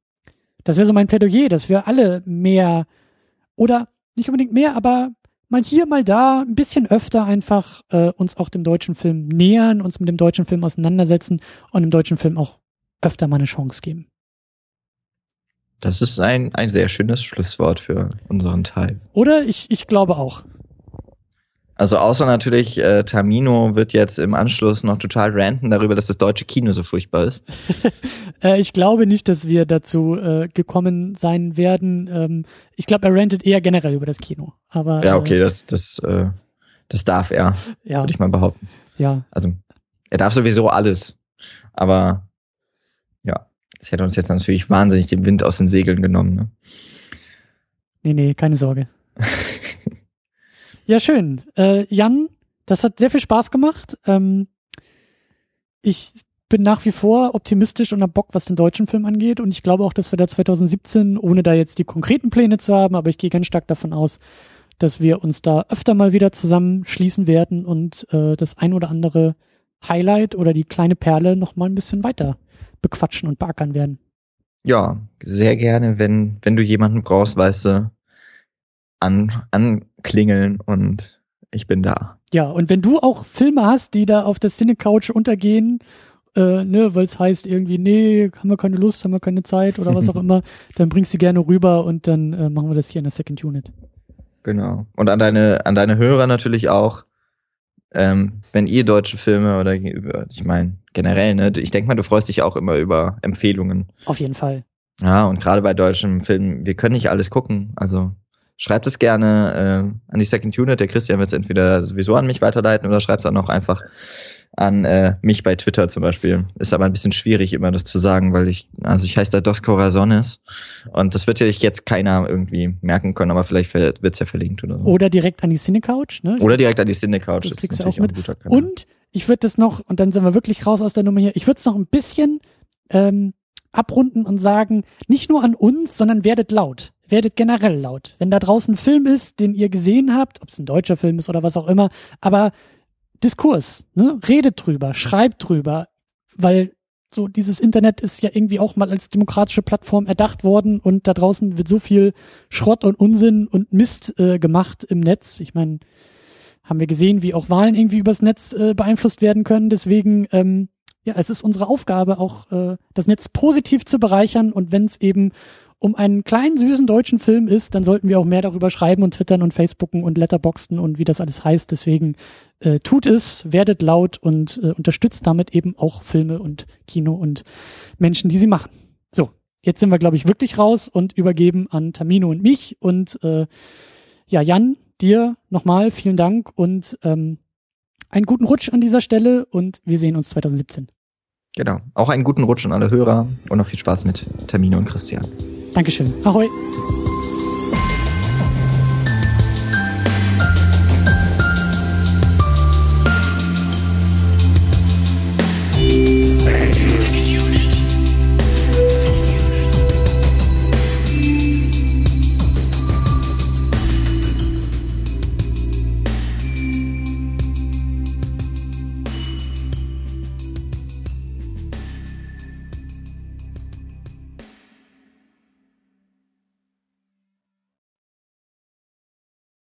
Speaker 1: das wäre so mein Plädoyer, dass wir alle mehr oder nicht unbedingt mehr, aber mal hier, mal da, ein bisschen öfter einfach äh, uns auch dem deutschen Film nähern, uns mit dem deutschen Film auseinandersetzen und dem deutschen Film auch öfter mal eine Chance geben.
Speaker 2: Das ist ein, ein sehr schönes Schlusswort für unseren Teil.
Speaker 1: Oder? Ich, ich glaube auch.
Speaker 2: Also außer natürlich, äh, Tamino wird jetzt im Anschluss noch total ranten darüber, dass das deutsche Kino so furchtbar ist. (laughs)
Speaker 1: äh, ich glaube nicht, dass wir dazu äh, gekommen sein werden. Ähm, ich glaube, er rantet eher generell über das Kino. Aber
Speaker 2: ja, okay, äh, das das äh, das darf er, ja. würde ich mal behaupten.
Speaker 1: Ja.
Speaker 2: Also er darf sowieso alles, aber das hätte uns jetzt natürlich wahnsinnig den Wind aus den Segeln genommen. Ne?
Speaker 1: Nee, nee, keine Sorge. Ja, schön. Äh, Jan, das hat sehr viel Spaß gemacht. Ähm, ich bin nach wie vor optimistisch und hab Bock, was den deutschen Film angeht. Und ich glaube auch, dass wir da 2017, ohne da jetzt die konkreten Pläne zu haben, aber ich gehe ganz stark davon aus, dass wir uns da öfter mal wieder zusammenschließen werden und äh, das ein oder andere Highlight oder die kleine Perle noch mal ein bisschen weiter bequatschen und beackern werden.
Speaker 2: Ja, sehr gerne, wenn, wenn du jemanden brauchst, weißt du, an, anklingeln und ich bin da.
Speaker 1: Ja, und wenn du auch Filme hast, die da auf der Cine-Couch untergehen, äh, ne, weil es heißt irgendwie, nee, haben wir keine Lust, haben wir keine Zeit oder was auch (laughs) immer, dann bringst du gerne rüber und dann äh, machen wir das hier in der Second Unit.
Speaker 2: Genau. Und an deine, an deine Hörer natürlich auch, ähm, wenn ihr deutsche Filme oder über, ich meine, generell, ne, ich denke mal, du freust dich auch immer über Empfehlungen.
Speaker 1: Auf jeden Fall.
Speaker 2: Ja, und gerade bei deutschen Filmen, wir können nicht alles gucken. Also schreibt es gerne äh, an die Second Unit. Der Christian wird es entweder sowieso an mich weiterleiten oder schreibt es auch noch einfach an äh, mich bei Twitter zum Beispiel. Ist aber ein bisschen schwierig, immer das zu sagen, weil ich, also ich heiße da Dos Corazones und das wird ja jetzt keiner irgendwie merken können, aber vielleicht wird es ja verlinkt oder so.
Speaker 1: Oder direkt an die Cinecouch, ne?
Speaker 2: Oder direkt an die Cinecouch.
Speaker 1: Das, das kriegst du auch mit. Auch und ich würde das noch, und dann sind wir wirklich raus aus der Nummer hier, ich würde es noch ein bisschen ähm, abrunden und sagen, nicht nur an uns, sondern werdet laut werdet generell laut. Wenn da draußen ein Film ist, den ihr gesehen habt, ob es ein deutscher Film ist oder was auch immer, aber Diskurs, ne? Redet drüber, schreibt drüber, weil so dieses Internet ist ja irgendwie auch mal als demokratische Plattform erdacht worden und da draußen wird so viel Schrott und Unsinn und Mist äh, gemacht im Netz. Ich meine, haben wir gesehen, wie auch Wahlen irgendwie übers Netz äh, beeinflusst werden können. Deswegen, ähm, ja, es ist unsere Aufgabe, auch äh, das Netz positiv zu bereichern und wenn es eben um einen kleinen, süßen deutschen Film ist, dann sollten wir auch mehr darüber schreiben und twittern und facebooken und letterboxen und wie das alles heißt. Deswegen äh, tut es, werdet laut und äh, unterstützt damit eben auch Filme und Kino und Menschen, die sie machen. So, jetzt sind wir, glaube ich, wirklich raus und übergeben an Tamino und mich. Und äh, ja, Jan, dir nochmal vielen Dank und ähm, einen guten Rutsch an dieser Stelle und wir sehen uns 2017.
Speaker 2: Genau. Auch einen guten Rutsch an alle Hörer und noch viel Spaß mit Tamino und Christian.
Speaker 1: Dankeschön. Ahoi.